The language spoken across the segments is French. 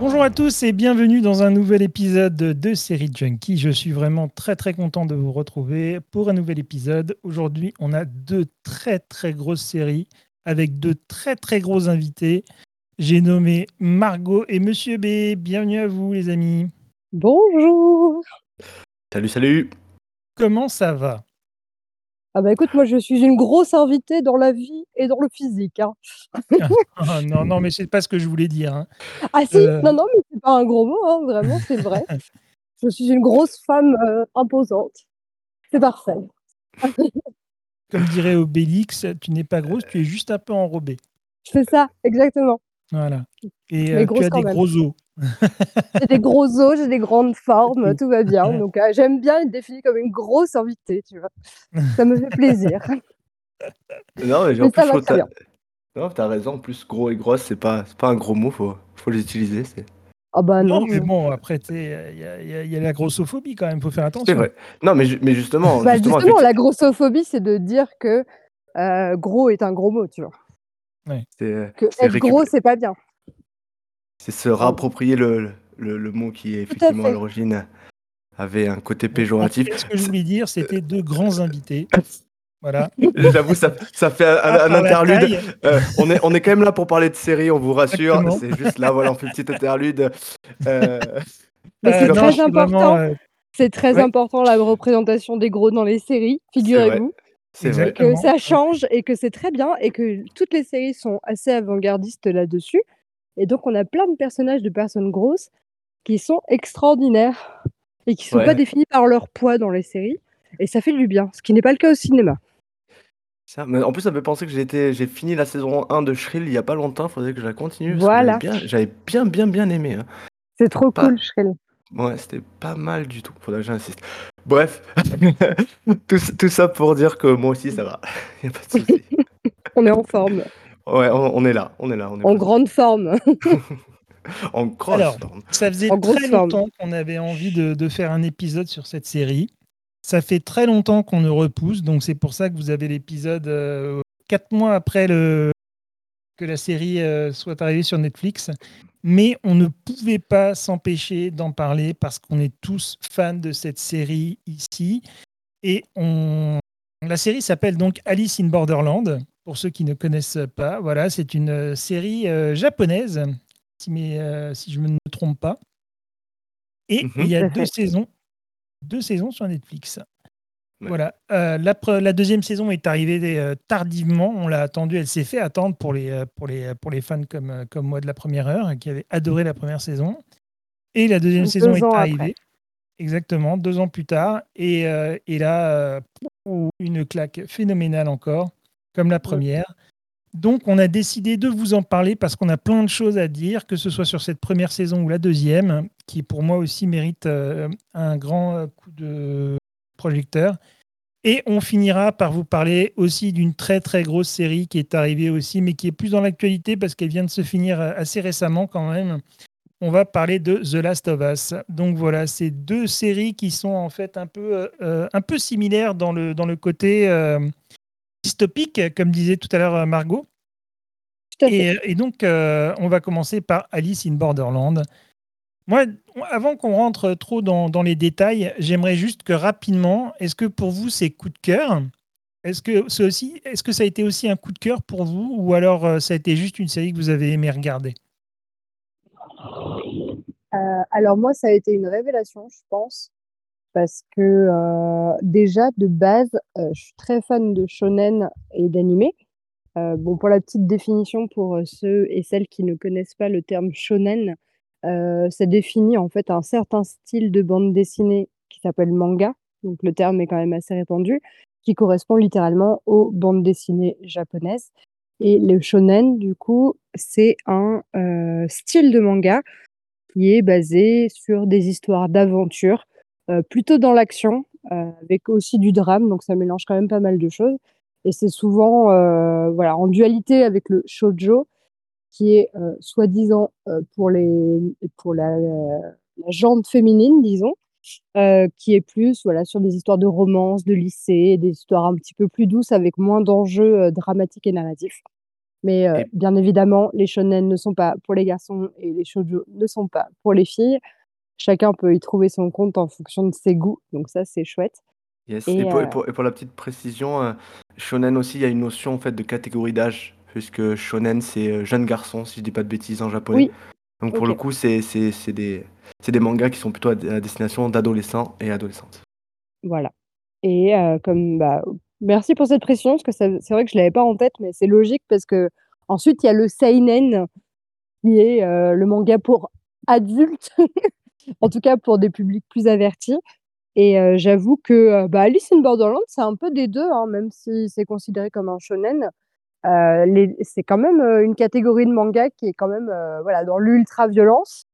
Bonjour à tous et bienvenue dans un nouvel épisode de Série Junkie. Je suis vraiment très très content de vous retrouver pour un nouvel épisode. Aujourd'hui, on a deux très très grosses séries avec de très très gros invités. J'ai nommé Margot et Monsieur B. Bienvenue à vous les amis. Bonjour. Salut, salut. Comment ça va? Ah bah écoute, moi je suis une grosse invitée dans la vie et dans le physique. hein. Ah, Non, non, mais c'est pas ce que je voulais dire. hein. Ah si, Euh. non, non, mais c'est pas un gros mot, hein, vraiment, c'est vrai. Je suis une grosse femme euh, imposante. C'est parfait. Comme dirait Obélix, tu n'es pas grosse, tu es juste un peu enrobée. C'est ça, exactement. Voilà. Et euh, tu as des gros os. J'ai des gros os, j'ai des grandes formes, tout va bien. Ouais. Donc euh, j'aime bien être définie comme une grosse invitée, tu vois. Ça me fait plaisir. Non, mais, Mais en plus, va très bien. Non, t'as raison. En plus, gros et grosse, c'est pas, c'est pas un gros mot. Faut, faut les utiliser. C'est, Ah bah non. Non, mais bon, après, il y, a- il y a- il y a la grossophobie quand même, faut faire attention. c'est vrai. Non, mais, ju- mais justement, Bah, justement, justement, la grossophobie, c'est de dire que euh, gros est un gros mot, tu vois. c'est, Que être récup- gros, c'est pas bien. C'est se rapproprier le, le, le mot qui, à effectivement, à l'origine, avait un côté péjoratif. ce que je voulais dire, c'était deux grands invités. Voilà. J'avoue, ça, ça fait un, interlude. Euh, on, est, on est quand même là pour parler de série, on vous rassure. Exactement. C'est juste là, voilà, on fait une petite interlude. Euh, Mais c'est très important. vraiment, euh, C'est très Ouais. important la représentation des gros dans les séries, figurez-vous, c'est vrai. que ça change et que c'est très bien et que toutes les séries sont assez avant-gardistes là-dessus. Et donc on a plein de personnages de personnes grosses qui sont extraordinaires et qui sont Ouais. pas définis par leur poids dans les séries. Et ça fait du bien, ce qui n'est pas le cas au cinéma. Ça, mais en plus, ça me fait penser que j'ai fini la saison 1 de Shrill il y a pas longtemps. Faudrait que je la continue. Voilà. j'avais bien, bien, bien, bien aimé. hein. C'est trop Pas- cool, Shrel. Ouais, c'était pas mal du tout. Faudrait que j'insiste. Bref, tout, tout ça pour dire que moi aussi ça va. Y a pas de souci. On est en forme, Ouais, on, on est là, on est là, on est en grande forme. en grosse Alors. forme. Ça faisait En très longtemps qu'on avait envie de, de faire un épisode sur cette série. Ça fait très longtemps qu'on ne repousse, donc c'est pour ça que vous avez l'épisode euh, quatre mois après le, que la série euh, soit arrivée sur Netflix. Mais on ne pouvait pas s'empêcher d'en parler parce qu'on est tous fans de cette série ici. Et on... la série s'appelle donc Alice in Borderland, pour ceux qui ne connaissent pas. Voilà, c'est une euh, série euh, japonaise, si, mais, euh, si je ne me trompe pas. Et Mhm. il y a deux saisons, deux saisons sur Netflix. Ouais. Voilà. Euh, la, deuxième saison est arrivée euh, tardivement. On l'a attendue. Elle s'est fait attendre pour les, pour les, pour les fans comme, comme moi de la première heure, qui avaient adoré la première saison. Et la deuxième Deux saison est arrivée. après. Exactement, deux ans plus tard. Et, euh, et là, euh, une claque phénoménale encore, comme la première. Donc, on a décidé de vous en parler parce qu'on a plein de choses à dire, que ce soit sur cette première saison ou la deuxième, qui pour moi aussi mérite euh, un grand euh, coup de projecteur. Et on finira par vous parler aussi d'une très très grosse série qui est arrivée aussi, mais qui est plus dans l'actualité parce qu'elle vient de se finir euh, assez récemment quand même. On va parler de The Last of Us. Donc voilà, c'est deux séries qui sont en fait un peu, euh, un peu similaires dans le, dans le côté euh, dystopique, comme disait tout à l'heure euh, Margot. Tout à fait. Et, et donc, euh, on va commencer par Alice in Borderland. Moi, avant qu'on rentre trop dans, dans les détails, j'aimerais juste que rapidement, est-ce que pour vous c'est coup de cœur? Est-ce que aussi, ça a été aussi un coup de cœur pour vous, ou alors euh, ça a été juste une série que vous avez aimé regarder? Euh, alors moi, ça a été une révélation, je pense, parce que euh, déjà de base, euh, je suis très fan de shonen et d'animé. Euh, bon, pour la petite définition, pour ceux et celles qui ne connaissent pas le terme shonen, ça définit en fait un certain style de bande dessinée qui s'appelle manga. Donc le terme est quand même assez répandu, qui correspond littéralement aux bandes dessinées japonaises. Et le shonen, du coup, c'est un style de manga qui est basé sur des histoires d'aventure, plutôt dans l'action, euh, avec aussi du drame, donc ça mélange quand même pas mal de choses. Et c'est souvent euh, voilà, en dualité avec le shoujo, qui est euh, soi-disant euh, pour, les, pour la, la jante féminine, disons, qui est plus voilà, sur des histoires de romance, de lycée, des histoires un petit peu plus douces avec moins d'enjeux dramatiques et narratifs. Mais bien évidemment, les shonen ne sont pas pour les garçons et les shoujo ne sont pas pour les filles. Chacun peut y trouver son compte en fonction de ses goûts, donc ça c'est chouette. yes, Et et pour, euh, et pour, et pour la petite précision, euh, shonen aussi, il y a une notion en fait de catégorie d'âge, puisque shonen c'est euh, jeune garçon, si je dis pas de bêtises en japonais. oui, Donc pour le coup, c'est des, des mangas qui sont plutôt à, à destination d'adolescents et adolescentes. voilà. Et euh, comme bah, merci pour cette précision, parce que c'est vrai que je l'avais pas en tête, mais c'est logique parce que ensuite il y a le seinen qui est le manga pour adultes, en tout cas pour des publics plus avertis. Et euh, j'avoue que euh, bah, Alice in Borderland, c'est un peu des deux, hein, même si c'est considéré comme un shonen. Euh, c'est quand même une catégorie de manga qui est quand même voilà, dans l'ultra-violence.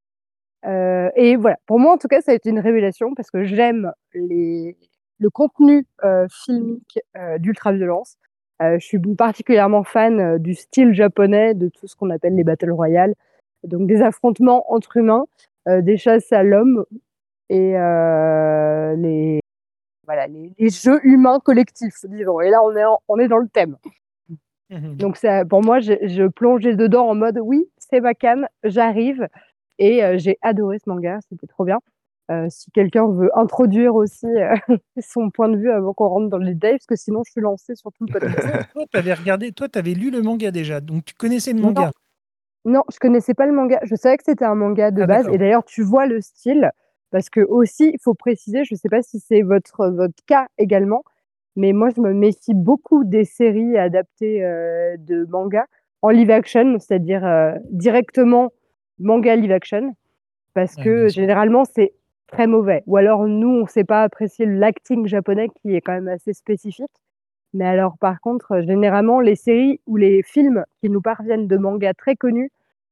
Et voilà, pour moi en tout cas, ça a été une révélation parce que j'aime les... le contenu filmique d'ultra-violence. Je suis particulièrement fan du style japonais, de tout ce qu'on appelle les battle royales, donc des affrontements entre humains, des chasses à l'homme et euh, les, voilà, les, les jeux humains collectifs, disons. Et là, on est, en- on est dans le thème. Mhm. Donc ça, pour moi, je, je plongeais dedans en mode oui, c'est ma j'arrive. Et euh, j'ai adoré ce manga, c'était trop bien. Euh, si quelqu'un veut introduire aussi euh, son point de vue avant qu'on rentre dans le détail, parce que sinon je suis lancée sur tout le podcast. Toi, tu avais regardé, toi, tu avais lu le manga déjà, donc tu connaissais le manga. Non, je connaissais pas le manga. Je savais que c'était un manga de Ah, base. Et d'ailleurs, tu vois le style, parce que aussi, il faut préciser, je sais pas si c'est votre, votre cas également, mais moi, je me méfie beaucoup des séries adaptées euh, de manga en live action, c'est-à-dire euh, directement manga live action, parce que généralement, c'est très mauvais. Ou alors, nous, on sait pas apprécier l'acting japonais qui est quand même assez spécifique. Mais alors, par contre, euh, généralement, les séries ou les films qui nous parviennent de mangas très connus,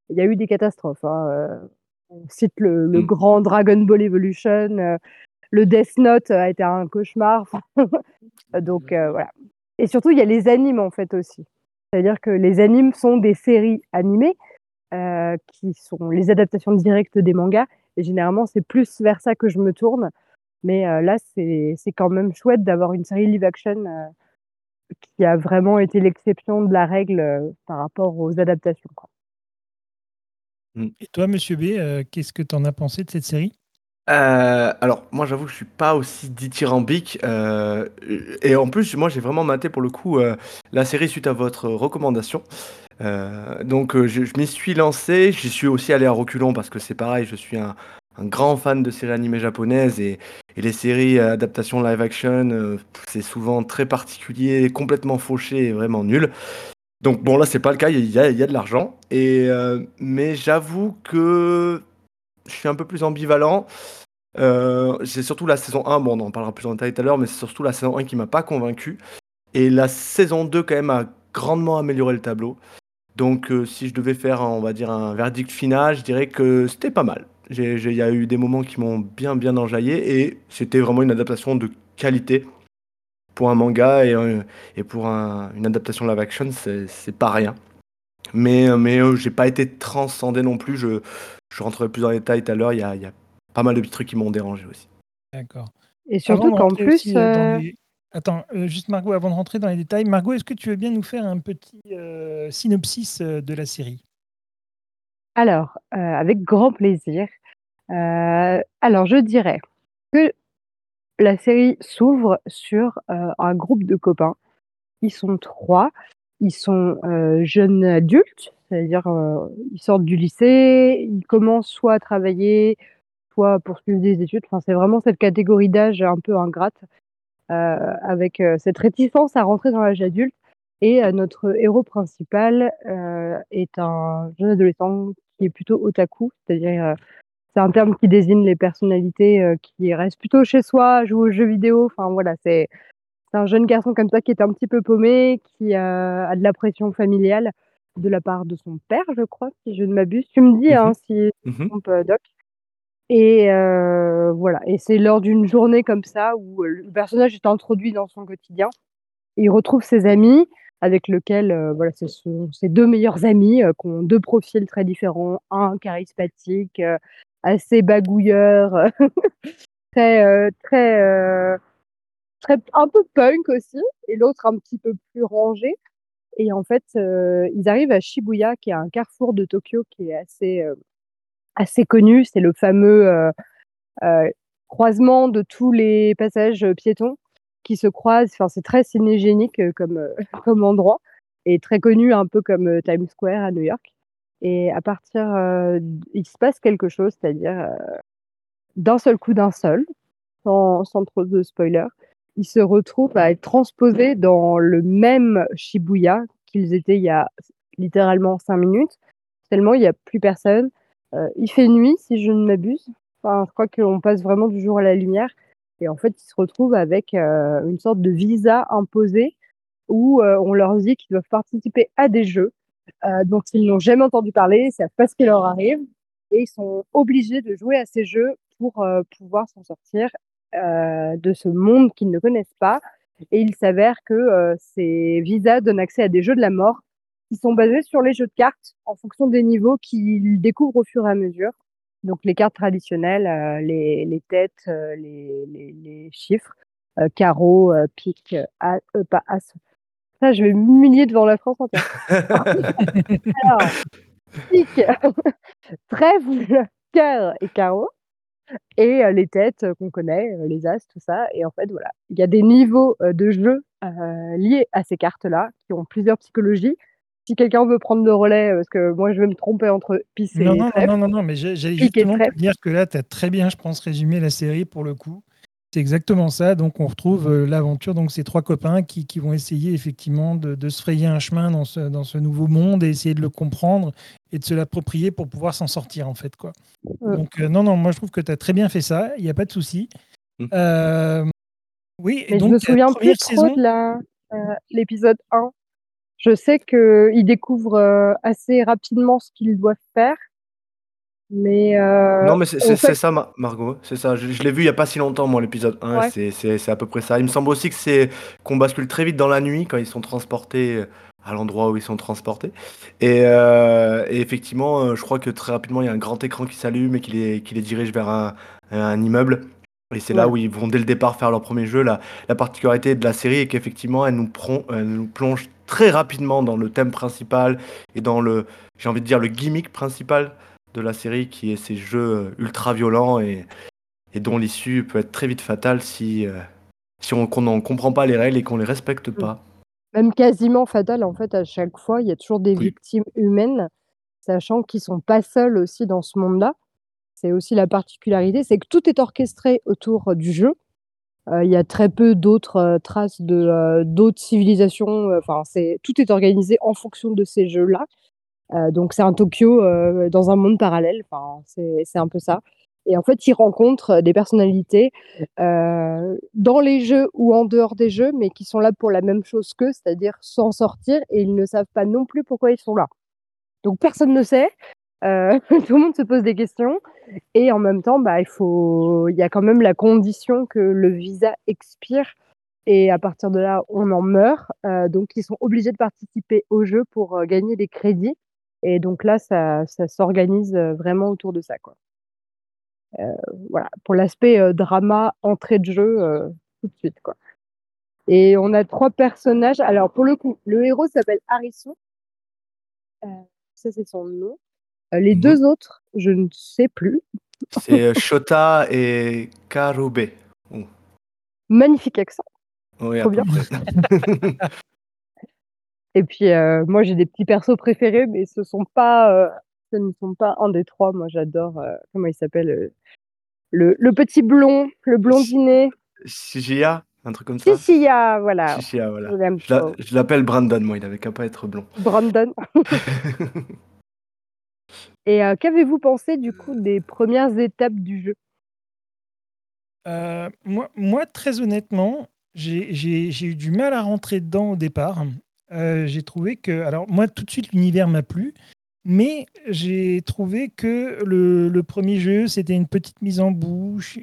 il y a eu des catastrophes. hein, euh, on cite le, le Mm. grand Dragon Ball Evolution, euh, le Death Note a été un cauchemar. Donc euh, voilà. Et surtout, il y a les animes en fait aussi. C'est-à-dire que les animes sont des séries animées euh, qui sont les adaptations directes des mangas. Et généralement, c'est plus vers ça que je me tourne. Mais euh, là, c'est quand même chouette d'avoir une série live action qui a vraiment été l'exception de la règle euh, par rapport aux adaptations. quoi. Et toi, monsieur B, euh, qu'est-ce que tu en as pensé de cette série? Euh, alors, moi, j'avoue que je suis pas aussi dithyrambique. euh, et en plus, moi, j'ai vraiment maté pour le coup euh, la série suite à votre recommandation. Euh, donc, euh, je, je m'y suis lancé. J'y suis aussi allé à reculons parce que c'est pareil, je suis un, un grand fan de séries animées japonaises et, les séries euh, adaptations live action, euh, c'est souvent très particulier, complètement fauché et vraiment nul. Donc, bon, là, c'est pas le cas, il y y a de l'argent. Et, euh, mais j'avoue que je suis un peu plus ambivalent. C'est surtout la saison 1, bon on en parlera plus en détail tout à l'heure, mais c'est surtout la saison 1 qui m'a pas convaincu. Et la saison 2 quand même a grandement amélioré le tableau. Donc si je devais faire, on va dire, un verdict final, je dirais que c'était pas mal. Il y a eu des moments qui m'ont bien bien enjaillé et c'était vraiment une adaptation de qualité pour un manga et, euh, et pour un- une adaptation live action, c'est c'est pas rien. Mais, euh, mais euh, j'ai pas été transcendé non plus. Je, je rentrerai plus dans les détails tout à l'heure. Il y a, il y a pas mal de petits trucs qui m'ont dérangé aussi. D'accord. Et surtout qu'en plus, aussi, euh, les- Attends, euh, juste Margot, avant de rentrer dans les détails, Margot, est-ce que tu veux bien nous faire un petit euh, synopsis de la série? Alors, euh, avec grand plaisir. Euh, alors, je dirais que la série s'ouvre sur euh, un groupe de copains. Ils sont trois. Ils sont jeunes adultes, c'est-à-dire ils sortent du lycée, ils commencent soit à travailler, soit à poursuivre des études. C'est vraiment cette catégorie d'âge un peu ingrate, avec cette réticence à rentrer dans l'âge adulte. Et notre héros principal est un jeune adolescent qui est plutôt otaku, c'est-à-dire euh, c'est un terme qui désigne les personnalités euh, qui restent plutôt chez soi, jouent aux jeux vidéo. Enfin voilà, c'est un jeune garçon comme ça qui est un petit peu paumé, qui euh, a de la pression familiale de la part de son père, je crois, si je ne m'abuse. Tu me dis hein, si je me Mhm. trompe, Doc. Et euh, voilà, et c'est lors d'une journée comme ça où le personnage est introduit dans son quotidien. il retrouve ses amis avec lesquels, euh, voilà, ce sont ses deux meilleurs amis euh, qui ont deux profils très différents. Un charismatique, euh, assez bagouilleur, très, très, très, un peu punk aussi, et l'autre un petit peu plus rangé. Et en fait, ils arrivent à Shibuya, qui est un carrefour de Tokyo qui est assez, assez connu. C'est le fameux croisement de tous les passages piétons qui se croisent. Enfin, c'est très cinégénique euh, comme, euh, comme endroit et très connu un peu comme euh, Times Square à New York. Et à partir, il se passe quelque chose, c'est-à-dire d'un seul coup, d'un seul, sans, trop de spoilers, ils se retrouvent à être transposés dans le même Shibuya qu'ils étaient il y a littéralement cinq minutes. Tellement il n'y a plus personne. il fait nuit, si je ne m'abuse. Enfin, je crois qu'on passe vraiment du jour à la lumière. Et en fait, ils se retrouvent avec euh, une sorte de visa imposé où euh, on leur dit qu'ils doivent participer à des jeux euh, dont ils n'ont jamais entendu parler, ils savent pas ce qui leur arrive, et ils sont obligés de jouer à ces jeux pour pouvoir s'en sortir de ce monde qu'ils ne connaissent pas. Et il s'avère que ces visas donnent accès à des jeux de la mort qui sont basés sur les jeux de cartes en fonction des niveaux qu'ils découvrent au fur et à mesure. Donc les cartes traditionnelles, euh, les, têtes, euh, les, chiffres, euh, carreau, pique, as, pas as. Ça, je vais m'humilier devant la France entière. Alors, pique, trèfle, cœur et carreau. Et les têtes qu'on connaît, les as, tout ça. Et en fait, voilà, il y a des niveaux de jeu liés à ces cartes-là qui ont plusieurs psychologies si quelqu'un veut prendre le relais, parce que moi je vais me tromper entre pisse et non, non, non, non, non, mais j'allais justement te dire que là, tu as très bien, je pense, résumé la série pour le coup. C'est exactement ça. Donc, on retrouve euh, l'aventure. Donc, ces trois copains qui, qui vont essayer effectivement de, de, se frayer un chemin dans ce, dans ce nouveau monde et essayer de le comprendre et de se l'approprier pour pouvoir s'en sortir, en fait. Quoi. Donc, euh, non, non, moi, je trouve que tu as très bien fait ça. Il n'y a pas de souci. Mmh. Euh, oui, et donc, je me souviens plus trop de l'épisode 1. Je sais qu'ils découvrent euh, assez rapidement ce qu'ils doivent faire. Mais euh, non, mais c'est ça, Margot. C'est ça. Je, l'ai vu il n'y a pas si longtemps, moi, l'épisode 1. C'est à peu près ça. Il me semble aussi que c'est qu'on bascule très vite dans la nuit quand ils sont transportés euh, à l'endroit où ils sont transportés. Et, effectivement, je crois que très rapidement, il y a un grand écran qui s'allume et qui les, qui les dirige vers un, un immeuble. Et c'est là où ils vont dès le départ faire leur premier jeu. La, la particularité de la série est qu'effectivement, elle, nous elle nous plonge très rapidement dans le thème principal et dans le, j'ai envie de dire, le gimmick principal de la série, qui est ces jeux ultra violents et, et dont l'issue peut être très vite fatale si, euh, si on n'en comprend pas les règles et qu'on les respecte pas. Même quasiment fatale, en fait, à chaque fois, il y a toujours des victimes humaines, sachant qu'ils sont pas seuls aussi dans ce monde-là. C'est aussi la particularité, c'est que tout est orchestré autour du jeu. Euh, il y a très peu d'autres euh, traces de euh, d'autres civilisations. Enfin, c'est tout est organisé en fonction de ces jeux-là. donc c'est un Tokyo dans un monde parallèle. Enfin, c'est un peu ça. Et en fait, ils rencontrent des personnalités dans les jeux ou en dehors des jeux, mais qui sont là pour la même chose qu'eux, c'est-à-dire s'en sortir, et ils ne savent pas non plus pourquoi ils sont là. Donc personne ne sait. Euh, tout le monde se pose des questions. Et en même temps, bah, il, faut... il y a quand même la condition que le visa expire. Et à partir de là, on en meurt. Euh, donc, ils sont obligés de participer au jeu pour euh, gagner des crédits. Et donc là, ça, ça s'organise vraiment autour de ça. Quoi. voilà, pour l'aspect drama, entrée de jeu, tout de suite. Quoi. Et on a trois personnages. Alors, pour le coup, le héros s'appelle Harrison. ça, c'est son nom. Euh, les mmh deux autres, je ne sais plus. C'est euh, Shota et Karube. Magnifique accent. Oui, Trop bien. et puis, euh, moi, j'ai des petits persos préférés, mais ce sont pas, ce ne sont pas un des trois. Moi, j'adore, comment il s'appelle le, le, petit blond, le blondinet. Sigia, un truc comme ça Sigia, voilà. Sigia, voilà. Je l'appelle Brandon, moi, il n'avait qu'à pas être blond. Brandon. Et euh, qu'avez-vous pensé du coup des premières étapes du jeu? Euh, moi, moi, très honnêtement, j'ai eu du mal à rentrer dedans au départ. Euh, j'ai trouvé que, alors moi, tout de suite, l'univers m'a plu, mais j'ai trouvé que le, le premier jeu, c'était une petite mise en bouche.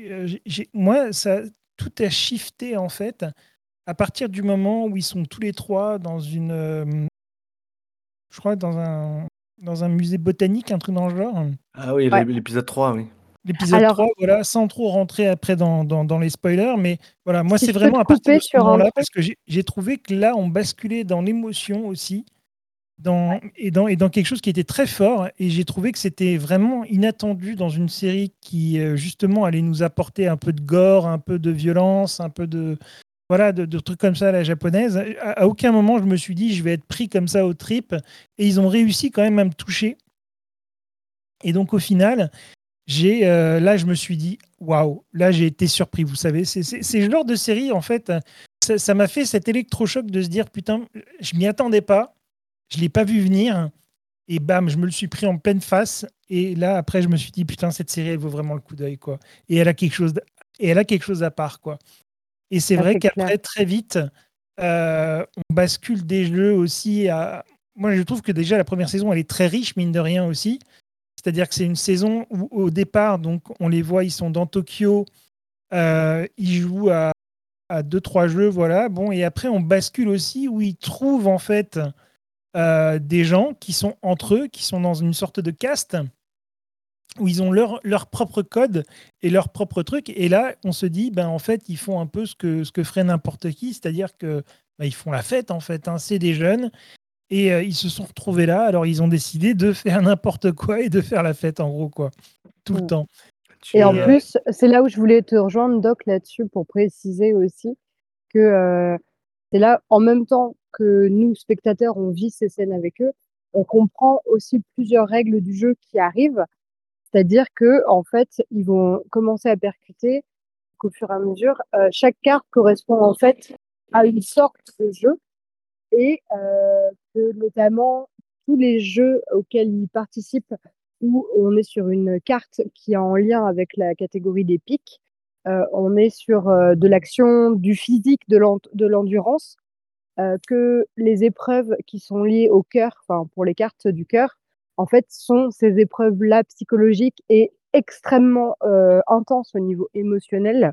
moi, ça, tout a shifté en fait à partir du moment où ils sont tous les trois dans une, euh, je crois dans un dans un musée botanique, un truc dans le genre. Ah oui, Ouais. l'épisode 3, oui. L'épisode Alors- 3, voilà, sans trop rentrer après dans, dans, dans les spoilers, mais voilà, moi Si c'est vraiment à partir de ce un truc. parce que j'ai j'ai trouvé que là, on basculait dans l'émotion aussi, dans, et, dans, et dans quelque chose qui était très fort, et j'ai trouvé que c'était vraiment inattendu dans une série qui, euh, justement, allait nous apporter un peu de gore, un peu de violence, un peu de... Voilà, de, trucs comme ça à la japonaise. À, aucun moment, je me suis dit, je vais être pris comme ça au trip, et ils ont réussi quand même à me toucher. Et donc, au final, j'ai euh, là je me suis dit waouh là j'ai été surpris vous savez. C'est le genre de série en fait ça m'a fait cet électrochoc de se dire putain je m'y attendais pas. Je l'ai pas vu venir. Et bam je me le suis pris en pleine face. Et là après je me suis dit putain cette série elle vaut vraiment le coup d'œil quoi. Et elle a quelque chose et elle a quelque chose à part quoi et c'est vrai qu'après très vite euh, on bascule des jeux aussi à moi je trouve que déjà la première saison elle est très riche mine de rien aussi. C'est-à-dire que c'est une saison où, au départ, donc, on les voit, ils sont dans Tokyo, euh, ils jouent à, à deux, trois jeux, voilà. Bon, et après, on bascule aussi où ils trouvent en fait euh, des gens qui sont entre eux, qui sont dans une sorte de caste, où ils ont leur, leur propre code et leur propre truc. Et là, on se dit, ben, en fait, ils font un peu ce que, ce que ferait n'importe qui, c'est-à-dire que ben, ils font la fête, en fait. hein. C'est des jeunes. Et euh, ils se sont retrouvés là, alors ils ont décidé de faire n'importe quoi et de faire la fête, en gros, quoi. Tout le Mm. temps. Tu- Et en euh, plus, c'est là où je voulais te rejoindre, Doc, là-dessus, pour préciser aussi que euh, c'est là, en même temps que nous, spectateurs, on vit ces scènes avec eux, on comprend aussi plusieurs règles du jeu qui arrivent. C'est-à-dire que, en fait, ils vont commencer à percuter qu'au fur et à mesure, euh, chaque carte correspond en fait à une sorte de jeu et euh, que notamment tous les jeux auxquels ils participent où on est sur une carte qui est en lien avec la catégorie des pics, euh, on est sur de l'action, du physique, de l'en- de l'endurance, que les épreuves qui sont liées au cœur, enfin pour les cartes du cœur, en fait, sont ces épreuves-là psychologiques et extrêmement euh, intenses au niveau émotionnel,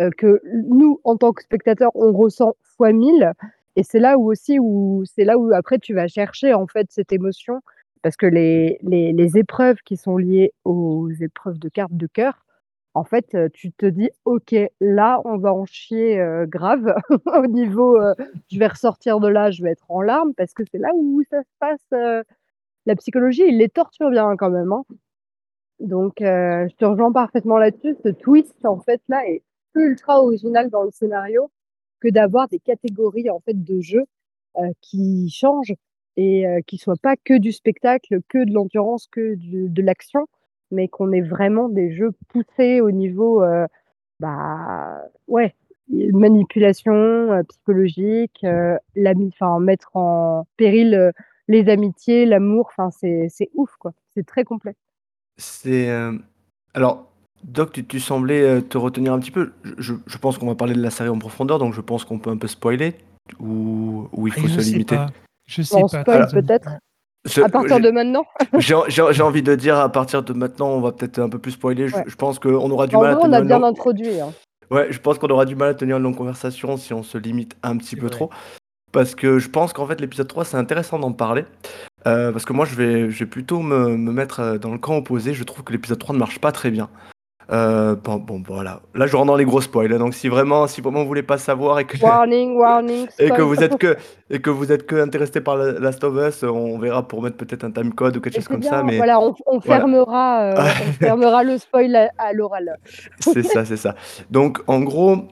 euh, que nous, en tant que spectateurs, on ressent fois mille. Et c'est là où aussi où c'est là où après tu vas chercher en fait cette émotion parce que les, les, les épreuves qui sont liées aux épreuves de cartes de cœur, en fait, euh, tu te dis ok, là on va en chier grave au niveau, je vais ressortir de là, je vais être en larmes parce que c'est là où ça se passe. La psychologie, il les torture bien quand même. hein. Donc, euh, je te rejoins parfaitement là-dessus. Ce twist, en fait, là, est ultra original dans le scénario que d'avoir des catégories, en fait, de jeux euh, qui changent et euh, qui soient pas que du spectacle, que de l'endurance, que de l'action, mais qu'on ait vraiment des jeux poussés au niveau, bah, ouais, manipulation psychologique, enfin, mettre en péril les amitiés, l'amour, enfin, c'est, c'est ouf, quoi. C'est très complet. C'est. euh, Alors, Doc, tu, tu semblais euh, te retenir un petit peu. Je, je- pense qu'on va parler de la série en profondeur, donc je pense qu'on peut un peu spoiler. Ou, ou il faut Et je se sais limiter. pas. Je sais on pas. peut-être. À partir de maintenant J'ai j'ai- j'ai envie de dire, à partir de maintenant, on va peut-être un peu plus spoiler. Je, Ouais. je pense qu'on aura du En mal à vrai, on tenir a une bien longue- introduit. hein. Ouais, je pense qu'on aura du mal à tenir une longue conversation si on se limite un petit peu vrai. trop. Parce que je pense qu'en fait, l'épisode 3, c'est intéressant d'en parler. Euh, parce que moi, je vais, je vais plutôt me, me mettre euh, dans le camp opposé. Je trouve que l'épisode 3 ne marche pas très bien. Euh, bon, bon, voilà. Là, je rentre dans les gros spoils. hein. Donc, si vraiment, si vraiment vous voulez pas savoir et que, Warning, warning. et que vous êtes que et que vous êtes que intéressé par la- Last of Us, on verra pour mettre peut-être un time code ou quelque Et chose comme bien, ça. Mais voilà, on, on voilà. fermera, euh, on fermera le spoil à, à l'oral. C'est ça, c'est ça. Donc, en gros,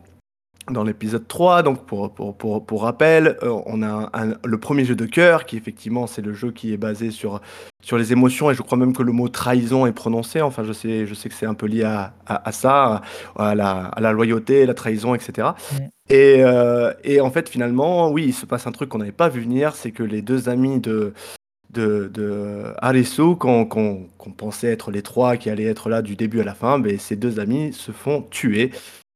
dans l'épisode 3, donc pour, pour, pour, pour rappel, euh, on a un- un- le premier jeu de cœur, qui effectivement, c'est le jeu qui est basé sur, sur les émotions, et je crois même que le mot trahison est prononcé. Enfin, je sais, je sais que c'est un peu lié à, à, à ça, à la, à la loyauté, la trahison, etc. Et, euh, et en fait, finalement, oui, il se passe un truc qu'on n'avait pas vu venir, c'est que les deux amis de, de, de qu'on qu'on- qu'on pensait être les trois qui allaient être là du début à la fin, ben, ces deux amis se font tuer.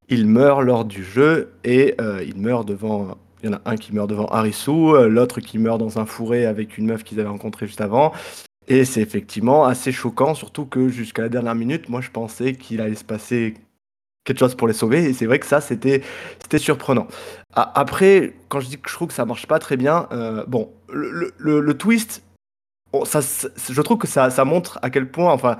Ils meurent lors du jeu et euh, ils meurent devant. Il y en a un qui meurt devant Harisu, euh, l'autre qui meurt dans un fourré avec une meuf qu'ils avaient rencontrée juste avant. Et c'est effectivement assez choquant, surtout que jusqu'à la dernière minute, moi je pensais qu'il allait se passer quelque chose pour les sauver. Et c'est vrai que ça, c'était c'était surprenant. après, quand je dis que je trouve que ça marche pas très bien, euh, bon, le, le, twist, ça, je trouve que ça, ça montre à quel point, enfin,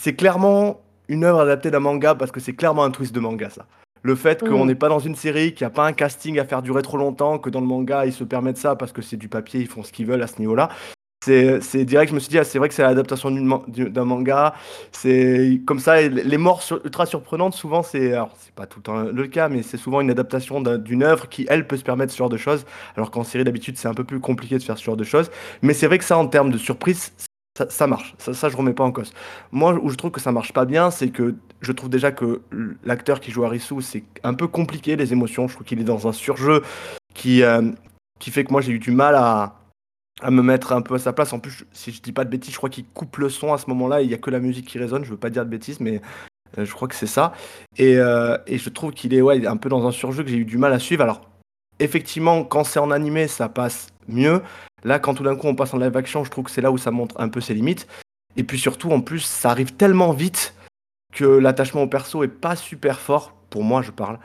c'est clairement une œuvre adaptée d'un manga parce que c'est clairement un twist de manga, ça. Le fait qu'on mmh. n'est pas dans une série, qu'il n'y a pas un casting à faire durer trop longtemps, que dans le manga, ils se permettent ça parce que c'est du papier, ils font ce qu'ils veulent à ce niveau-là. C'est direct, je me suis dit, ah, c'est vrai que c'est l'adaptation d'un manga. C'est comme ça, les morts ultra surprenantes, souvent, c'est. Alors, c'est pas tout le temps le cas, mais c'est souvent une adaptation d'une œuvre qui, elle, peut se permettre ce genre de choses. Alors qu'en série, d'habitude, c'est un peu plus compliqué de faire ce genre de choses. Mais c'est vrai que ça, en termes de surprise, ça, marche. Ça, je remets pas en cause. Moi, où je trouve que ça marche pas bien, c'est que je trouve déjà que l'acteur qui joue Arisu, c'est un peu compliqué, les émotions. Je trouve qu'il est dans un surjeu qui, euh, qui fait que moi, j'ai eu du mal à à me mettre un peu à sa place. En plus, si je dis pas de bêtises, je crois qu'il coupe le son à ce moment-là. Il y a que la musique qui résonne. Je veux pas dire de bêtises, mais euh, je crois que c'est ça. Et, euh, et, je trouve qu'il est, ouais, un peu dans un surjeu que j'ai eu du mal à suivre. Alors, effectivement, quand c'est en animé, ça passe mieux. Là, quand tout d'un coup on passe en live action, je trouve que c'est là où ça montre un peu ses limites. Et puis surtout, en plus, ça arrive tellement vite que l'attachement au perso est pas super fort. Pour moi, je parle.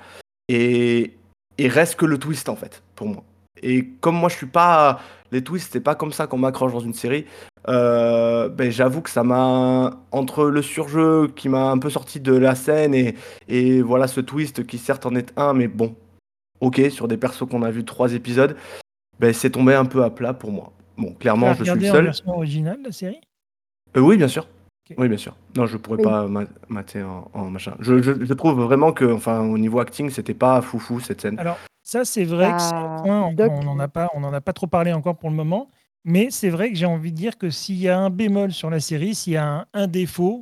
Et, reste que le twist, en fait, pour moi. Et comme moi, je suis pas. Les twists, c'est pas comme ça qu'on m'accroche dans une série. Euh, ben, j'avoue que ça m'a. Entre le surjeu qui m'a un peu sorti de la scène et, et voilà ce twist qui certes en est un, mais bon, ok, sur des persos qu'on a vu trois épisodes, ben, c'est tombé un peu à plat pour moi. Bon, clairement, je suis le seul. la version originale, la série? Euh, Oui, bien sûr. Oui, bien sûr. Non, je pourrais pas mater en, machin. Je, je, trouve vraiment que, enfin, au niveau acting, c'était pas foufou cette scène. Alors, ça, c'est vrai que c'est un bah, point, on n'en a, pas, on a pas trop parlé encore pour le moment, mais c'est vrai que j'ai envie de dire que s'il y a un bémol sur la série, s'il y a un, défaut,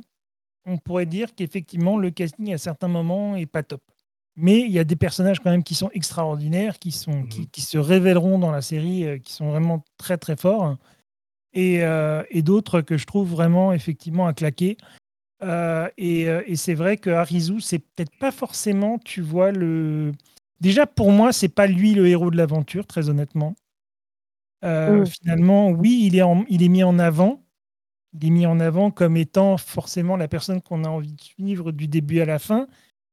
on pourrait dire qu'effectivement, le casting à certains moments est pas top. Mais il y a des personnages quand même qui sont extraordinaires, qui, sont, qui, mmh se révéleront dans la série, euh, qui sont vraiment très très forts, et, euh, et d'autres que je trouve vraiment effectivement à claquer. Euh, et, et c'est vrai que Harizu, c'est peut-être pas forcément, tu vois, le, Déjà, pour moi, c'est pas lui le héros de l'aventure, très honnêtement. Euh, mm. Finalement, oui, il est, il est mis en avant. Il est mis en avant comme étant forcément la personne qu'on a envie de suivre du début à la fin.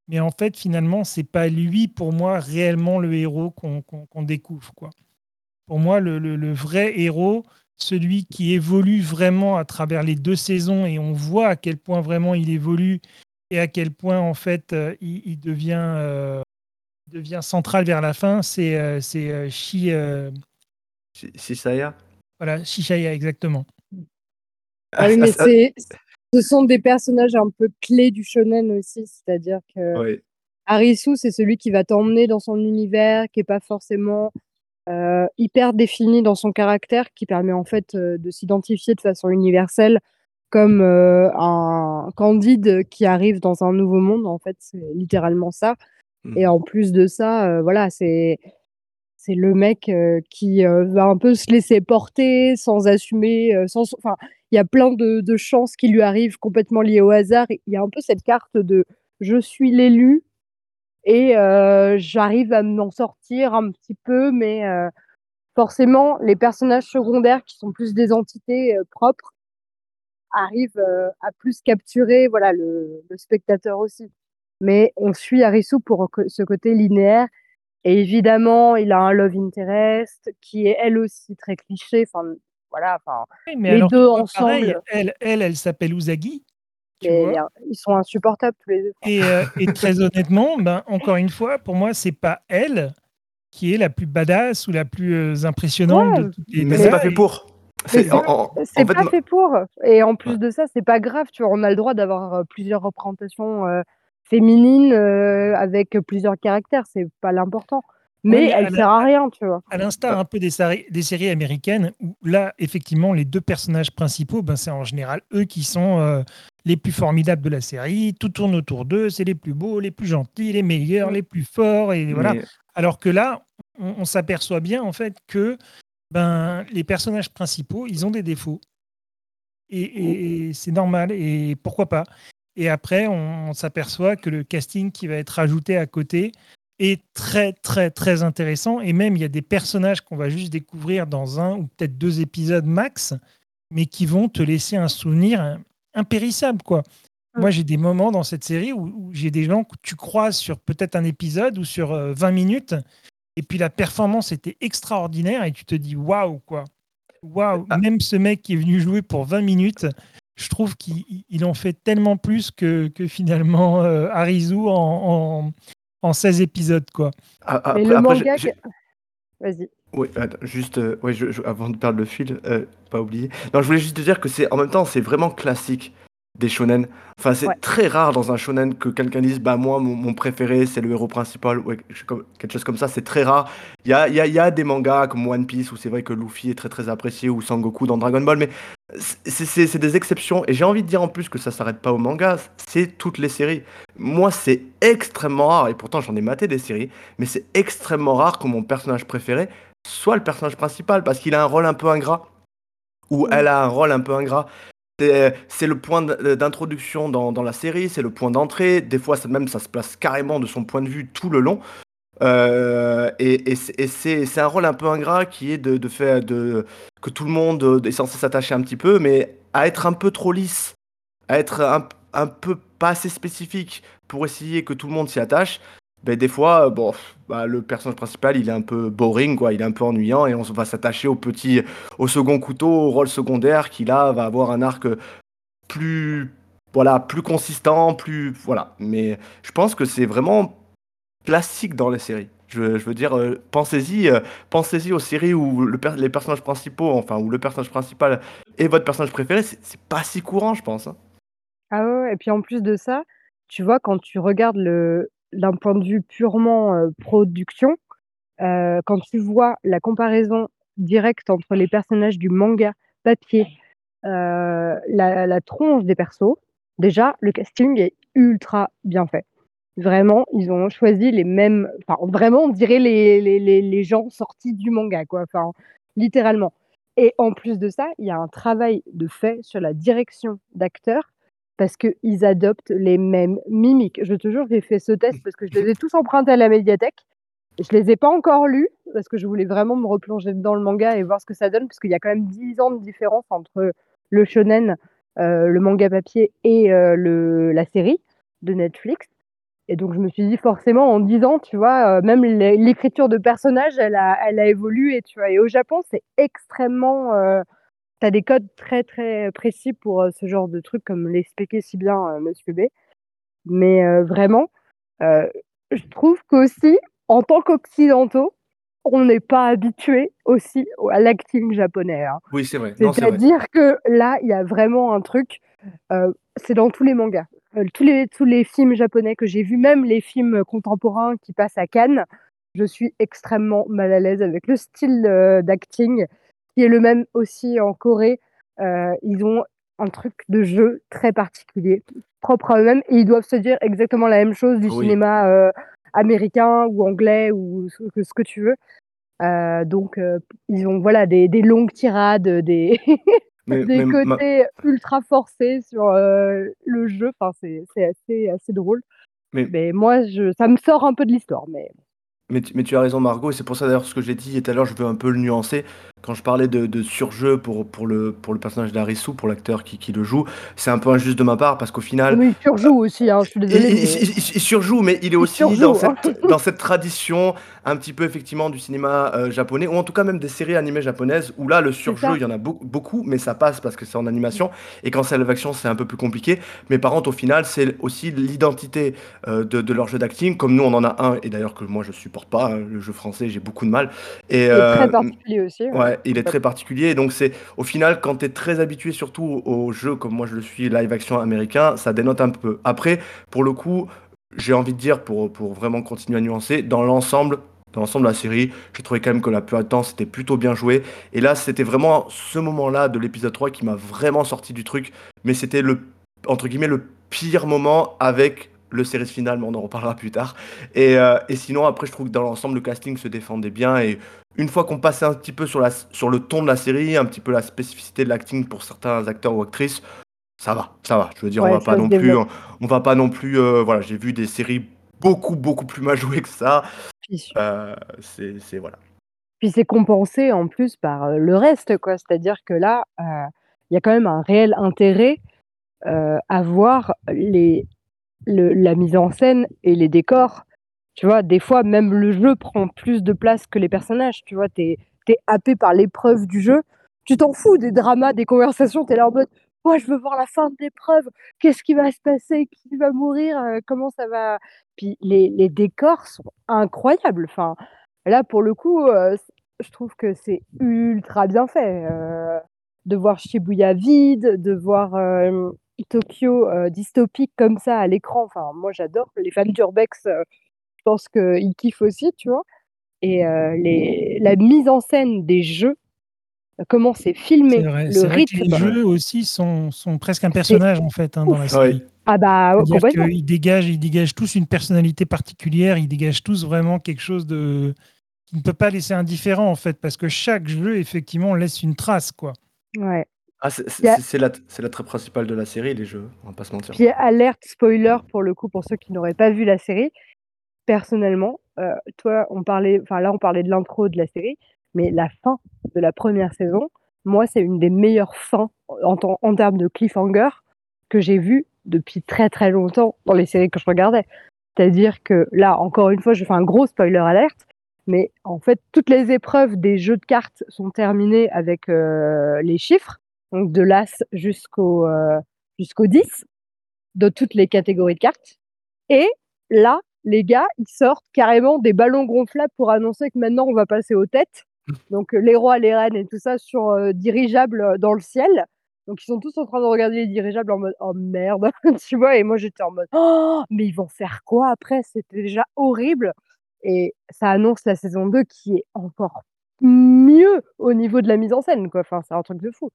Mais en fait, finalement, c'est pas lui, pour moi, réellement le héros qu'on découvre. Quoi. Pour moi, le, le, vrai héros, celui qui évolue vraiment à travers les deux saisons et on voit à quel point vraiment il évolue et à quel point, en fait, euh, il, devient. Euh, devient central vers la fin, c'est euh, c'est euh, Shi, euh, Shishaya? Voilà, Shishaya, exactement. Ah oui, mais c'est, ce sont des personnages un peu clés du shonen aussi, c'est-à-dire que oui. Harisu, c'est celui qui va t'emmener dans son univers, qui est pas forcément hyper défini dans son caractère, qui permet en fait de s'identifier de façon universelle comme un candide qui arrive dans un nouveau monde. En fait, c'est littéralement ça. Mmh. Et en plus de ça, euh, voilà, c'est c'est le mec euh, qui euh, va un peu se laisser porter sans assumer, sans, enfin, il y a plein de, chances qui lui arrivent complètement liées au hasard. Il y a un peu cette carte de je suis l'élu et j'arrive à m'en sortir un petit peu, mais forcément, les personnages secondaires qui sont plus des entités propres arrivent à plus capturer voilà, le, spectateur aussi mais on suit Arisu pour ce côté linéaire. Et évidemment, il a un love interest qui est elle aussi très cliché. Enfin, voilà, enfin, mais les deux ensemble. elle, elle, elle s'appelle Usagi. ils sont insupportables tous les deux. Et, euh, et très honnêtement, ben, encore une fois, pour moi, c'est pas elle qui est la plus badass ou la plus euh, impressionnante de toutes les Mais c'est pas fait pour. C'est pas fait pour. Et en plus de ça, c'est pas grave. Tu vois, on a le droit d'avoir euh, plusieurs représentations féminine euh, avec plusieurs caractères, c'est pas l'important. Mais elle ne sert à rien, tu vois. À l'instar un peu des, des, séries américaines, où là, effectivement, les deux personnages principaux, ben, c'est en général eux qui sont euh, les plus formidables de la série. Tout tourne autour d'eux, c'est les plus beaux, les plus gentils, les meilleurs, les plus forts. Et voilà. Alors que là, on, s'aperçoit bien, en fait, que ben, les personnages principaux, ils ont des défauts. et c'est normal. Et pourquoi pas et après, on, s'aperçoit que le casting qui va être ajouté à côté est très, très, très intéressant. Et même, il y a des personnages qu'on va juste découvrir dans un ou peut-être deux épisodes max, mais qui vont te laisser un souvenir impérissable, quoi. Moi, j'ai des moments dans cette série où, où j'ai des gens que tu croises sur peut-être un épisode ou sur euh, 20 minutes, et puis la performance était extraordinaire, et tu te dis waouh, quoi. Waouh, Ah. même ce mec qui est venu jouer pour 20 minutes, je trouve qu'il il- il en fait tellement plus que, que finalement euh, Arizu en, en, en 16 épisodes, quoi. A- a- Mais Après, le après, j'ai- manga. Vas-y. Oui, attends, juste, euh, ouais, je- je- avant de perdre le fil, euh, pas oublier. Non, je voulais juste te dire que c'est, en même temps, c'est vraiment classique des shonen. Enfin, c'est Ouais. très rare dans un shonen que quelqu'un dise, bah moi, mon, mon préféré, c'est le héros principal, ou quelque chose comme ça. C'est très rare. Il y a, y a- y a des mangas comme One Piece où c'est vrai que Luffy est très très apprécié ou Sangoku dans Dragon Ball, mais c'est- des exceptions. Et j'ai envie de dire en plus que ça s'arrête pas au manga, c'est toutes les séries. Moi, c'est extrêmement rare, et pourtant j'en ai maté des séries, mais c'est extrêmement rare que mon personnage préféré soit le personnage principal parce qu'il a un rôle un peu ingrat ou elle a un rôle un peu ingrat. C'est c'est le point d- d'introduction dans, la série, c'est le point d'entrée. Des fois, même ça se place carrément de son point de vue tout le long. Euh, et c'est- un rôle un peu ingrat qui est de, faire que tout le monde euh, est censé s'attacher un petit peu, mais à être un peu trop lisse, à être un peu pas assez spécifique pour essayer que tout le monde s'y attache. Ben, des fois, euh, bon, bah, le personnage principal, il est un peu boring, quoi, il est un peu ennuyant, et on va s'attacher au petit, au second couteau, au rôle secondaire, qui là va avoir un arc plus, voilà, plus consistant, plus, voilà. Mais je pense que c'est vraiment classique dans les séries. Je, veux dire, euh, pensez-y, euh, pensez-y aux séries où le les personnages principaux, enfin où le personnage principal est votre personnage préféré, c'est pas si courant, je pense. hein. Ah ouais, et puis en plus de ça, tu vois, quand tu regardes le d'un point de vue purement euh, production, euh, quand tu vois la comparaison directe entre les personnages du manga papier, euh, la, tronche des persos, déjà, le casting est ultra bien fait. Vraiment, ils ont choisi les mêmes. Enfin, vraiment, on dirait les, les, les, les gens sortis du manga, quoi. Enfin, littéralement. Et en plus de ça, il y a un travail de fait sur la direction d'acteurs parce qu'ils adoptent les mêmes mimiques. Je te jure, j'ai fait ce test parce que je les ai tous empruntés à la médiathèque. Je les ai pas encore lus parce que je voulais vraiment me replonger dans le manga et voir ce que ça donne parce qu'il y a quand même 10 ans de différence entre le shonen, euh, le manga papier et euh, la série de Netflix. Et donc je me suis dit forcément en 10 ans, tu vois, euh, même l'é- l'écriture de personnages, elle a, évolué. Et au Japon, c'est extrêmement... tu as des codes très très précis pour euh, ce genre de trucs, comme l'expliquait si bien euh, Monsieur B. Mais euh, vraiment, je trouve qu'aussi, en tant qu'occidentaux, on n'est pas habitué aussi au- à l'acting japonais. hein. Oui, c'est vrai. Non, c'est vrai. C'est-à-dire que là, il y a vraiment un truc, euh, c'est dans tous les mangas. Euh, tous, les, tous les films japonais que j'ai vus, même les films contemporains qui passent à Cannes, je suis extrêmement mal à l'aise avec le style euh, d'acting, qui est le même aussi en Corée. Euh, ils ont un truc de jeu très particulier, propre à eux-mêmes, et ils doivent se dire exactement la même chose du Oui. cinéma euh, américain ou anglais ou ce que, ce que tu veux. Euh, donc, euh, ils ont voilà des, des longues tirades, des, Mais, des mais ma- côtés ultra forcés sur le jeu. Enfin, c'est c'est assez, assez drôle. Mais- Mais, moi, je, ça me sort un peu de l'histoire. Mais Mais tu, mais tu as raison Margot, et c'est pour ça d'ailleurs ce que j'ai dit tout à l'heure, je veux un peu le nuancer. Quand je parlais de, de surjeu pour, pour, le, pour le personnage d'Arisu, pour l'acteur qui, qui le joue, c'est un peu injuste de ma part parce qu'au final, oui, il surjoue aussi. Hein, je suis il, désolée. il- mais- il- il- il surjoue, mais il est aussi surjoue, dans, hein. cette, dans cette tradition un petit peu effectivement du cinéma euh, japonais, ou en tout cas même des séries animées japonaises, où là le surjeu, ça. il y en a beau- beaucoup, mais ça passe parce que c'est en animation, et quand c'est live action, c'est un peu plus compliqué. Mais par contre, au final, c'est aussi l'identité euh, de, de leur jeu d'acting, comme nous on en a un, et d'ailleurs que moi je supporte pas, hein, le jeu français, j'ai beaucoup de mal. Et, Il est euh, très particulier aussi. ouais. Ouais, il est très particulier. Donc, c'est au final, quand tu es très habitué surtout au jeu, comme moi je le suis, live action américain, ça dénote un peu. Après, pour le coup, j'ai envie de dire, pour, pour vraiment continuer à nuancer, dans l'ensemble, dans l'ensemble de la série, j'ai trouvé quand même que la plupart du temps, c'était plutôt bien joué. Et là, c'était vraiment ce moment-là de l'épisode 3 qui m'a vraiment sorti du truc. Mais c'était le, entre guillemets, le pire moment avec le série final, mais on en reparlera plus tard. Et, euh, et sinon, après, je trouve que dans l'ensemble, le casting se défendait bien. Et une fois qu'on passait un petit peu sur, la, sur le ton de la série, un petit peu la spécificité de l'acting pour certains acteurs ou actrices, ça va, ça va. Je veux dire, Ouais, on va pas non plus, on va pas non plus. euh, voilà, j'ai vu des séries beaucoup, beaucoup plus mal jouées que ça. Puis, Euh, c'est, c'est- voilà. puis c'est compensé en plus par euh, le reste, quoi. C'est-à-dire que là, euh, il y a quand même un réel intérêt à voir les, la mise en scène et les décors. Tu vois, des fois, même le jeu prend plus de place que les personnages. Tu vois, t'es es happé par l'épreuve du jeu. Tu t'en fous des dramas, des conversations. T'es là en mode, moi, je veux voir la fin de l'épreuve. Qu'est-ce qui va se passer? Qui va mourir? Comment ça va? Puis les, les, décors sont incroyables. Enfin, là, pour le coup, je trouve que c'est ultra bien fait. de voir Shibuya vide, de voir Tokyo dystopique comme ça à l'écran. Enfin, moi, j'adore. Les fans d'Urbex, je pense qu'ils kiffent aussi, tu vois. Et les, la mise en scène des jeux, comment c'est filmé, le rythme. les jeux aussi sont, sont presque un personnage en fait hein, dans la série. Ah bah complètement. Ils dégagent, ils dégagent tous une personnalité particulière, ils dégagent tous vraiment quelque chose de qui ne peut pas laisser indifférent en fait, parce que chaque jeu effectivement laisse une trace quoi. Ouais. Ah, c'est l'attrait principal de la série, les jeux, on va pas se mentir. Puis alerte spoiler pour le coup, pour ceux qui n'auraient pas vu la série. Personnellement, euh, toi, on parlait, enfin là, on parlait de l'intro de la série, mais la fin de la première saison, moi, c'est une des meilleures fins en, termes de cliffhanger que j'ai vu depuis très très longtemps dans les séries que je regardais. C'est-à-dire que là, encore une fois, je fais un gros spoiler alerte, mais en fait, toutes les épreuves des jeux de cartes sont terminées avec euh, les chiffres donc de l'As jusqu'au euh, jusqu'au 10, de toutes les catégories de cartes. Et là, les gars, ils sortent carrément des ballons gonflables pour annoncer que maintenant on va passer aux têtes. Donc euh, les rois, les reines et tout ça sur euh, dirigeables dans le ciel. Donc ils sont tous en train de regarder les dirigeables en mode oh merde, tu vois. Et moi j'étais en mode oh mais ils vont faire quoi après? C'était déjà horrible. Et ça annonce la saison 2 qui est encore mieux au niveau de la mise en scène quoi. Enfin c'est un truc de fou.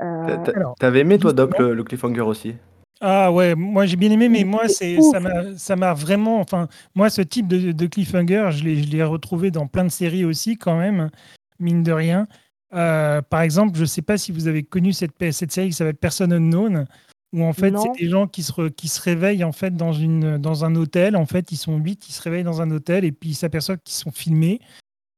Euh, t'avais aimé toi Doc le, cliffhanger aussi? Ah ouais, moi j'ai bien aimé, mais moi c'est ça m'a ça m'a vraiment, enfin moi ce type de, cliffhanger, je l'ai je l'ai retrouvé dans plein de séries aussi quand même, mine de rien. Euh, par exemple, je sais pas si vous avez connu cette cette série qui s'appelle Person Unknown, où en fait c'est des gens qui se qui se réveillent en fait dans une dans un hôtel. En fait, ils sont huit, ils se réveillent dans un hôtel et puis ils s'aperçoivent qu'ils sont filmés.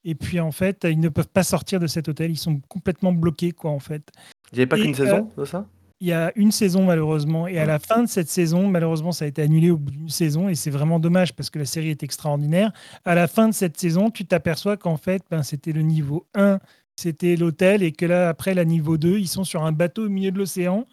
Et puis en fait, ils ne peuvent pas sortir de cet hôtel, ils sont complètement bloqués quoi en fait. Il n'y avait pas qu'une saison de ça? Il y a une saison malheureusement. Et à la fin de cette saison, malheureusement, ça a été annulé au bout d'une saison. Et c'est vraiment dommage parce que la série est extraordinaire. À la fin de cette saison, tu t'aperçois qu'en fait, ben, c'était le niveau 1, c'était l'hôtel. Et que là, après, la niveau 2, ils sont sur un bateau au milieu de l'océan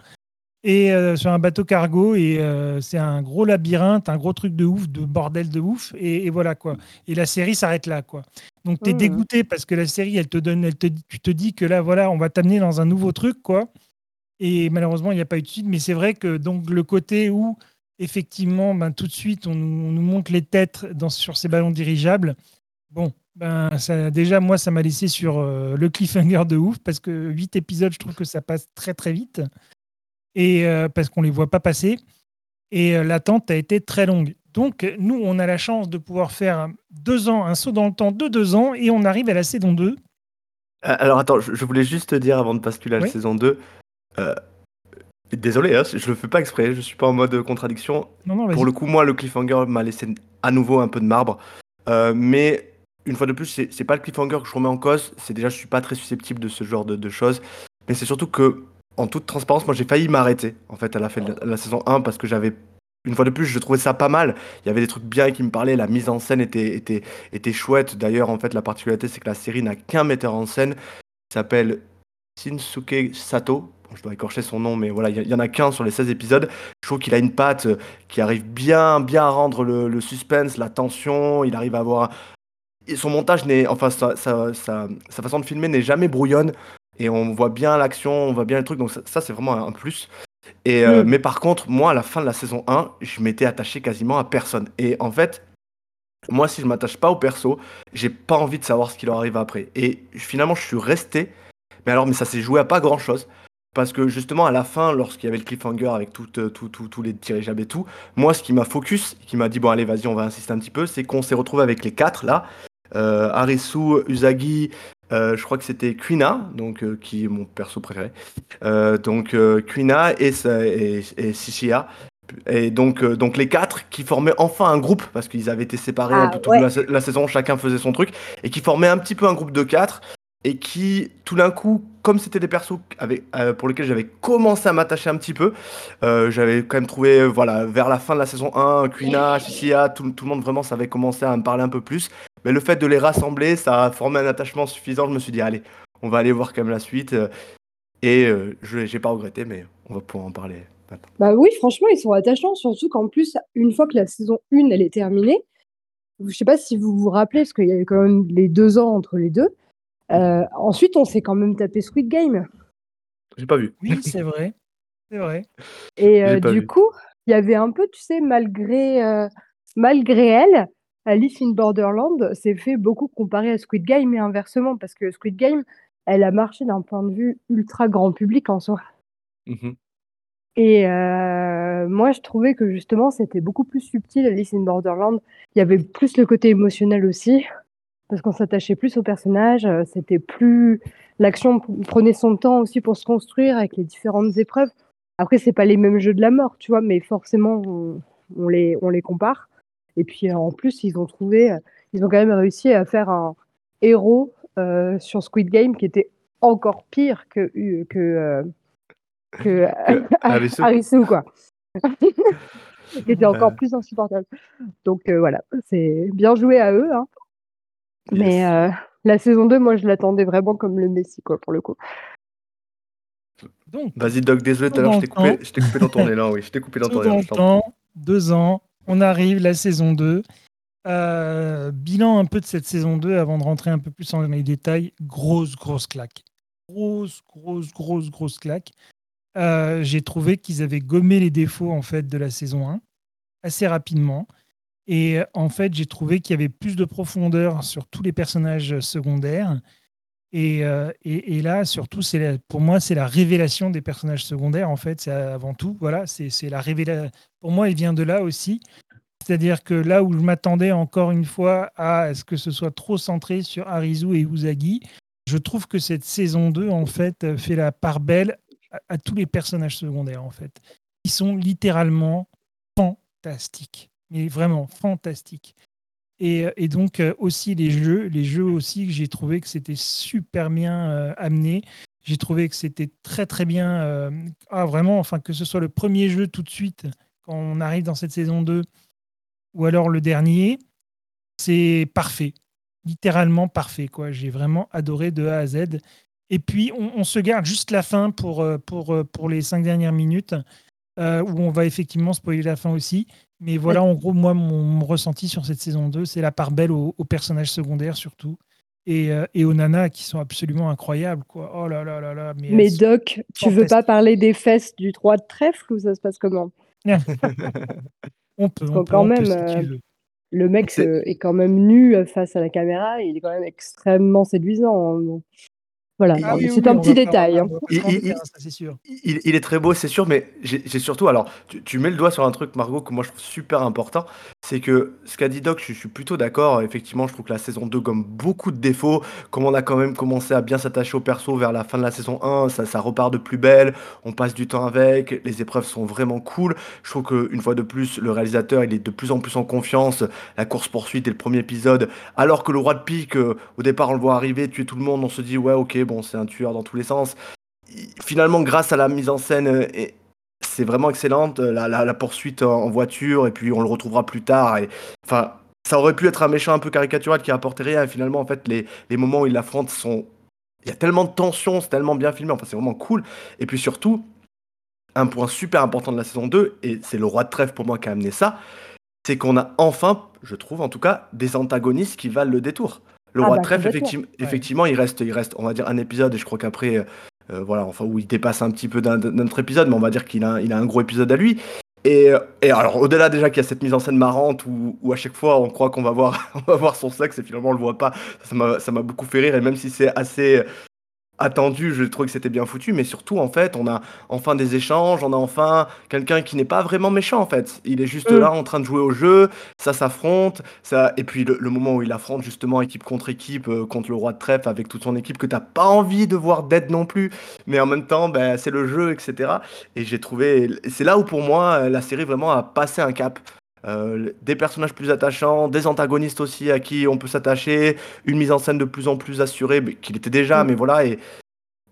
et euh, sur un bateau cargo et euh, c'est un gros labyrinthe, un gros truc de ouf, de bordel de ouf et, voilà quoi. Et la série s'arrête là quoi. Donc tu es mmh. dégoûté parce que la série elle te donne, elle te, tu te dis que là voilà on va t'amener dans un nouveau truc quoi. Et malheureusement il n'y a pas eu de suite, mais c'est vrai que donc le côté où effectivement ben, tout de suite on nous, montre les têtes dans, sur ces ballons dirigeables. Bon, ben, ça, déjà, moi, ça m'a laissé sur euh, le cliffhanger de ouf parce que 8 épisodes, je trouve que ça passe très très vite et euh, parce qu'on les voit pas passer. Et euh, l'attente a été très longue. Donc, nous, on a la chance de pouvoir faire deux ans, un saut dans le temps de deux ans, et on arrive à la saison 2. Euh, alors, attends, je voulais juste te dire avant de basculer à la saison 2. Désolé, hein, je le fais pas exprès, je suis pas en mode contradiction. Pour le coup, moi, le cliffhanger m'a laissé à nouveau un peu de marbre. mais une fois de plus, c'est pas le cliffhanger que je remets en cause. C'est déjà, je suis pas très susceptible de ce genre de, de choses. Mais c'est surtout que en toute transparence, moi j'ai failli m'arrêter en fait à la fin de la, saison 1 parce que j'avais une fois de plus, je trouvais ça pas mal. Il y avait des trucs bien qui me parlaient, la mise en scène était, était, était chouette. D'ailleurs, en fait, la particularité, c'est que la série n'a qu'un metteur en scène. Il s'appelle Shinsuke Sato. Je dois écorcher son nom, mais voilà, il y, en a qu'un sur les 16 épisodes. Je trouve qu'il a une patte euh, qui arrive bien, bien à rendre le, suspense, la tension. Il arrive à avoir. son montage n'est. Enfin, sa, sa, sa façon de filmer n'est jamais brouillonne et on voit bien l'action, on voit bien le truc, donc ça, c'est vraiment un plus. Et, euh, mm. Mais par contre, moi, à la fin de la saison 1, je m'étais attaché quasiment à personne. Et en fait, moi, si je m'attache pas au perso, j'ai pas envie de savoir ce qui leur arrive après. Et finalement, je suis resté. Mais alors, mais ça s'est joué à pas grand chose. Parce que justement, à la fin, lorsqu'il y avait le cliffhanger avec tous tout, tout, tout, les dirigeables et tout, moi, ce qui m'a focus, qui m'a dit, bon, allez, vas-y, on va insister un petit peu, c'est qu'on s'est retrouvé avec les quatre là. Euh, Arisu, Usagi, euh, je crois que c'était Quina, donc euh, qui est mon perso préféré. Euh, donc Quina et, et, et Sishia. Et donc, donc les quatre qui formaient enfin un groupe, parce qu'ils avaient été séparés ah, toute la, saison, chacun faisait son truc, et qui formaient un petit peu un groupe de quatre. et qui, tout d'un coup, comme c'était des persos euh, pour lesquels j'avais commencé à m'attacher un petit peu, euh, j'avais quand même trouvé, voilà, vers la fin de la saison 1, Quina, Chicia, tout, tout, le monde vraiment, ça avait commencé à me parler un peu plus. Mais le fait de les rassembler, ça a formé un attachement suffisant. Je me suis dit, allez, on va aller voir quand même la suite. Et je j'ai pas regretté, mais on va pouvoir en parler. Bah oui, franchement, ils sont attachants, surtout qu'en plus, une fois que la saison 1 elle est terminée, je sais pas si vous vous rappelez, parce qu'il y avait quand même les deux ans entre les deux. Euh, ensuite, on s'est quand même tapé Squid Game. J'ai pas vu. Oui, c'est vrai. C'est vrai. Et euh, du coup, il y avait un peu, tu sais, malgré, euh, malgré elle, Alice in Borderland s'est fait beaucoup comparer à Squid Game et inversement, parce que Squid Game, elle a marché d'un point de vue ultra grand public en soi. Mmh et moi, je trouvais que justement, c'était beaucoup plus subtil, Alice in Borderland. Il y avait plus le côté émotionnel aussi parce qu'on s'attachait plus au personnage, euh, c'était plus l'action prenait son temps aussi pour se construire avec les différentes épreuves. Après, c'est pas les mêmes jeux de la mort, tu vois, mais forcément on, les on les compare. Et puis euh, en plus, ils ont trouvé, euh, ils ont quand même réussi à faire un héros sur Squid Game qui était encore pire que que que, Arisu, quoi. qui était encore plus insupportable. Donc voilà, c'est bien joué à eux. Hein. Mais euh, la saison 2, moi, je l'attendais vraiment comme le Messi, quoi, pour le coup. Vas-y, Doc, désolé, tout à l'heure, je t'ai coupé, coupé, dans ton élan, oui, je t'ai coupé dans ton élan. deux ans, on arrive, la saison 2. Euh, bilan un peu de cette saison 2 avant de rentrer un peu plus dans les détails. Grosse, grosse claque. Grosse, grosse, grosse, grosse claque. Euh, j'ai trouvé qu'ils avaient gommé les défauts en fait de la saison 1 assez rapidement. Et en fait, j'ai trouvé qu'il y avait plus de profondeur sur tous les personnages secondaires. Et, et, là, surtout, pour moi, c'est la révélation des personnages secondaires. En fait, c'est avant tout, voilà, c'est la révélation. Pour moi, il vient de là aussi. C'est-à-dire que là où je m'attendais encore une fois à ce que ce soit trop centré sur Arizu et Uzagi, je trouve que cette saison 2, en fait, fait la part belle à, à tous les personnages secondaires, en fait. Ils sont littéralement fantastiques mais vraiment fantastique. Et, et, donc euh, aussi les jeux, les jeux aussi que j'ai trouvé que c'était super bien euh, amené. J'ai trouvé que c'était très très bien. Euh, ah vraiment, enfin que ce soit le premier jeu tout de suite quand on arrive dans cette saison 2 ou alors le dernier, c'est parfait, littéralement parfait quoi. J'ai vraiment adoré de A à Z. Et puis on, on, se garde juste la fin pour pour pour les cinq dernières minutes où on va effectivement spoiler la fin aussi. Mais voilà, en gros, moi, mon, ressenti sur cette saison 2, c'est la part belle aux, personnages secondaires surtout. Et, euh, et, aux nanas qui sont absolument incroyables. Quoi. Oh là là là là. Mais, Doc, tu veux pas parler des fesses du 3 de trèfle ou ça se passe comment? On peut. On quand même, euh, le mec est... quand même nu face à la caméra. Il est quand même extrêmement séduisant. Hein, voilà, ah c'est un petit détail. Hein. Il, est très beau, c'est sûr, mais j'ai surtout. Alors, tu, mets le doigt sur un truc, Margot, que moi je trouve super important. C'est que ce qu'a dit Doc, je, suis plutôt d'accord. Effectivement, je trouve que la saison 2 gomme beaucoup de défauts. Comme on a quand même commencé à bien s'attacher au perso vers la fin de la saison 1, ça, ça repart de plus belle. On passe du temps avec. Les épreuves sont vraiment cool. Je trouve qu'une fois de plus, le réalisateur, il est de plus en plus en confiance. La course-poursuite est le premier épisode. Alors que le roi de pique, euh, au départ, on le voit arriver, tuer tout le monde. On se dit, ouais, ok, bon, c'est un tueur dans tous les sens. Finalement, grâce à la mise en scène, euh, c'est vraiment excellente. La, la, poursuite en voiture, et puis on le retrouvera plus tard. Enfin, ça aurait pu être un méchant un peu caricatural qui apportait rien. Et finalement, en fait, les, les moments où il l'affronte sont. Il y a tellement de tension, c'est tellement bien filmé. Enfin, c'est vraiment cool. Et puis surtout, un point super important de la saison 2, et c'est le roi de trèfle pour moi qui a amené ça, c'est qu'on a enfin, je trouve en tout cas, des antagonistes qui valent le détour. Le ah roi de bah, trèfle, effectivement, effectivement, il reste, il reste, on va dire, un épisode, et je crois qu'après, euh, euh, voilà, enfin, où il dépasse un petit peu d'un autre épisode, mais on va dire qu'il a, il a un gros épisode à lui. Et, euh, et alors, au-delà déjà qu'il y a cette mise en scène marrante où, où à chaque fois on croit qu'on va voir, on va voir son sexe et finalement on le voit pas, ça m'a beaucoup fait rire. Et même si c'est assez attendu, je trouvais que c'était bien foutu, mais surtout, en fait, on a enfin des échanges, on a enfin quelqu'un qui n'est pas vraiment méchant, en fait. Il est juste mm. là en train de jouer au jeu, ça s'affronte, ça... et puis le, moment où il affronte justement équipe contre équipe, euh, contre le roi de trèfle avec toute son équipe que t'as pas envie de voir dead non plus, mais en même temps, ben, c'est le jeu, etc. Et j'ai trouvé, c'est là où pour moi, la série vraiment a passé un cap. Euh, des personnages plus attachants, des antagonistes aussi à qui on peut s'attacher, une mise en scène de plus en plus assurée, mais qu'il était déjà, mm. mais voilà, et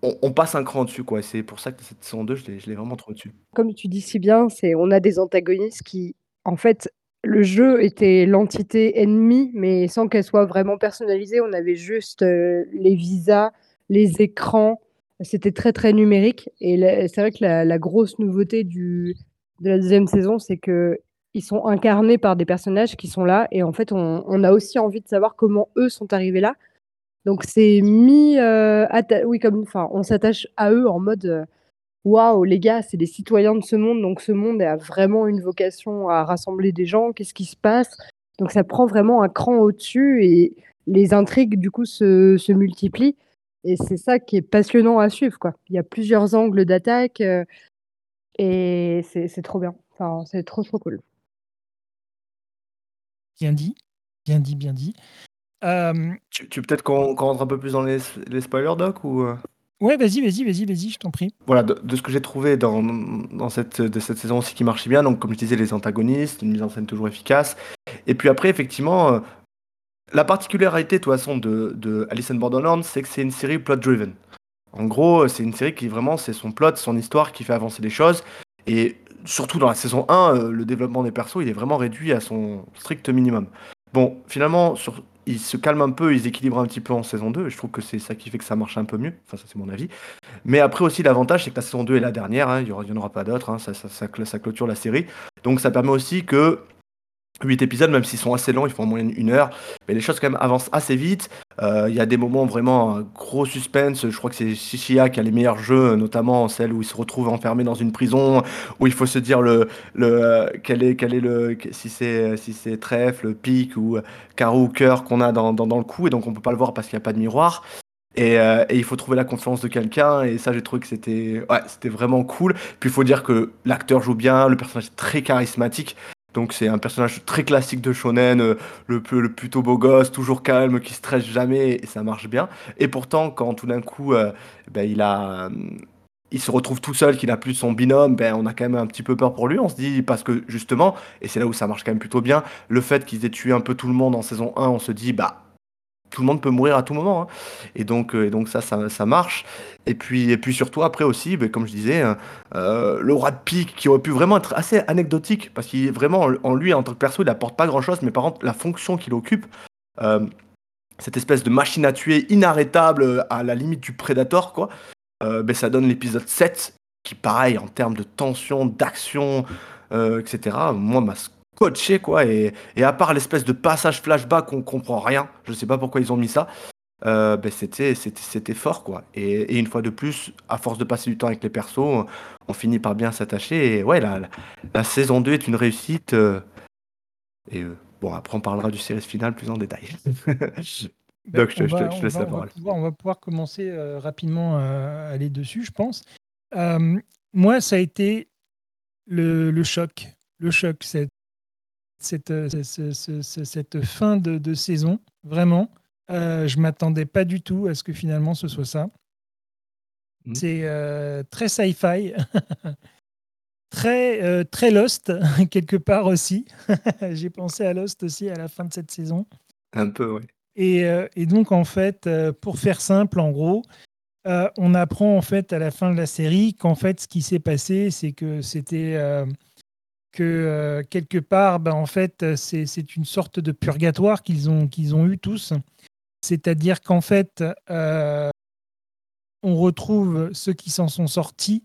on, passe un cran dessus, quoi. C'est pour ça que cette saison 2, je l'ai vraiment trop dessus. Comme tu dis si bien, c'est on a des antagonistes qui, en fait, le jeu était l'entité ennemie, mais sans qu'elle soit vraiment personnalisée. On avait juste euh, les visas, les écrans. C'était très très numérique. Et c'est vrai que la, grosse nouveauté du, de la deuxième saison, c'est que ils sont incarnés par des personnages qui sont là. Et en fait, on, a aussi envie de savoir comment eux sont arrivés là. Donc c'est mis, euh, oui comme, enfin, on s'attache à eux en mode. Euh, waouh, les gars, c'est des citoyens de ce monde, donc ce monde a vraiment une vocation à rassembler des gens, qu'est-ce qui se passe? Donc ça prend vraiment un cran au-dessus et les intrigues, du coup, se, multiplient. Et c'est ça qui est passionnant à suivre, quoi. Il y a plusieurs angles d'attaque euh, et c'est trop bien. Enfin, c'est trop, trop cool. Bien dit, bien dit, bien dit. Euh, tu, tu peut-être qu'on rentre un peu plus dans les, les spoilers, Doc ou... Euh? Ouais, vas-y, vas-y, vas-y, vas-y, je t'en prie. Voilà, de, ce que j'ai trouvé dans, dans cette, de cette saison aussi qui marchait bien, donc comme je disais, les antagonistes, une mise en scène toujours efficace. Et puis après, effectivement, euh, la particularité, de toute façon, de, de Alice in Borderlands, c'est que c'est une série plot-driven. En gros, c'est une série qui vraiment, c'est son plot, son histoire qui fait avancer les choses. Et surtout dans la saison 1, euh, le développement des persos, il est vraiment réduit à son strict minimum. Bon, finalement, ils se calment un peu, ils équilibrent un petit peu en saison 2. Et je trouve que c'est ça qui fait que ça marche un peu mieux. Enfin, ça, c'est mon avis. Mais après aussi, l'avantage, c'est que la saison 2 est la dernière. Hein. il n'y en aura pas d'autres. Hein. ça, clôture la série. Donc, ça permet aussi que 8 épisodes, même s'ils sont assez longs, ils font en moyenne une heure, mais les choses quand même avancent assez vite. Euh, il y a des moments vraiment gros suspense. Je crois que c'est Shishia qui a les meilleurs jeux, notamment celle où il se retrouve enfermé dans une prison, où il faut se dire le, le euh, quel est quel est le si c'est si c'est trèfle, pic ou carreau ou cœur qu'on a dans, dans, le coup, et donc on peut pas le voir parce qu'il n'y a pas de miroir. Et, euh, et, il faut trouver la confiance de quelqu'un. Et ça, j'ai trouvé que c'était ouais, c'était vraiment cool. Puis il faut dire que l'acteur joue bien, le personnage est très charismatique. Donc c'est un personnage très classique de shonen, euh, le, plutôt beau gosse, toujours calme, qui stresse jamais, et ça marche bien. Et pourtant, quand tout d'un coup, euh, ben, il a... Il se retrouve tout seul, qu'il n'a plus son binôme, ben on a quand même un petit peu peur pour lui. On se dit, parce que justement, et c'est là où ça marche quand même plutôt bien, le fait qu'ils aient tué un peu tout le monde en saison 1, on se dit, bah tout le monde peut mourir à tout moment. Hein. Et, donc, euh, ça, ça, marche. Et puis, et puis surtout, après aussi, ben, comme je disais, hein, euh, le roi de pique qui aurait pu vraiment être assez anecdotique, parce qu'il vraiment, en lui, en tant que perso, il n'apporte pas grand-chose, mais par contre, la fonction qu'il occupe, euh, cette espèce de machine à tuer inarrêtable à la limite du Predator, quoi, ben, ça donne l'épisode 7, qui, pareil, en termes de tension, d'action, etc., moi, m'a coaché, quoi. Et, et à part l'espèce de passage flashback, on comprend rien. Je sais pas pourquoi ils ont mis ça. Euh, ben c'était, c'était, fort, quoi. Et, une fois de plus, à force de passer du temps avec les persos, on finit par bien s'attacher. Et ouais, la, la, saison 2 est une réussite. Euh, et euh, bon, après, on parlera du série finale plus en détail. Ben, Donc, je, te laisse la parole. On va, pouvoir, commencer rapidement à aller dessus, je pense. moi, ça a été le, le choc. Le choc, cette cette, euh, cette fin de, saison, vraiment. Euh, je m'attendais pas du tout à ce que finalement ce soit ça. Mmh. C'est euh, très sci-fi, très, euh, très Lost, quelque part aussi. J'ai pensé à Lost aussi à la fin de cette saison. Un peu, oui. Et, et, donc, en fait, pour faire simple, en gros, on apprend en fait à la fin de la série qu'en fait, ce qui s'est passé, c'est que c'était que euh, quelque part, ben, en fait, c'est une sorte de purgatoire qu'ils ont, ont eu tous. C'est-à-dire qu'en fait, euh, on retrouve ceux qui s'en sont sortis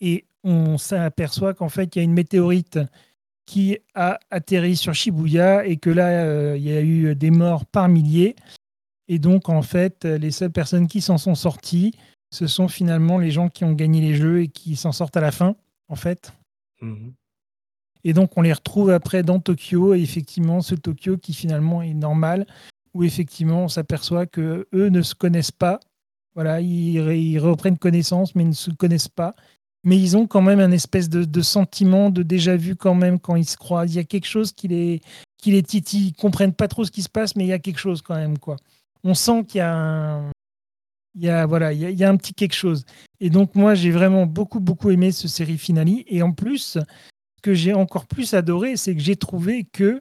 et on s'aperçoit qu'en fait, il y a une météorite qui a atterri sur Shibuya et que là, euh, il y a eu des morts par milliers. Et donc, en fait, les seules personnes qui s'en sont sorties, ce sont finalement les gens qui ont gagné les jeux et qui s'en sortent à la fin, en fait. Mmh et donc, on les retrouve après dans Tokyo, et effectivement, ce Tokyo qui finalement est normal, où effectivement, on s'aperçoit que eux ne se connaissent pas. Voilà, ils, reprennent connaissance, mais ils ne se connaissent pas. Mais ils ont quand même un espèce de, sentiment de déjà vu quand même quand ils se croisent. Il y a quelque chose qui les, qui les titille. Ils comprennent pas trop ce qui se passe, mais il y a quelque chose quand même, quoi. On sent qu'il y a un, il y a voilà, il y a, un petit quelque chose. Et donc moi, j'ai vraiment beaucoup beaucoup aimé ce série finale. Et en plus, que j'ai encore plus adoré, c'est que j'ai trouvé que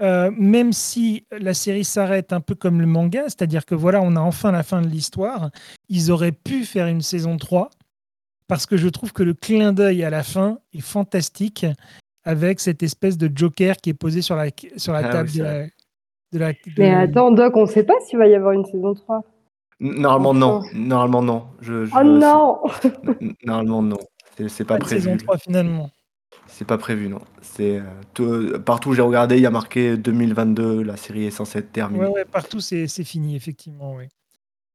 euh, même si la série s'arrête un peu comme le manga, c'est-à-dire que voilà, on a enfin la fin de l'histoire, ils auraient pu faire une saison 3 parce que je trouve que le clin d'œil à la fin est fantastique avec cette espèce de Joker qui est posé sur la, sur la Ah table oui, de, la, de la- Mais attends, Doc, on sait pas s'il va y avoir une saison 3. Normalement, non. Normalement, non. Je, je- Oh non c'est- Normalement, non. C'est- C'est pas pas de saison prévu. 3 finalement. C'est pas prévu, non. C'est euh, tout- partout où j'ai regardé, il y a marqué 2022. La série est censée être terminée. Ouais, ouais, partout c'est c'est fini, effectivement. Ouais.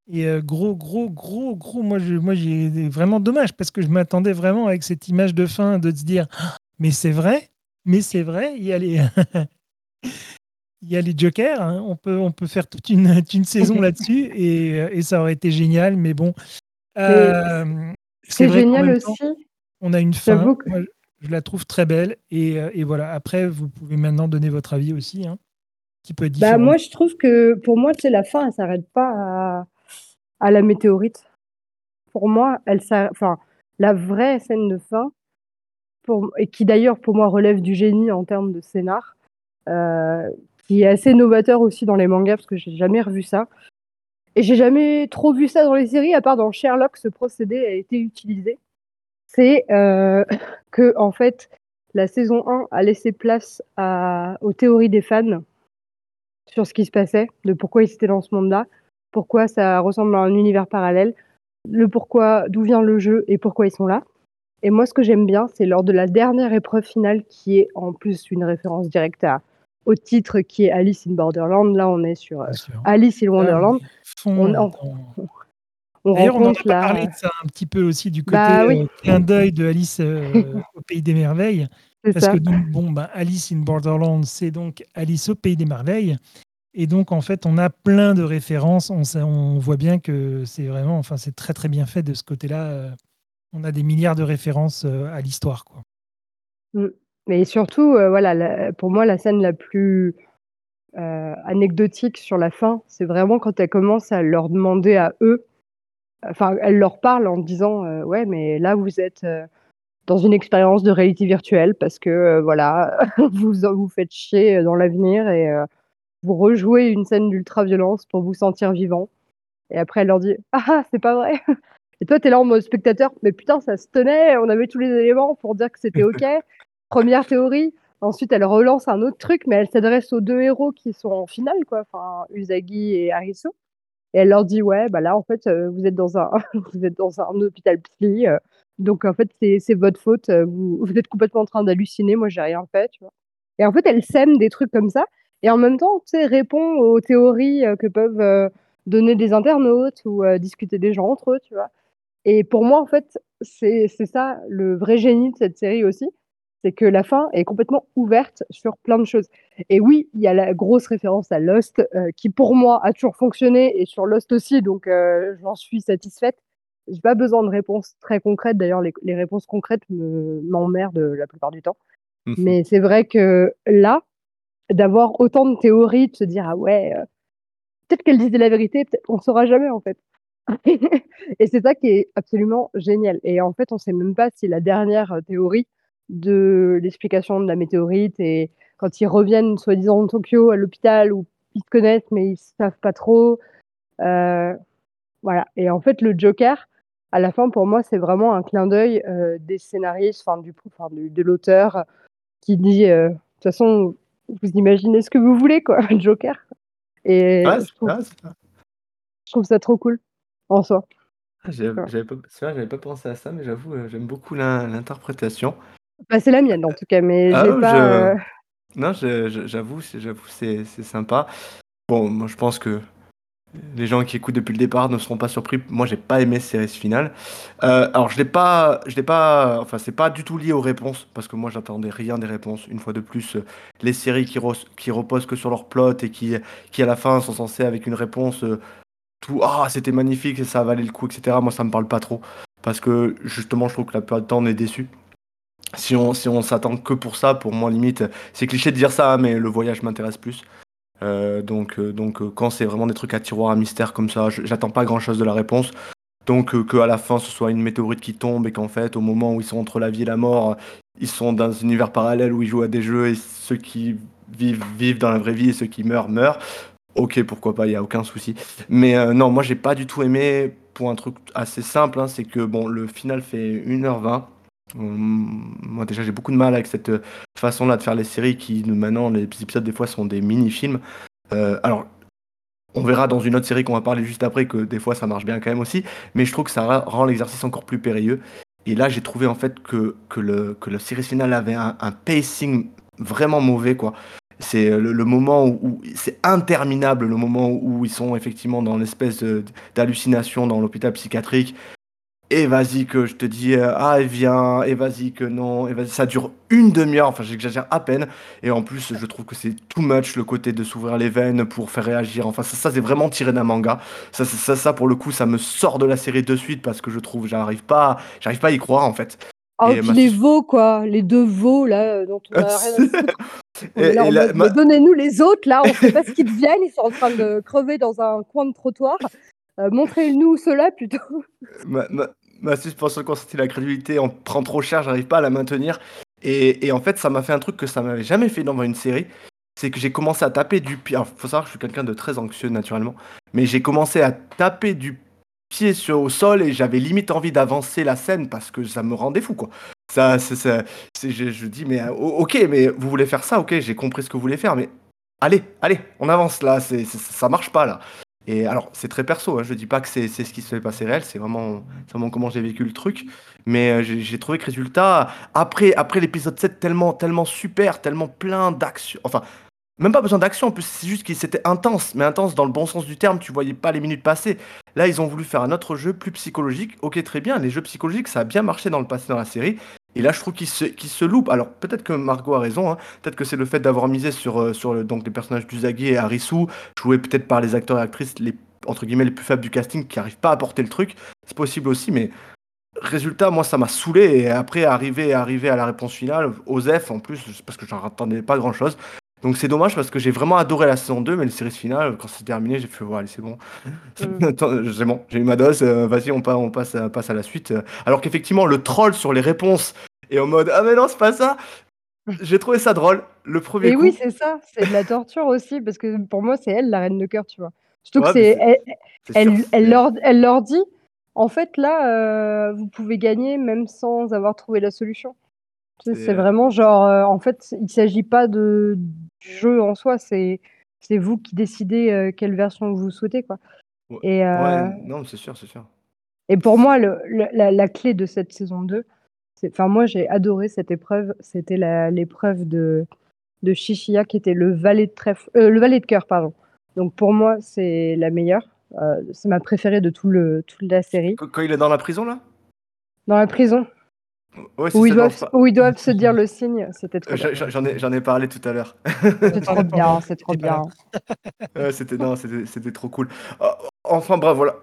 Et euh, gros, gros, gros, gros, moi, je, moi j'ai vraiment dommage parce que je m'attendais vraiment avec cette image de fin de se dire Ah, mais c'est vrai, mais c'est vrai, il y a les, il y a les Jokers, hein, on, peut, on peut faire toute une, une saison là-dessus et, et ça aurait été génial, mais bon. Euh, C'est génial temps, aussi. on a une fin, J'avoue que- moi, je la trouve très belle et, euh, et voilà. Après, vous pouvez maintenant donner votre avis aussi, hein, qui peut être différent. Bah, moi, je trouve que pour moi, sais, la fin, elle s'arrête pas à, à la météorite. Pour moi, elle enfin, la vraie scène de fin, pour, et qui d'ailleurs, pour moi, relève du génie en termes de scénar, euh, qui est assez novateur aussi dans les mangas, parce que j'ai jamais revu ça. Et j'ai jamais trop vu ça dans les séries, à part dans Sherlock, ce procédé a été utilisé. C'est euh, que, en fait, la saison 1 a laissé place à, aux théories des fans sur ce qui se passait, de pourquoi ils étaient dans ce monde-là, pourquoi ça ressemble à un univers parallèle, le pourquoi, d'où vient le jeu et pourquoi ils sont là. Et moi, ce que j'aime bien, c'est lors de la dernière épreuve finale, qui est en plus une référence directe à, au titre qui est Alice in Borderland. Là, on est sur euh. Alice in Ah, Wonderland. on-. On on n'en a la... parlé de ça un petit peu aussi du côté Bah oui. euh, clin d'œil de Alice euh, au Pays des Merveilles. Parce ça. que donc, bon, ben, Alice in Borderland, c'est donc Alice au Pays des Merveilles. Et donc, en fait, on a plein de références. On, on voit bien que c'est vraiment, enfin, c'est très, très bien fait de ce côté-là. Euh, On a des milliards de références euh, à l'histoire, quoi. Mais surtout, euh, voilà, la- pour moi, la scène la plus euh, anecdotique sur la fin, c'est vraiment quand elle commence à leur demander à eux, enfin, elle leur parle en disant, euh, ouais, mais là, vous êtes dans une expérience de réalité virtuelle parce que, voilà, vous vous faites chier dans l'avenir et vous rejouez une scène d'ultra-violence pour vous sentir vivant. Et après, elle leur dit, ah, ah, c'est pas vrai. Et toi, t'es là en mode spectateur, mais putain, ça se tenait, on avait tous les éléments pour dire que c'était OK. Première théorie. Ensuite, elle relance un autre truc, mais elle s'adresse aux deux héros qui sont en finale, quoi, enfin, Usagi et Arisu. Et elle leur dit, ouais, bah là, en fait, euh, vous êtes dans un, vous êtes dans un hôpital psy, euh, donc en fait, c'est votre faute, euh, vous, êtes complètement en train d'halluciner, moi, j'ai rien fait, tu vois. Et en fait, elle sème des trucs comme ça, et en même temps, tu sais, répond aux théories que peuvent donner des internautes ou discuter des gens entre eux, tu vois. Et pour moi, en fait, c'est ça le vrai génie de cette série aussi, c'est que la fin est complètement ouverte sur plein de choses. Et oui, il y a la grosse référence à Lost, euh, qui pour moi a toujours fonctionné, et sur Lost aussi, donc euh, j'en suis satisfaite. J'ai pas besoin de réponses très concrètes, d'ailleurs les, les réponses concrètes me- m'emmerdent la plupart du temps. Mhm. Mais c'est vrai que là, d'avoir autant de théories, de se dire, ah ouais, euh, peut-être qu'elle disait la vérité, peut-être on saura jamais en fait. et c'est ça qui est absolument génial. Et en fait, on sait même pas si la dernière euh, théorie de l'explication de la météorite et quand ils reviennent soi-disant de Tokyo à l'hôpital où ils se connaissent mais ils savent pas trop. euh, voilà. Et en fait, le Joker, à la fin, pour moi, c'est vraiment un clin d'œil euh, des scénaristes, enfin du, enfin, du- de l'auteur qui dit, euh, de toute façon, vous imaginez ce que vous voulez, quoi, Joker. Et je, trouve, ah, ça. je trouve ça trop cool en soi. Ah, J'avais j'avais pas, c'est vrai, j'avais pas pensé à ça, mais j'avoue, j'aime beaucoup l'in- l'interprétation. Bah, c'est la mienne en tout cas, mais Ah, j'ai je- pas. Non, je- je- j'avoue, c'est, j'avoue, c'est, c'est sympa. Bon, moi, je pense que les gens qui écoutent depuis le départ ne seront pas surpris. Moi, j'ai pas aimé cette série finale. Euh, alors, je l'ai pas, je l'ai pas. Enfin, c'est pas du tout lié aux réponses, parce que moi, j'attendais rien des réponses. Une fois de plus, les séries qui, ros- qui reposent que sur leur plot et qui, qui à la fin sont censées avec une réponse euh, tout. Ah, c'était magnifique, ça a valé le coup, etc. Moi, ça me parle pas trop, parce que justement, je trouve que la plupart du temps, on est déçu. Si on, s'attend que pour ça, pour moi, limite, c'est cliché de dire ça, hein, mais le voyage m'intéresse plus. Euh, donc, euh, euh, quand c'est vraiment des trucs à tiroir à mystère comme ça, j'attends pas grand chose de la réponse. Donc, euh, qu'à la fin, ce soit une météorite qui tombe et qu'en fait, au moment où ils sont entre la vie et la mort, ils sont dans un univers parallèle où ils jouent à des jeux et ceux qui vivent vivent dans la vraie vie et ceux qui meurent meurent. Ok, pourquoi pas, il y a aucun souci. Mais non, moi j'ai pas du tout aimé pour un truc assez simple, hein, c'est que bon, le final fait 1h20. Moi déjà j'ai beaucoup de mal avec cette euh, façon-là de faire les séries qui maintenant les épisodes des fois sont des mini-films. Euh, alors on verra dans une autre série qu'on va parler juste après que des fois ça marche bien quand même aussi, mais je trouve que ça rend l'exercice encore plus périlleux. Et là j'ai trouvé en fait que, que, le, que la série finale avait un, un pacing vraiment mauvais quoi. C'est le, moment où, c'est interminable, le moment où ils sont effectivement dans l'espèce d'hallucination dans l'hôpital psychiatrique. Et vas-y que je te dis, euh, ah, viens, et vas-y que non, et ça dure une demi-heure, enfin j'exagère à peine. Et en plus, je trouve que c'est too much le côté de s'ouvrir les veines pour faire réagir. Enfin, ça, c'est vraiment tiré d'un manga. Ça, ça, ça, pour le coup, ça me sort de la série de suite parce que je trouve, j'arrive pas, j'arrive pas à y croire en fait. Oh, puis les veaux, quoi, les deux veaux, là, dont on a rien à. Donnez-nous les autres, là, on sait pas ce qu'ils deviennent, ils sont en train de crever dans un coin de trottoir. Euh, montrez-nous cela plutôt. ma, ma, ma, suspension de constater la crédulité, on prend trop cher, j'arrive pas à la maintenir. Et, et en fait, ça m'a fait un truc que ça m'avait jamais fait dans une série. C'est que j'ai commencé à taper du pied. Alors, faut savoir que je suis quelqu'un de très anxieux naturellement. Mais j'ai commencé à taper du pied sur au sol et j'avais limite envie d'avancer la scène parce que ça me rendait fou quoi. Ça, ça, je, je, dis mais euh, ok mais vous voulez faire ça ok j'ai compris ce que vous voulez faire mais allez allez on avance là c'est ça marche pas là. Et alors c'est très perso hein, je dis pas que c'est ce qui se fait passer réel c'est vraiment, vraiment comment j'ai vécu le truc mais euh, j'ai trouvé que résultat après après l'épisode 7 tellement tellement super tellement plein d'action enfin même pas besoin d'action, en plus, c'est juste que c'était intense, mais intense dans le bon sens du terme, tu voyais pas les minutes passer. Là, ils ont voulu faire un autre jeu plus psychologique. Ok, très bien, les jeux psychologiques, ça a bien marché dans le passé dans la série. Et là, je trouve qu'ils se, loupent. Alors, peut-être que Margot a raison, hein. peut-être que c'est le fait d'avoir misé sur, euh, les personnages d'Uzagi et Harisu, joués peut-être par les acteurs et actrices les, entre guillemets, les plus faibles du casting qui n'arrivent pas à porter le truc. C'est possible aussi, mais résultat, moi, ça m'a saoulé. Et après, arriver, arriver à la réponse finale, Osef, en plus, parce que j'en attendais pas grand-chose, donc c'est dommage parce que j'ai vraiment adoré la saison 2, mais le série finale, quand c'est terminé, j'ai fait, voilà, c'est bon. Mm. c'est bon, j'ai eu ma dose, euh, vas-y, on, passe, on passe, passe, à la suite. Alors qu'effectivement, le troll sur les réponses est en mode, ah mais non, c'est pas ça. J'ai trouvé ça drôle, le premier Et oui, c'est ça, c'est de la torture aussi, parce que pour moi, c'est elle, la reine de cœur, tu vois. Surtout que c'est, elle, elle, leur, elle leur dit, en fait, là, euh, vous pouvez gagner même sans avoir trouvé la solution. C'est vraiment genre, euh, en fait, il s'agit pas de, jeu en soi, c'est vous qui décidez euh, quelle version vous souhaitez. Quoi. Et, euh, non, c'est sûr, c'est sûr. Et pour moi, le, la, la, clé de cette saison 2, enfin moi j'ai adoré cette épreuve, c'était l'épreuve de, de Shishiya qui était le valet de trèfle, le valet de cœur, pardon. Donc pour moi, c'est la meilleure. c'est ma préférée de tout le, toute la série. Quand il est dans la prison là? Dans la prison où, ils doivent, où, ils doivent, se dire le signe, c'était trop J'en ai, j'en ai parlé tout à l'heure. C'est trop bien, c'est trop bien. c'était, non, c'était, trop cool. Oh, enfin bref, voilà.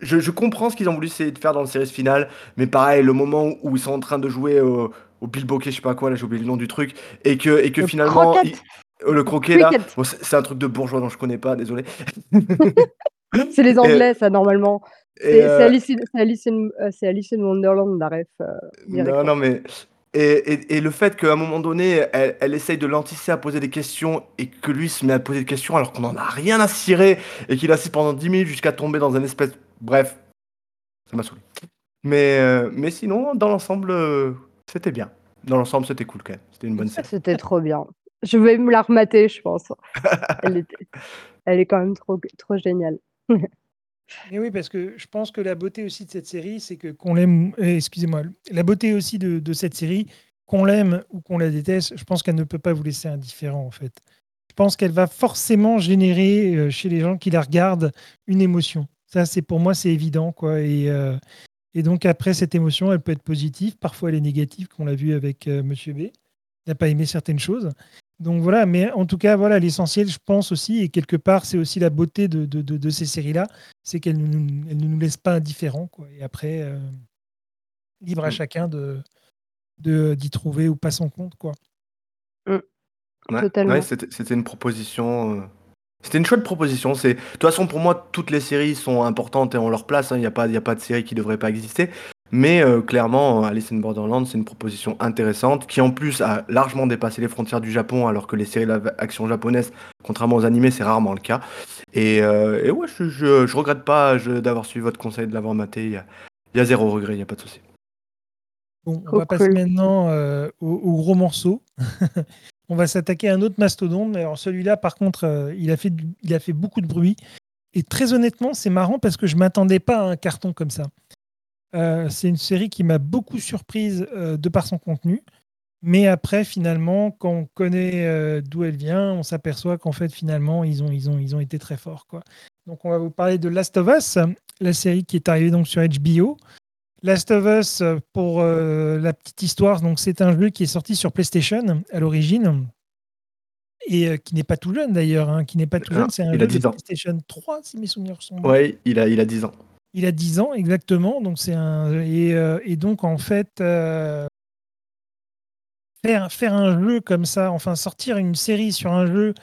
Je, je comprends ce qu'ils ont voulu essayer de faire dans le série finale, mais pareil, le moment où ils sont en train de jouer au, au bilboquet, je sais pas quoi, là j'ai oublié le nom du truc, et que, et que finalement... Oh, le croquet là, c'est un truc de bourgeois dont je connais pas, désolé. c'est les Anglais, ça, normalement. C'est euh, Alice, Alice, euh, Alice, in Wonderland, la ref. Euh, non, non, mais. Et, et, et le fait qu'à un moment donné, elle, elle essaye de l'antisser à poser des questions et que lui se met à poser des questions alors qu'on n'en a rien à cirer et qu'il assiste pendant 10 minutes jusqu'à tomber dans un espèce. Bref, ça m'a saoulé. Mais, mais sinon, dans l'ensemble, c'était bien. Dans l'ensemble, c'était cool quand même. C'était une bonne série. C'était trop bien. Je vais me la remater, je pense. elle, était... elle est quand même trop, trop géniale. Et oui, parce que je pense que la beauté aussi de cette série, c'est que qu'on l'aime, eh, excusez-moi, la beauté aussi de, cette série, qu'on l'aime ou qu'on la déteste, je pense qu'elle ne peut pas vous laisser indifférent en fait. Je pense qu'elle va forcément générer euh, chez les gens qui la regardent une émotion. Ça, c'est pour moi, c'est évident quoi. Et, euh, donc après cette émotion, elle peut être positive, parfois elle est négative, qu'on l'a vu avec euh, Monsieur B. Il n'a pas aimé certaines choses. Donc voilà, mais en tout cas, voilà, l'essentiel, je pense aussi, et quelque part, c'est aussi la beauté de, de, de, ces séries-là, c'est qu'elles ne nous laissent pas indifférents. Quoi. Et après, euh, libre à mm. chacun de d'y trouver ou pas son compte. Quoi. Mm. Totalement. c'était une proposition. Euh, c'était une chouette proposition. De toute façon, pour moi, toutes les séries sont importantes et ont leur place. Hein. Il n'y a, pas, a pas de série qui ne devrait pas exister. Mais euh, clairement, Alice in Borderland, c'est une proposition intéressante qui en plus a largement dépassé les frontières du Japon, alors que les séries d'action japonaises, contrairement aux animés, c'est rarement le cas. Et, euh, ouais, je, je, regrette pas d'avoir suivi votre conseil de l'avoir maté. Il y, a, zéro regret, il n'y a pas de souci. Bon, on va passer maintenant euh, au, gros morceau. on va s'attaquer à un autre mastodonte. Alors celui-là, par contre, il, a fait il a fait beaucoup de bruit. Et très honnêtement, c'est marrant parce que je m'attendais pas à un carton comme ça. Euh, c'est une série qui m'a beaucoup surprise euh, de par son contenu. Mais après, finalement, quand on connaît euh, d'où elle vient, on s'aperçoit qu'en fait, finalement, ils ont, ils, ont, ils ont été très forts. Quoi. Donc, on va vous parler de Last of Us, la série qui est arrivée donc sur HBO. Last of Us, pour la petite histoire, donc c'est un jeu qui est sorti sur PlayStation à l'origine et qui n'est pas tout jeune d'ailleurs, hein, qui n'est pas tout jeune. C'est un jeu de PlayStation 3, si mes souvenirs sont bons. Oui, il a, il a 10 ans. Il a 10 ans exactement, donc c'est un et, euh, donc en fait euh, faire faire un jeu comme ça, enfin sortir une série sur un jeu,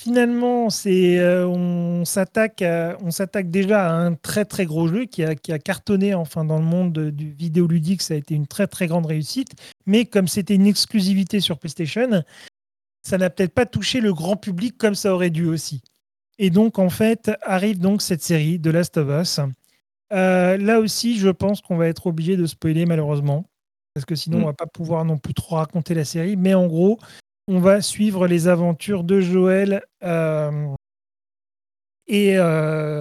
finalement c'est euh, on s'attaque on s'attaque déjà à un très très gros jeu qui a, qui a cartonné enfin dans le monde du vidéoludique, ça a été une très très grande réussite, mais comme c'était une exclusivité sur PlayStation, ça n'a peut-être pas touché le grand public comme ça aurait dû aussi. Et donc, en fait, arrive donc cette série de Last of Us. Euh, là aussi, je pense qu'on va être obligé de spoiler, malheureusement. Parce que sinon, on mm. on va pas pouvoir non plus trop raconter la série. Mais en gros, on va suivre les aventures de Joël euh, et, euh,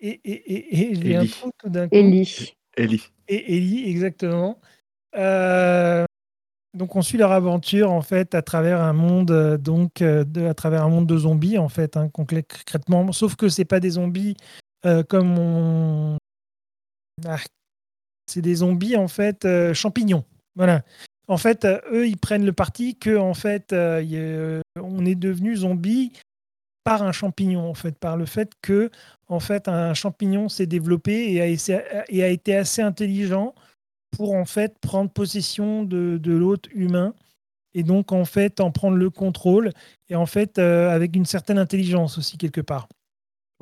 et, et, et, j'ai un tout d'un coup. Ellie. Ellie. Et Ellie, exactement. Euh, donc on suit leur aventure en fait à travers un monde euh, donc de, à travers un monde de zombies en fait hein, concrètement sauf que c'est pas des zombies euh, comme on ah, c'est des zombies en fait champignons voilà en fait eux ils prennent le parti que en fait on est devenu zombie par un champignon en fait par le fait que en fait un champignon s'est développé et a été assez intelligent pour en fait prendre possession de, de l'autre humain et donc en fait en prendre le contrôle et en fait euh, avec une certaine intelligence aussi quelque part.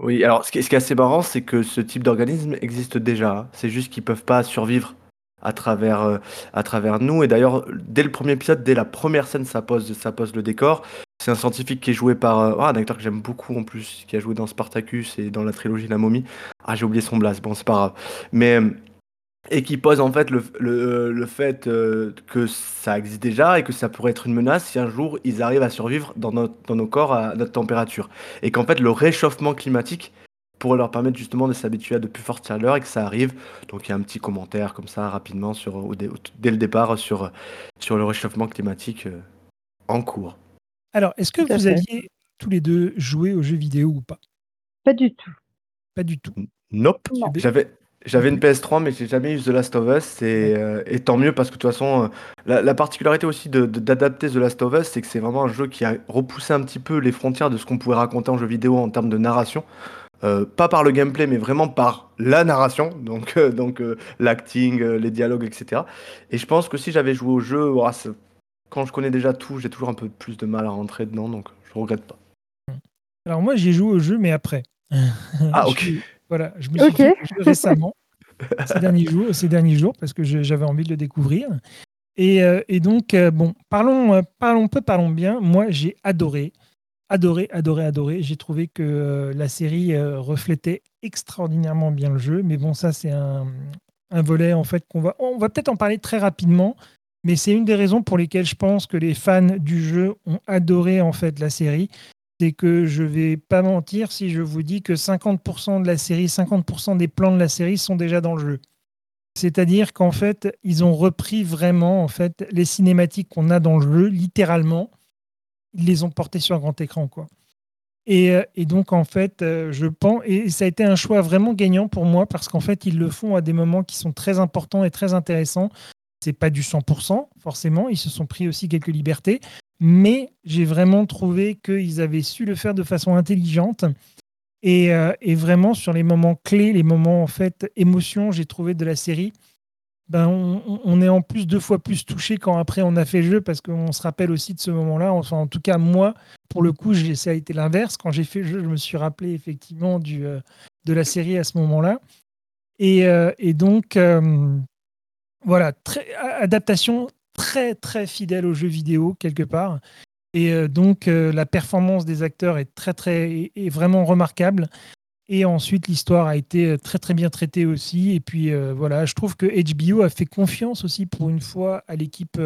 Oui, alors ce qui est, assez marrant, c'est que ce type d'organisme existe déjà. C'est juste qu'ils peuvent pas survivre à travers, euh, à travers nous. Et d'ailleurs, dès le premier épisode, dès la première scène, ça pose, ça pose le décor. C'est un scientifique qui est joué par euh, ah, un acteur que j'aime beaucoup en plus, qui a joué dans Spartacus et dans la trilogie La Momie. Ah, j'ai oublié son blast, bon, c'est pas grave. Mais et qui pose en fait le, le, le fait euh, que ça existe déjà et que ça pourrait être une menace si un jour ils arrivent à survivre dans, notre, dans nos corps à notre température. Et qu'en fait le réchauffement climatique pourrait leur permettre justement de s'habituer à de plus fortes chaleurs et que ça arrive. Donc il y a un petit commentaire comme ça rapidement sur, dès le départ sur, sur le réchauffement climatique euh, en cours. Alors, est-ce que vous aviez tous les deux joué aux jeux vidéo ou pas? Pas du tout. Pas du tout. Nope. J'avais j'avais une PS3, mais j'ai jamais eu The Last of Us. Et, euh, et tant mieux parce que de toute façon, euh, la, particularité aussi d'adapter The Last of Us, c'est que c'est vraiment un jeu qui a repoussé un petit peu les frontières de ce qu'on pouvait raconter en jeu vidéo en termes de narration. Euh, pas par le gameplay, mais vraiment par la narration, donc, donc l'acting, les dialogues, etc. Et je pense que si j'avais joué au jeu, quand je connais déjà tout, j'ai toujours un peu plus de mal à rentrer dedans, donc je regrette pas. Alors moi, j'ai joué au jeu, mais après. Ah, ok. Voilà, je me suis fait récemment, ces derniers, jours, ces derniers jours, parce que j'avais envie de le découvrir. Et, euh, et donc, euh, bon, parlons, euh, parlons peu, parlons bien. Moi, j'ai adoré, adoré, adoré, adoré. J'ai trouvé que la série reflétait extraordinairement bien le jeu. Mais bon, ça, c'est un, un, volet, en fait, qu'on va, on va peut-être en parler très rapidement. Mais c'est une des raisons pour lesquelles je pense que les fans du jeu ont adoré, en fait, la série c'est que je vais pas mentir si je vous dis que 50% de la série, 50% des plans de la série sont déjà dans le jeu. C'est-à-dire qu'en fait, ils ont repris vraiment en fait les cinématiques qu'on a dans le jeu, littéralement, ils les ont portés sur un grand écran, quoi. Et, euh, donc, en fait, euh, je pense, et ça a été un choix vraiment gagnant pour moi parce qu'en fait, ils le font à des moments qui sont très importants et très intéressants. C'est pas du 100%, forcément. Ils se sont pris aussi quelques libertés mais j'ai vraiment trouvé qu'ils avaient su le faire de façon intelligente. Et, euh, vraiment, sur les moments clés, les moments en fait émotion, j'ai trouvé de la série, ben, on, est en plus deux fois plus touché quand après on a fait le jeu parce qu'on se rappelle aussi de ce moment-là. Enfin, en tout cas, moi, pour le coup, ça a été l'inverse. Quand j'ai fait le jeu, je me suis rappelé effectivement du, euh, de la série à ce moment-là. Et, euh, donc, voilà, adaptation très très fidèle au jeu vidéo quelque part. Et euh, donc la performance des acteurs est très très est vraiment remarquable. Et ensuite l'histoire a été très très bien traitée aussi. Et puis voilà, je trouve que HBO a fait confiance aussi pour une fois à l'équipe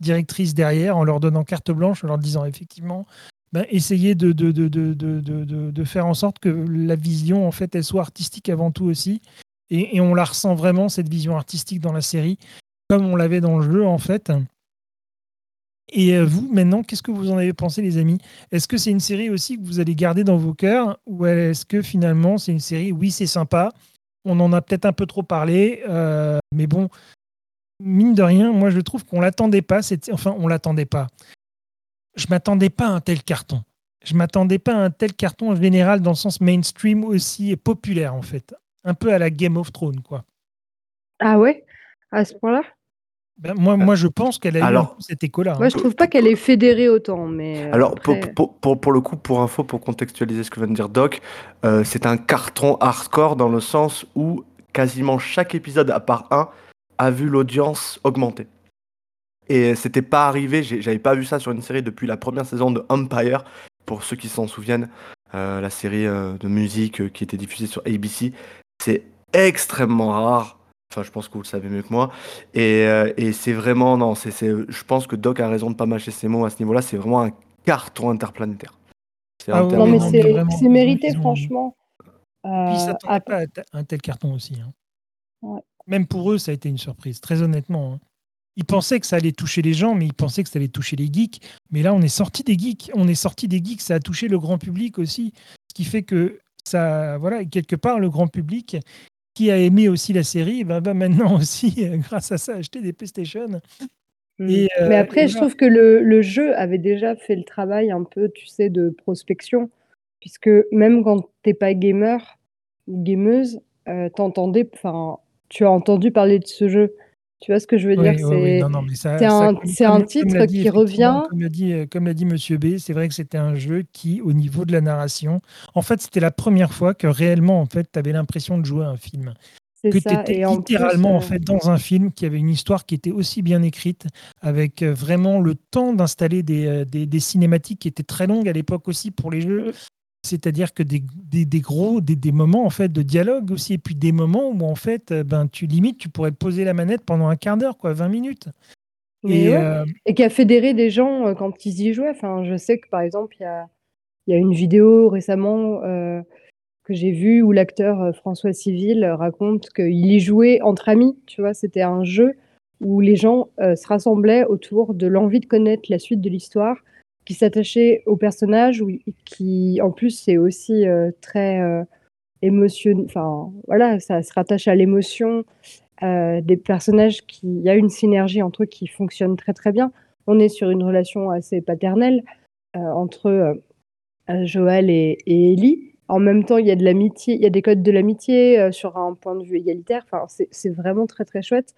directrice derrière en leur donnant carte blanche, en leur disant effectivement ben, essayer de de, de, de, faire en sorte que la vision, en fait, elle soit artistique avant tout aussi. Et, on la ressent vraiment, cette vision artistique dans la série, comme on l'avait dans le jeu, en fait. Et euh, vous, maintenant, qu'est-ce que vous en avez pensé, les amis? Est-ce que c'est une série aussi que vous allez garder dans vos cœurs? Ou est-ce que finalement, c'est une série, oui, c'est sympa, on en a peut-être un peu trop parlé, euh, mais bon, mine de rien, moi, je trouve qu'on l'attendait pas. Enfin, on l'attendait pas je m'attendais pas à un tel carton. Je m'attendais pas à un tel carton en général dans le sens mainstream aussi et populaire en fait. Un peu à la Game of Thrones quoi. Ah ouais? À ce point-là? Ben, moi, moi, je pense qu'elle a eu cet écho-là. Hein. Moi, je trouve pas qu'elle est fédérée autant. Mais euh, Alors, pour, pour, pour, le coup, pour info, pour contextualiser ce que vient de dire Doc, euh, c'est un carton hardcore dans le sens où quasiment chaque épisode, à part un, a vu l'audience augmenter. Et c'était pas arrivé, j'avais pas vu ça sur une série depuis la première saison de Empire, pour ceux qui s'en souviennent, euh, la série euh, de musique euh, qui était diffusée sur ABC. C'est extrêmement rare. Enfin, je pense que vous le savez mieux que moi. Et, c'est vraiment, non, c'est, je pense que Doc a raison de pas mâcher ses mots à ce niveau-là. C'est vraiment un carton interplanétaire. Ah non, mais c'est, mérité, franchement. Puis ça pas à un tel carton aussi. Hein. Même pour eux, ça a été une surprise, très honnêtement. Hein ils pensaient que ça allait toucher les gens, mais ils pensaient que ça allait toucher les geeks. Mais là, on est sorti des geeks. On est sorti des geeks. Ça a touché le grand public aussi. Ce qui fait que ça, voilà, quelque part, le grand public qui a aimé aussi la série, va maintenant aussi, grâce à ça, acheter des PlayStation. Mm. Euh, mais après, je trouve que le, jeu avait déjà fait le travail un peu, tu sais, de prospection. Puisque même quand t'es pas gamer ou gameuse, euh, t'entendais, enfin, tu as entendu parler de ce jeu. Tu vois ce que je veux dire? C'est un, titre qui revient. Comme l'a dit, euh, comme l'a dit Monsieur B, c'est vrai que c'était un jeu qui, au niveau de la narration, en fait, c'était la première fois que réellement, en fait, tu avais l'impression de jouer à un film. Que tu étais littéralement en, euh, fait dans un film qui avait une histoire qui était aussi bien écrite, avec euh, vraiment le temps d'installer des, des, des, cinématiques qui étaient très longues à l'époque aussi pour les jeux. C'est-à-dire que des, des, gros, des, des, moments en fait de dialogue aussi, et puis des moments où en fait, euh, ben tu limites, tu pourrais poser la manette pendant un quart d'heure, quoi, 20 minutes. Et, euh, et, qui a fédéré des gens euh, quand ils y jouaient? Enfin, je sais que par exemple, il y a, y a, une vidéo récemment que j'ai vue où l'acteur François Civil raconte qu'il y jouait entre amis. Tu vois, c'était un jeu où les gens se rassemblaient autour de l'envie de connaître la suite de l'histoire qui s'attachait au personnage, qui en plus c'est aussi euh, très euh, émotionnel. Enfin voilà, ça se rattache à l'émotion euh, des personnages. Qui, il y a une synergie entre eux qui fonctionne très très bien. On est sur une relation assez paternelle entre Joël et, et, Ellie. En même temps, il y a de l'amitié, il y a des codes de l'amitié sur un point de vue égalitaire. Enfin, c'est vraiment très très chouette.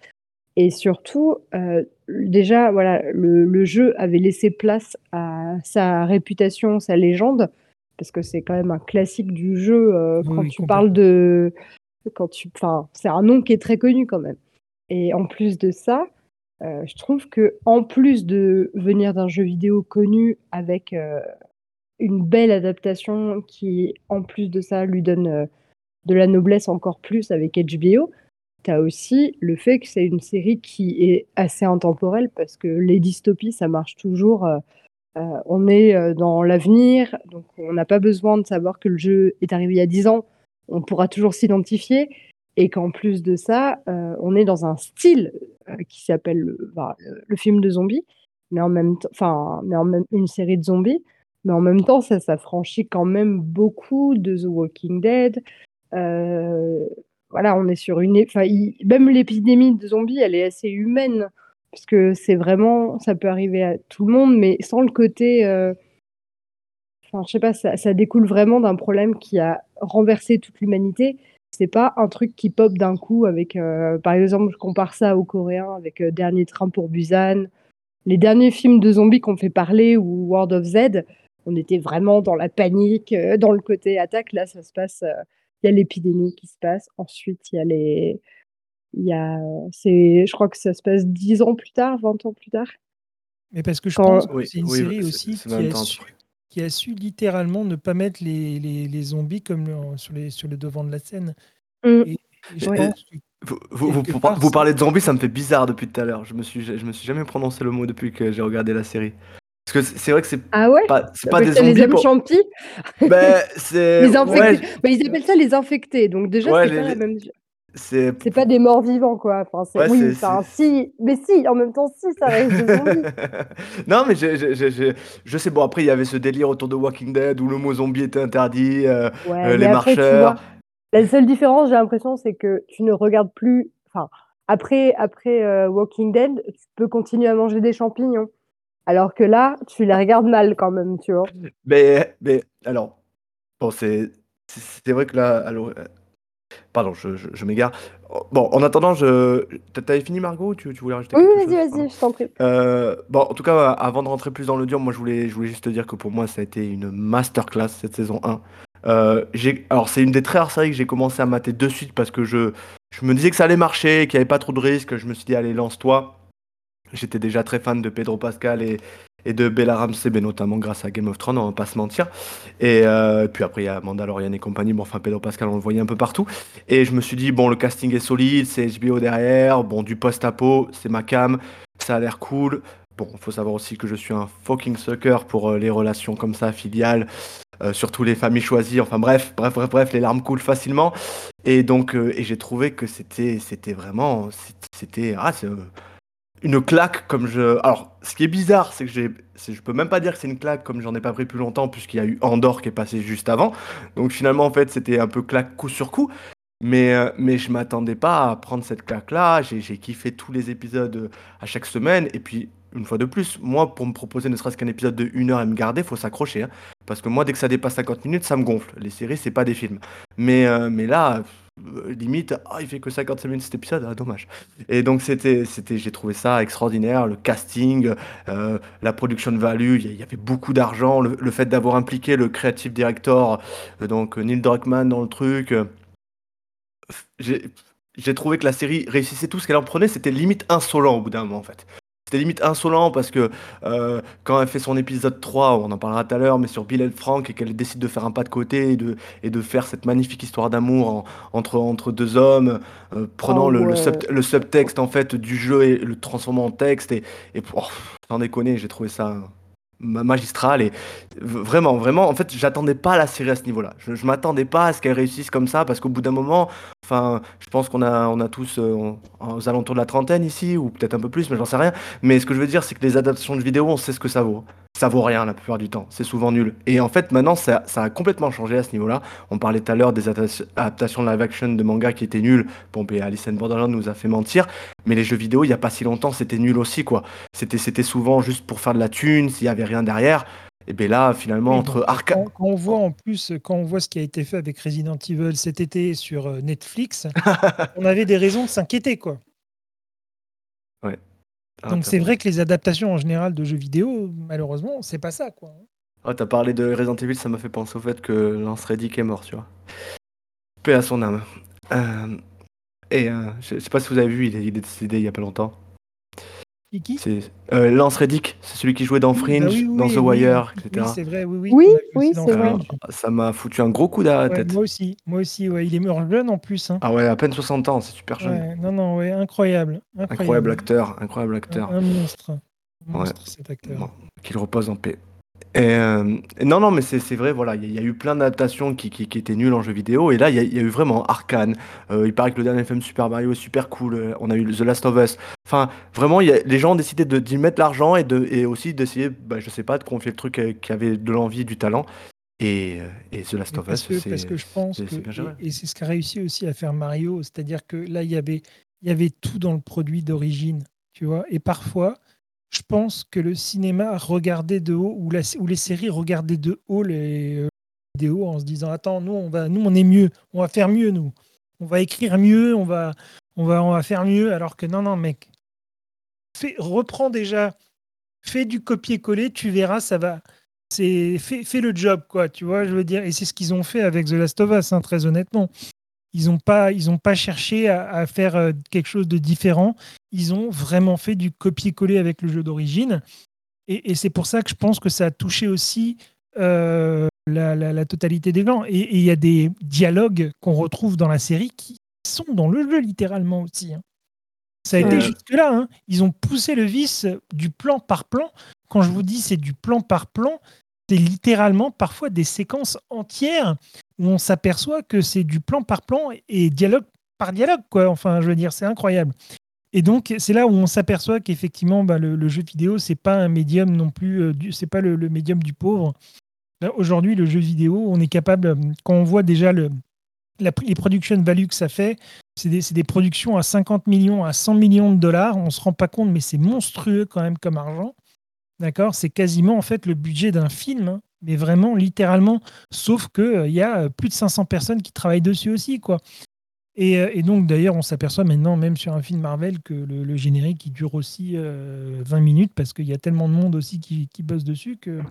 Et surtout, euh, déjà, voilà, le, jeu avait laissé place à sa réputation, sa légende, parce que c'est quand même un classique du jeu euh, quand tu parles de, quand tu, enfin, c'est un nom qui est très connu quand même. Et en plus de ça, euh, je trouve que en plus de venir d'un jeu vidéo connu avec une belle adaptation qui, en plus de ça, lui donne de la noblesse encore plus avec HBO tu aussi le fait que c'est une série qui est assez intemporelle parce que les dystopies, ça marche toujours. Euh, euh, on est euh, dans l'avenir, donc on n'a pas besoin de savoir que le jeu est arrivé il y a 10 ans. On pourra toujours s'identifier. Et qu'en plus de ça, on est dans un style qui s'appelle le, bah, le, film de zombies, mais en même temps, enfin, mais en même une série de zombies, mais en même temps, ça s'affranchit quand même beaucoup de The Walking Dead. Voilà, on est sur une. Enfin, même l'épidémie de zombies, elle est assez humaine, parce que c'est vraiment. Ça peut arriver à tout le monde, mais sans le côté. Euh, enfin, sais pas, ça, découle vraiment d'un problème qui a renversé toute l'humanité. C'est pas un truc qui pop d'un coup avec. Euh, par exemple, je compare ça aux Coréens avec euh, Dernier train pour Busan. Les derniers films de zombies qu'on fait parler ou World of Z, on était vraiment dans la panique, dans le côté attaque. Là, ça se passe il y a l'épidémie qui se passe. Ensuite, il y a les, il y a, c'est, je crois que ça se passe 10 ans plus tard, 20 ans plus tard. Mais parce que je Quand- pense que Oui, c'est une oui, série aussi c'est qui a, su, qui a su littéralement ne pas mettre les, les, les zombies comme le- sur, les, sur le devant de la scène. Mm. Et, et je Ouais. pense que Vous, vous, vous, Quelque vous- part, vous c'est- parlez de zombies, ça me fait bizarre depuis tout à l'heure. Je me suis, je me suis jamais prononcé le mot depuis que j'ai regardé la série. Parce que c'est vrai que c'est Ah ouais? pas, c'est pas Mais des les zombies. hommes pour- champis, Ben, c'est. les infectés. ouais, Bah, ils appellent ça les infectés, donc déjà Ouais, c'est les- pas la les- même. c'est. C'est pas des morts vivants quoi. Enfin, c'est Ouais, oui, enfin, si, mais si, en même temps si, ça reste des zombies. non, mais j'ai- j'ai- j'ai- je sais, bon, après, il y avait ce délire autour de Walking Dead où le mot zombie était interdit, euh, Ouais, euh, mais les après, marcheurs. vois, la seule différence, j'ai l'impression, c'est que tu ne regardes plus. Enfin, après, après euh, Walking Dead, tu peux continuer à manger des champignons. Alors que là, tu les regardes mal quand même, tu vois. Mais, mais alors, bon, c'est vrai que là, alors, euh, pardon, je, je, je m'égare. Bon, en attendant, je, t'a- t'avais fini Margot ou tu, tu voulais rajouter Oui, vas-y, vas-y, je t'en prie. Euh, bon, en tout cas, avant de rentrer plus dans le dur, moi je voulais, je voulais juste te dire que pour moi ça a été une masterclass cette saison 1. Euh, alors c'est une des très rares séries que j'ai commencé à mater de suite parce que je, je me disais que ça allait marcher, qu'il n'y avait pas trop de risques. Je me suis dit, allez, lance-toi. J'étais déjà très fan de Pedro Pascal et, et de Bella Ramsey, mais notamment grâce à Game of Thrones, on va pas se mentir. Et euh, puis après, il y a Mandalorian et compagnie. Bon, enfin, Pedro Pascal, on le voyait un peu partout. Et je me suis dit, bon, le casting est solide, c'est HBO derrière, bon, du post-apo, c'est ma cam, ça a l'air cool. Bon, il faut savoir aussi que je suis un fucking sucker pour euh, les relations comme ça, filiales, euh, surtout les familles choisies. Enfin bref, bref, bref, bref, les larmes coulent facilement. Et donc, et j'ai trouvé que c'était, c'était vraiment, c'était, ah, c'est, une claque comme je. Alors, ce qui est bizarre, c'est que j'ai, je peux même pas dire que c'est une claque comme j'en ai pas pris plus longtemps puisqu'il y a eu Andorre qui est passé juste avant. Donc finalement, en fait, c'était un peu claque coup sur coup. Mais, euh, mais je m'attendais pas à prendre cette claque-là. J'ai, j'ai kiffé tous les épisodes euh, à chaque semaine. Et puis, une fois de plus, moi, pour me proposer ne serait-ce qu'un épisode de 1 heure et me garder, faut s'accrocher. hein. Parce que moi, dès que ça dépasse 50 minutes, ça me gonfle. Les séries, c'est pas des films. Mais, euh, mais là, euh, limite, ah, il fait que 55 minutes cet épisode, ah, dommage. Et donc, c'était, c'était, j'ai trouvé ça extraordinaire. Le casting, euh, la production de value, il y, avait beaucoup d'argent. Le, fait d'avoir impliqué le creative director, euh, donc Neil Druckmann, dans le truc. j'ai trouvé que la série réussissait tout ce qu'elle en prenait, c'était limite insolent au bout d'un moment en fait. C'était limite insolent parce que euh, quand elle fait son épisode 3, on en parlera tout à l'heure, mais sur Bill et Frank, et qu'elle décide de faire un pas de côté et de, et de faire cette magnifique histoire d'amour en- entre, entre deux hommes, euh, prenant Oh, le, le, ouais. sub- le subtexte en fait du jeu et le transformant en texte, et, et oh, sans déconner, j'ai trouvé ça ma- magistral et vraiment, vraiment, en fait, j'attendais pas la série à ce niveau-là. Je, je m'attendais pas à ce qu'elle réussisse comme ça parce qu'au bout d'un moment, enfin, je pense qu'on a, on a tous euh, aux alentours de la trentaine ici ou peut-être un peu plus, mais j'en sais rien. Mais ce que je veux dire, c'est que les adaptations de vidéos, on sait ce que ça vaut. Ça vaut rien la plupart du temps. C'est souvent nul. Et en fait, maintenant, ça, ça a complètement changé à ce niveau-là. On parlait tout à l'heure des adapta- adaptations live action de manga qui étaient nulles. Bon, ben, Alice in Borderland nous a fait mentir. Mais les jeux vidéo, il y a pas si longtemps, c'était nul aussi, quoi. C'était, c'était souvent juste pour faire de la thune, s'il y avait rien derrière. Et ben là, finalement, Oui, entre arcade. quand, quand on voit en plus, quand on voit ce qui a été fait avec Resident Evil cet été sur euh, Netflix, on avait des raisons de s'inquiéter, quoi. Donc c'est vrai que les adaptations en général de jeux vidéo, malheureusement, c'est pas ça, quoi. Oh, t'as parlé de Resident Evil, ça m'a fait penser au fait que Lance Reddick est mort, tu vois. Paix à son âme. Euh, et euh, je je sais pas si vous avez vu, il est, il est décédé il y a pas longtemps. Qui, qui C'est euh, Lance Reddick, c'est celui qui jouait dans Oui, Fringe, bah oui, oui, dans The oui, Wire, oui, etc. Oui, c'est vrai, oui, oui. Oui, c'est vrai. Fringe. ça m'a foutu un gros coup derrière la Ouais, tête. moi aussi, moi aussi, ouais. Il est mort jeune en plus. hein. Ah ouais, à peine 60 ans, c'est super jeune. Ouais, non, non, ouais, incroyable. Incroyable, Incroyable acteur, incroyable acteur. Un, un monstre. Un monstre, cet acteur. Bon, qu'il repose en paix. Et, euh, non, non, mais c'est c'est vrai, voilà, il y, a- il y a eu plein d'adaptations qui, qui, qui étaient nulles en jeu vidéo, et là, il y, a- il y a eu vraiment Arkane. Euh, il paraît que le dernier film Super Mario est super cool. euh, On a eu The Last of Us. Enfin, vraiment, il y a- les gens ont décidé de- d'y mettre l'argent et, de, et aussi d'essayer, bah, je sais pas, de confier le truc qui avait de l'envie, du talent. Et, et The Last Mais of parce, Us, que, c'est. parce que je pense c'est- que, c'est bien géré. et, et c'est ce qu'a réussi aussi à faire Mario, c'est-à-dire que là, il y avait, il y avait tout dans le produit d'origine, tu vois, et parfois, je pense que le cinéma regardait de haut, ou, les séries regardaient de haut les euh, vidéos en se disant, attends, nous, on, va, nous, on est mieux, on va faire mieux, nous, on va écrire mieux, on va, on va, on va faire mieux, alors que non, non, mec, fais, reprends déjà, fais du copier-coller, tu verras, ça va, c'est fais, le job quoi tu vois je veux dire. Et c'est ce qu'ils ont fait avec The Last of Us hein, très honnêtement. Ils n'ont pas, ils pas cherché à, à faire euh, quelque chose de différent. Ils ont vraiment fait du copier-coller avec le jeu d'origine. Et, et c'est pour ça que je pense que ça a touché aussi euh, la, la- la totalité des gens. Et il y a des dialogues qu'on retrouve dans la série qui sont dans le jeu littéralement aussi. hein. Ça a été Euh. jusque-là. hein. Ils ont poussé le vice du plan par plan. Quand je vous dis c'est du plan par plan, c'est littéralement parfois des séquences entières où on s'aperçoit que c'est du plan par plan et dialogue par dialogue. Quoi. Enfin, je veux dire, c'est incroyable. Et donc, c'est là où on s'aperçoit qu'effectivement, bah, le, jeu vidéo, c'est pas un médium non plus, euh, c'est pas le, médium du pauvre. Aujourd'hui, le jeu vidéo, on est capable, euh, quand on voit déjà les production value que ça fait, c'est des, des productions à 50 millions, à 100 millions de dollars. On se rend pas compte, mais c'est monstrueux quand même comme argent. D'accord? C'est quasiment en fait le budget d'un film, hein, mais vraiment littéralement, sauf qu'il y a euh, plus de 500 personnes qui travaillent dessus aussi. quoi. Et, euh, et donc d'ailleurs, on s'aperçoit maintenant, même sur un film Marvel, que le, le générique il dure aussi euh, 20 minutes parce qu'il y a tellement de monde aussi qui, bosse dessus que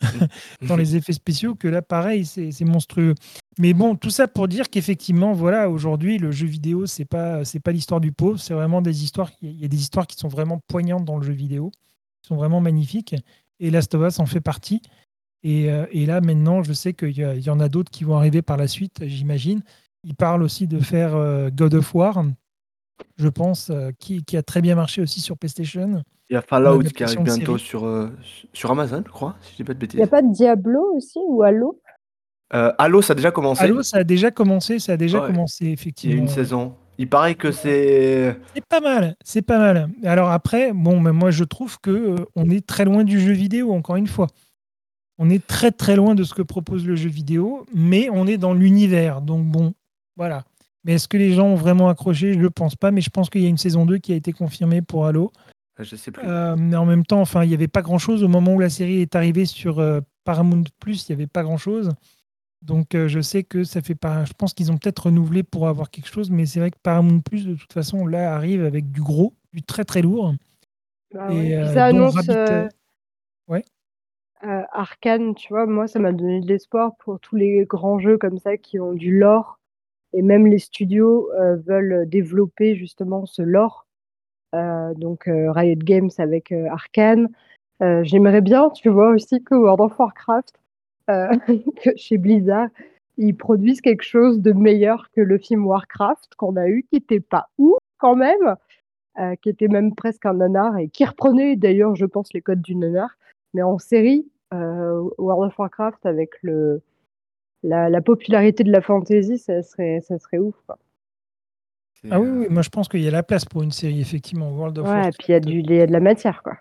dans les effets spéciaux que là, pareil, c'est monstrueux. Mais bon, tout ça pour dire qu'effectivement, voilà, aujourd'hui, le jeu vidéo, c'est pas pas l'histoire du pauvre, c'est vraiment des histoires. Il y a des histoires qui sont vraiment poignantes dans le jeu vidéo, qui sont vraiment magnifiques. Et Last of Us en fait partie. Et, euh, là, maintenant, je sais qu'il y en a d'autres qui vont arriver par la suite, j'imagine. Il parle aussi de faire euh, God of War, je pense, euh, qui, qui a très bien marché aussi sur PlayStation. Il y a Fallout qui arrive bientôt sur, euh, sur Amazon, je crois, si je dis pas de Il n'y bêtises. a pas de Diablo aussi ou Halo? Euh, Halo, ça a déjà commencé. Halo, ça a déjà commencé, ça a déjà Ouais. commencé, Il y a effectivement. une saison. Il paraît que c'est. C'est pas mal, c'est pas mal. Alors après, bon, mais moi je trouve que euh, on est très loin du jeu vidéo, encore une fois. On est très très loin de ce que propose le jeu vidéo, mais on est dans l'univers. Donc bon, voilà. Mais est-ce que les gens ont vraiment accroché? Je ne pense pas, mais je pense qu'il y a une saison 2 qui a été confirmée pour Halo. Je sais plus. Euh, mais en même temps, enfin, il n'y avait pas grand-chose au moment où la série est arrivée sur euh, Paramount Plus. Il n'y avait pas grand-chose. Donc, euh, je sais que ça fait pas. Je pense qu'ils ont peut-être renouvelé pour avoir quelque chose, mais c'est vrai que Paramount Plus, de toute façon, là, arrive avec du gros, du très très lourd. Ah Et, ouais. Puis euh, ça annonce Rabbit, euh, euh, ouais. euh, Arcane, tu vois, moi ça m'a donné de l'espoir pour tous les grands jeux comme ça qui ont du lore. Et même les studios euh, veulent développer justement ce lore. Euh, donc euh, Riot Games avec euh. Euh, J'aimerais bien, tu vois, aussi que World of Warcraft, euh, que chez Blizzard, ils produisent quelque chose de meilleur que le film Warcraft qu'on a eu, qui était pas ouf quand même, euh, qui était même presque un nanar et qui reprenait d'ailleurs, je pense, les codes du nanar. Mais en série, euh, World of Warcraft avec le, la, la popularité de la fantasy, ça serait, ça serait ouf. Quoi. Ah oui, euh, oui, moi je pense qu'il y a la place pour une série, effectivement. World of Ouais, et puis il y, a du- il y a de la matière, quoi.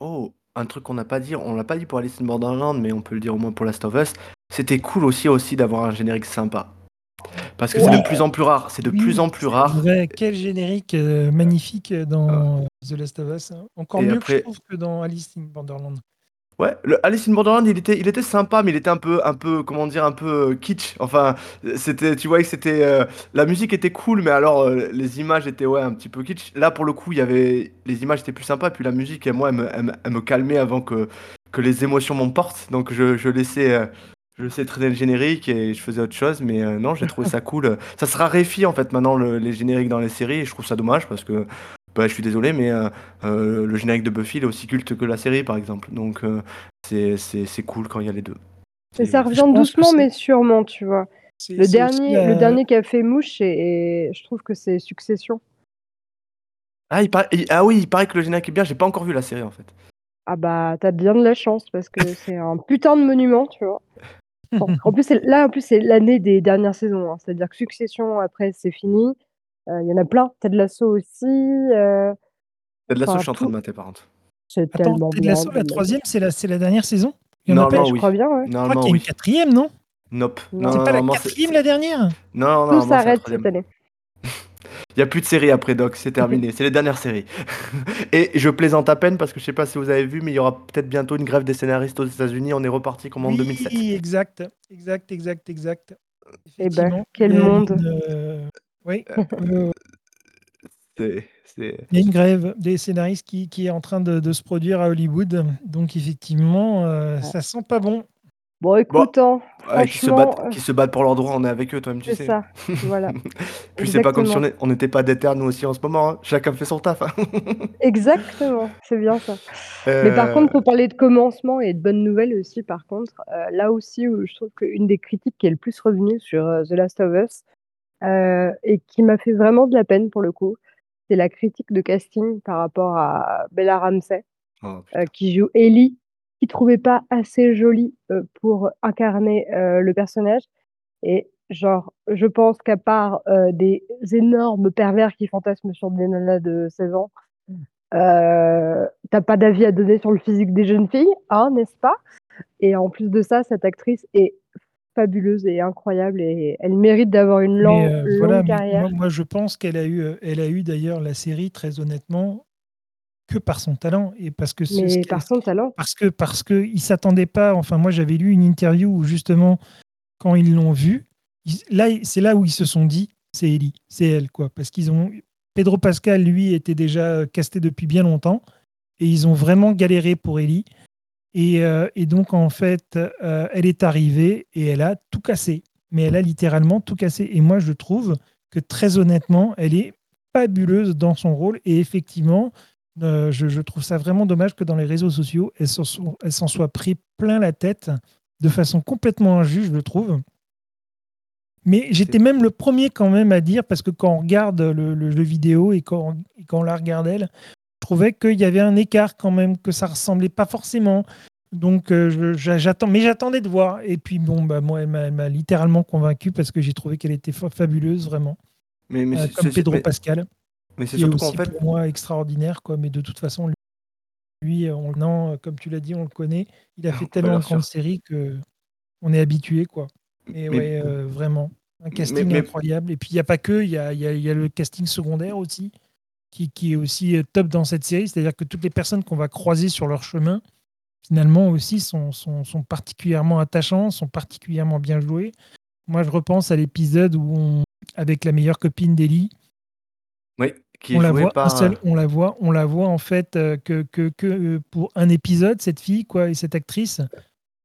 Oh, un truc qu'on n'a pas dit, on l'a pas dit pour Alice in Borderland, mais on peut le dire au moins pour Last of Us. C'était cool aussi aussi d'avoir un générique sympa. Parce que c'est de plus en plus rare. C'est de Oui, plus en plus rare. vrai. Quel générique euh, magnifique dans The Last of Us. hein. Encore Et mieux que après- je trouve que dans Alice in Borderland. Ouais, le Alice in Borderland, il était, il était sympa, mais il était un peu, un peu, comment dire, un peu euh, kitsch. Enfin, c'était, tu voyais que c'était, euh, la musique était cool, mais alors euh, les images étaient ouais un petit peu kitsch. Là, pour le coup, il y avait, les images étaient plus sympas, puis la musique, et moi, elle me, elle me- elle me calmait avant que, que les émotions m'emportent. Donc je, je laissais, euh, je laissais traîner le générique et je faisais autre chose. Mais euh, non, j'ai trouvé ça cool. Ça se raréfie en fait maintenant le- les génériques dans les séries, et je trouve ça dommage parce que. Bah, je suis désolé, mais euh, euh, le générique de Buffy il est aussi culte que la série, par exemple. Donc, euh, c'est- c'est c'est cool quand il y a les deux. C'est- ça revient doucement, mais sûrement, tu vois. Le aussi dernier, le dernier qui a fait mouche, et, et je trouve que c'est Succession. Ah, il paraît- il- ah oui, il paraît que le générique est bien. J'ai pas encore vu la série en fait. Ah bah, t'as bien de la chance parce que c'est un putain de monument, tu vois. Bon, en plus, c'est- là, en plus, c'est l'année des dernières saisons. hein. C'est-à-dire que Succession, après, c'est fini. Euh, Il y en a plein. Ted Lasso aussi. euh, Ted Lasso, Enfin, je suis en train de tout- mater par contre. C'est Attends, tellement Ted bien. Lasso, la troisième, c'est la, c'est la dernière saison? Il y en a Non, pas? non, je oui. crois bien, ouais. Je crois qu'il y a une quatrième, non? Nope. Non. Non, C'est non, pas la quatrième, la dernière? Non, Tout c'est la s'arrête cette année. Il n'y a plus de séries après Doc, c'est terminé. c'est les dernières séries. Et je plaisante à peine parce que je sais pas si vous avez vu, mais il y aura peut-être bientôt une grève des scénaristes aux États-Unis. On est reparti comme en Oui, 2007. exact, exact, exact, exact. Eh ben, quel monde. euh, Oui, euh, C'est- c'est- il y a une grève des scénaristes qui, qui est en train de, de se produire à Hollywood. Donc, effectivement, euh, ça sent pas bon. Bon, écoute, hein, Ouais, qui se battent heu qui se battent pour leurs droits, on est avec eux, toi-même tu C'est sais. ça, voilà. Puis c'est pas comme si on n'était pas déter nous aussi en ce moment, hein. Chacun fait son taf, hein. Exactement, c'est bien ça. Mais par contre, pour parler de commencement et de bonnes nouvelles aussi par contre, là aussi où je trouve qu'une des critiques qui est le plus revenue sur, The Last of Us, heu, et qui m'a fait vraiment de la peine pour le coup, c'est la critique de casting par rapport à Bella Ramsey, Oh putain. qui joue Ellie, qu'ils trouvaient pas assez jolie, heu, pour incarner, le personnage et genre, je pense qu'à part, des énormes pervers qui fantasment sur des nanas de 16 ans, heu, tu as pas d'avis à donner sur le physique des jeunes filles, hein, n'est-ce pas? Et en plus de ça, cette actrice est fabuleuse et incroyable et elle mérite d'avoir une voilà, longue mais moi carrière. moi je pense qu'elle a eu, heu, elle a eu d'ailleurs la série très honnêtement que par son talent et parce que ce Mais par son talent. parce que parce s'attendaient pas enfin moi j'avais lu une interview où justement quand ils l'ont vue, là, c'est là où ils se sont dit: «C'est Ellie, c'est elle quoi». Parce qu'ils ont Pedro Pascal lui était déjà, heu, casté depuis bien longtemps et ils ont vraiment galéré pour Ellie et heu et donc en fait, heu, elle est arrivée et elle a tout cassé. Mais elle a littéralement tout cassé et moi je trouve que très honnêtement, elle est fabuleuse dans son rôle et effectivement, heu, je je trouve ça vraiment dommage que dans les réseaux sociaux, elle s'en soit pris plein la tête de façon complètement injuste, je trouve. Mais j'étais même le 1er quand même à dire parce que quand on regarde le le jeu vidéo et quand et quand on la regarde elle, trouvais qu'il y avait un écart quand même, que ça ressemblait pas forcément. Donc je j'a j'attends mais j'attendais de voir. Et puis bon, bah, moi elle m'a littéralement convaincu parce que j'ai trouvé qu'elle était fa fabuleuse vraiment, Mais mais heu, c'est comme Pedro Pascal, mais c'est surtout qu'en aussi fait pour moi extraordinaire quoi, mais de toute façon lui, on non, comme tu l'as dit, on le connaît. Il a fait Bah, tellement de grandes séries qu'on est habitué quoi. Mais Mais ouais, heu, vraiment, un casting mais incroyable. Et puis il y a pas que, il y a il y a il y a le casting secondaire aussi qui qui est aussi, heu, top dans cette série. C'est-à-dire que toutes les personnes qu'on va croiser sur leur chemin, finalement aussi sont sont sont particulièrement attachants, sont particulièrement bien joués. Moi je repense à l'épisode où on avec la meilleure copine d'Ellie Oui, qui est on la voit par, seul on la voit on la voit en fait, heu, que que que pour un épisode cette fille quoi et cette actrice.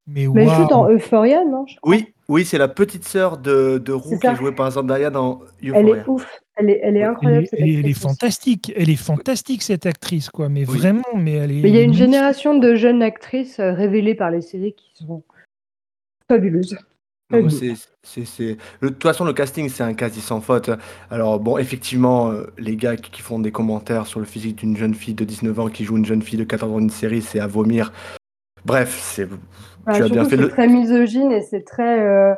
Mais Mais elle joue dans Euphoria, non, je crois? Oui, oui, c'est la petite sœur de de Rue qui est jouée par Zendaya dans Elle est Euphoria. ouf, elle est elle incroyable cette elle est elle est actrice aussi. fantastique elle est fantastique cette actrice quoi, mais Oui. vraiment, mais elle est Mais il y a une génération de jeunes actrices, heu, révélées par les séries qui sont fabuleuses, Non, c'est c'est c'est de toute façon, le casting, c'est un quasi sans faute. Alors bon, effectivement, heu, les gars qui qui font des commentaires sur le physique d'une jeune fille de 19 ans qui joue une jeune fille de 14 ans dans une série, c'est à vomir. Bref, c'est Bah, tu as bien fait c'est le très misogyne et c'est très, heu,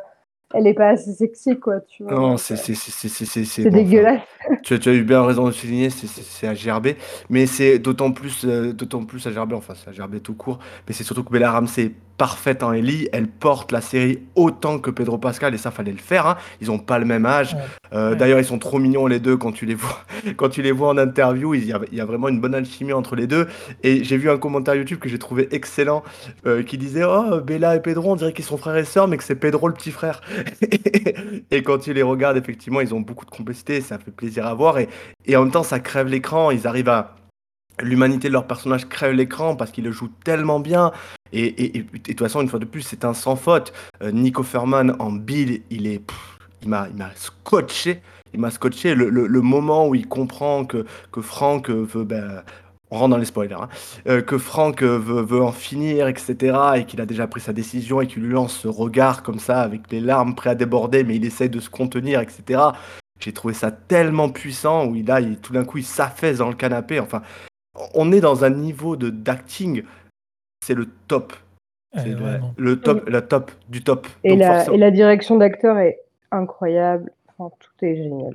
elle est pas assez sexy quoi, tu vois? Non, c'est enfin, dégueulasse. tu as tu as eu bien raison de souligner, c'est à gerber. Mais c'est d'autant plus, heu, d'autant plus à gerber, enfin, c'est à gerber tout court, mais c'est surtout que Bella Ramsey parfaite en Ellie. Elle porte la série autant que Pedro Pascal et ça, fallait le faire, hein. Ils ont pas le même âge. Ouais, ouais. d'ailleurs, ils sont trop mignons les 2 quand tu les vois quand tu les vois en interview, il y a il y a vraiment une bonne alchimie entre les 2 et j'ai vu un commentaire YouTube que j'ai trouvé excellent, heu, qui disait: «Oh, Bella et Pedro, on dirait qu'ils sont frères et sœurs, mais que c'est Pedro le petit frère» et quand tu les regardes, effectivement, ils ont beaucoup de complicité, ça fait plaisir à voir et et en même temps, ça crève l'écran. Ils arrivent à l'humanité de leur personnage crève l'écran parce qu'ils le jouent tellement bien et de toute façon, une fois de plus, c'est un sans faute. Heu, Nick Offerman en Bill, il est il m'a scotché il m'a scotché. Le moment où il comprend que que Frank, heu, veut, bah, on rentre dans les spoilers, hein, heu, que Frank, heu, veut en finir et cetera et qu'il a déjà pris sa décision et qu'il lui lance ce regard comme ça avec les larmes prêt à déborder, mais il essaye de se contenir et cetera. J'ai trouvé ça tellement puissant où il là, il tout d'un coup, il s'affaisse dans le canapé. Enfin, on est dans un niveau de d'acting, c'est le top. C'est la vraiment. le top la top du top. Et Donc la forcément et la direction d'acteur est incroyable, enfin tout est génial.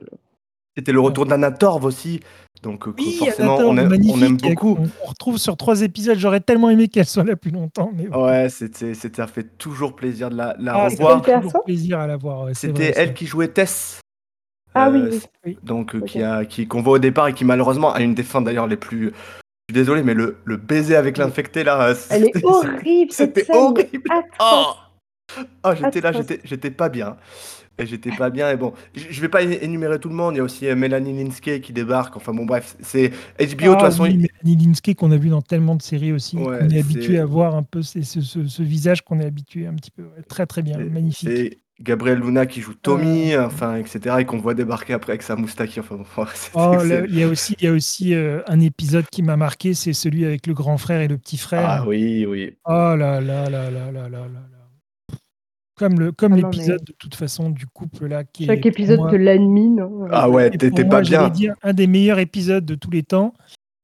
C'était le Ouais. retour d'Anna Torv aussi, donc Oui, Anna forcément on aime on beaucoup. on retrouve sur 3 épisodes. J'aurais tellement aimé qu'elle soit là plus longtemps, mais bon. Ouais, c'était c'était ça fait toujours plaisir de la la Ah, revoir. toujours plaisir à la voir, ouais, C'était elle ça. qui jouait Tess, Ah oui, heu, oui. donc heu, qui a qui qu'on voit au départ et qui malheureusement a une des fins d'ailleurs les plus je suis désolé, mais le le baiser avec l'infecté là, heu, elle est horrible c'était horrible. Oh! Ah j'étais là, j'étais j'étais pas bien. et j'étais pas bien. Et bon, je vais pas énumérer tout le monde. Il y a aussi euh, Mélanie Linsky qui débarque. Enfin bon, bref, c'est HBO. De toute Ah façon, oui, Mélanie Linsky qu'on a vu dans tellement de séries aussi, Ouais, qu'on est habitué à voir un peu c'est ce, ce- ce visage qu'on est habitué un petit peu. Très très bien, magnifique. Gabriel Luna qui joue Tommy, enfin, etc., et qu'on voit débarquer après avec sa moustache. Oh, il y a aussi, il y a aussi euh, un épisode qui m'a marqué, c'est celui avec le grand frère et le petit frère. Ah oui, oui. Oh là là là là là là là. Comme le, comme oh l'épisode de toute façon du couple là. Chaque épisode moi, te. Ah ouais, t'étais pas bien. Dire, un des meilleurs épisodes de tous les temps,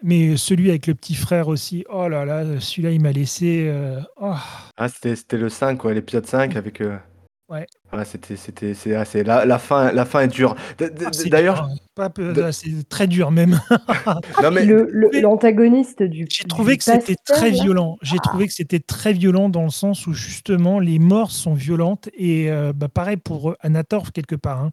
mais celui avec le petit frère aussi. Oh là là, celui-là il m'a laissé. Euh, oh. Ah c'était le 5, l'épisode 5 avec. Euh, Ouais. Ouais, c'était, c'était, c'est, ah, c'est la, la fin, la fin est dure. Ah, c'est D'ailleurs, hein. C'est très dur même. non mais Le- le- Mais- L'antagoniste du. J'ai du trouvé que c'était très violent. J'ai trouvé que c'était très violent dans le sens où justement les morts sont violentes et euh, bah, pareil pour Anator quelque part. hein.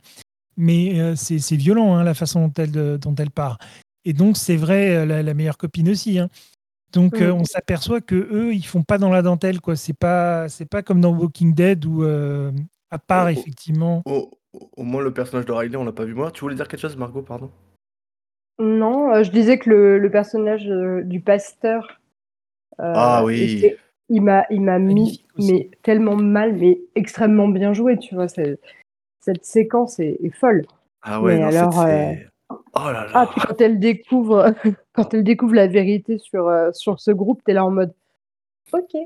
Mais euh, c'est c'est violent hein, la façon dont elle, dont elle part. Et donc c'est vrai euh, la, la meilleure copine aussi. hein. Donc Mm. euh, on s'aperçoit que eux ils font pas dans la dentelle quoi. C'est pas c'est pas comme dans Walking Dead où euh, à part Oh, effectivement. au, moins le personnage de Riley, on l'a pas vu mort. Tu voulais dire quelque chose, Margot, pardon? Non, euh, je disais que le, le personnage euh, du pasteur. euh, Ah oui. était- il m'a, il m'a mis mais tellement mal, mais extrêmement bien joué. Tu vois, cette séquence est, est folle. Ah ouais, Mais non, alors. Oh là là. Ah, puis quand elle découvre, quand elle découvre la vérité sur, euh, sur ce groupe, t'es là en mode, ok,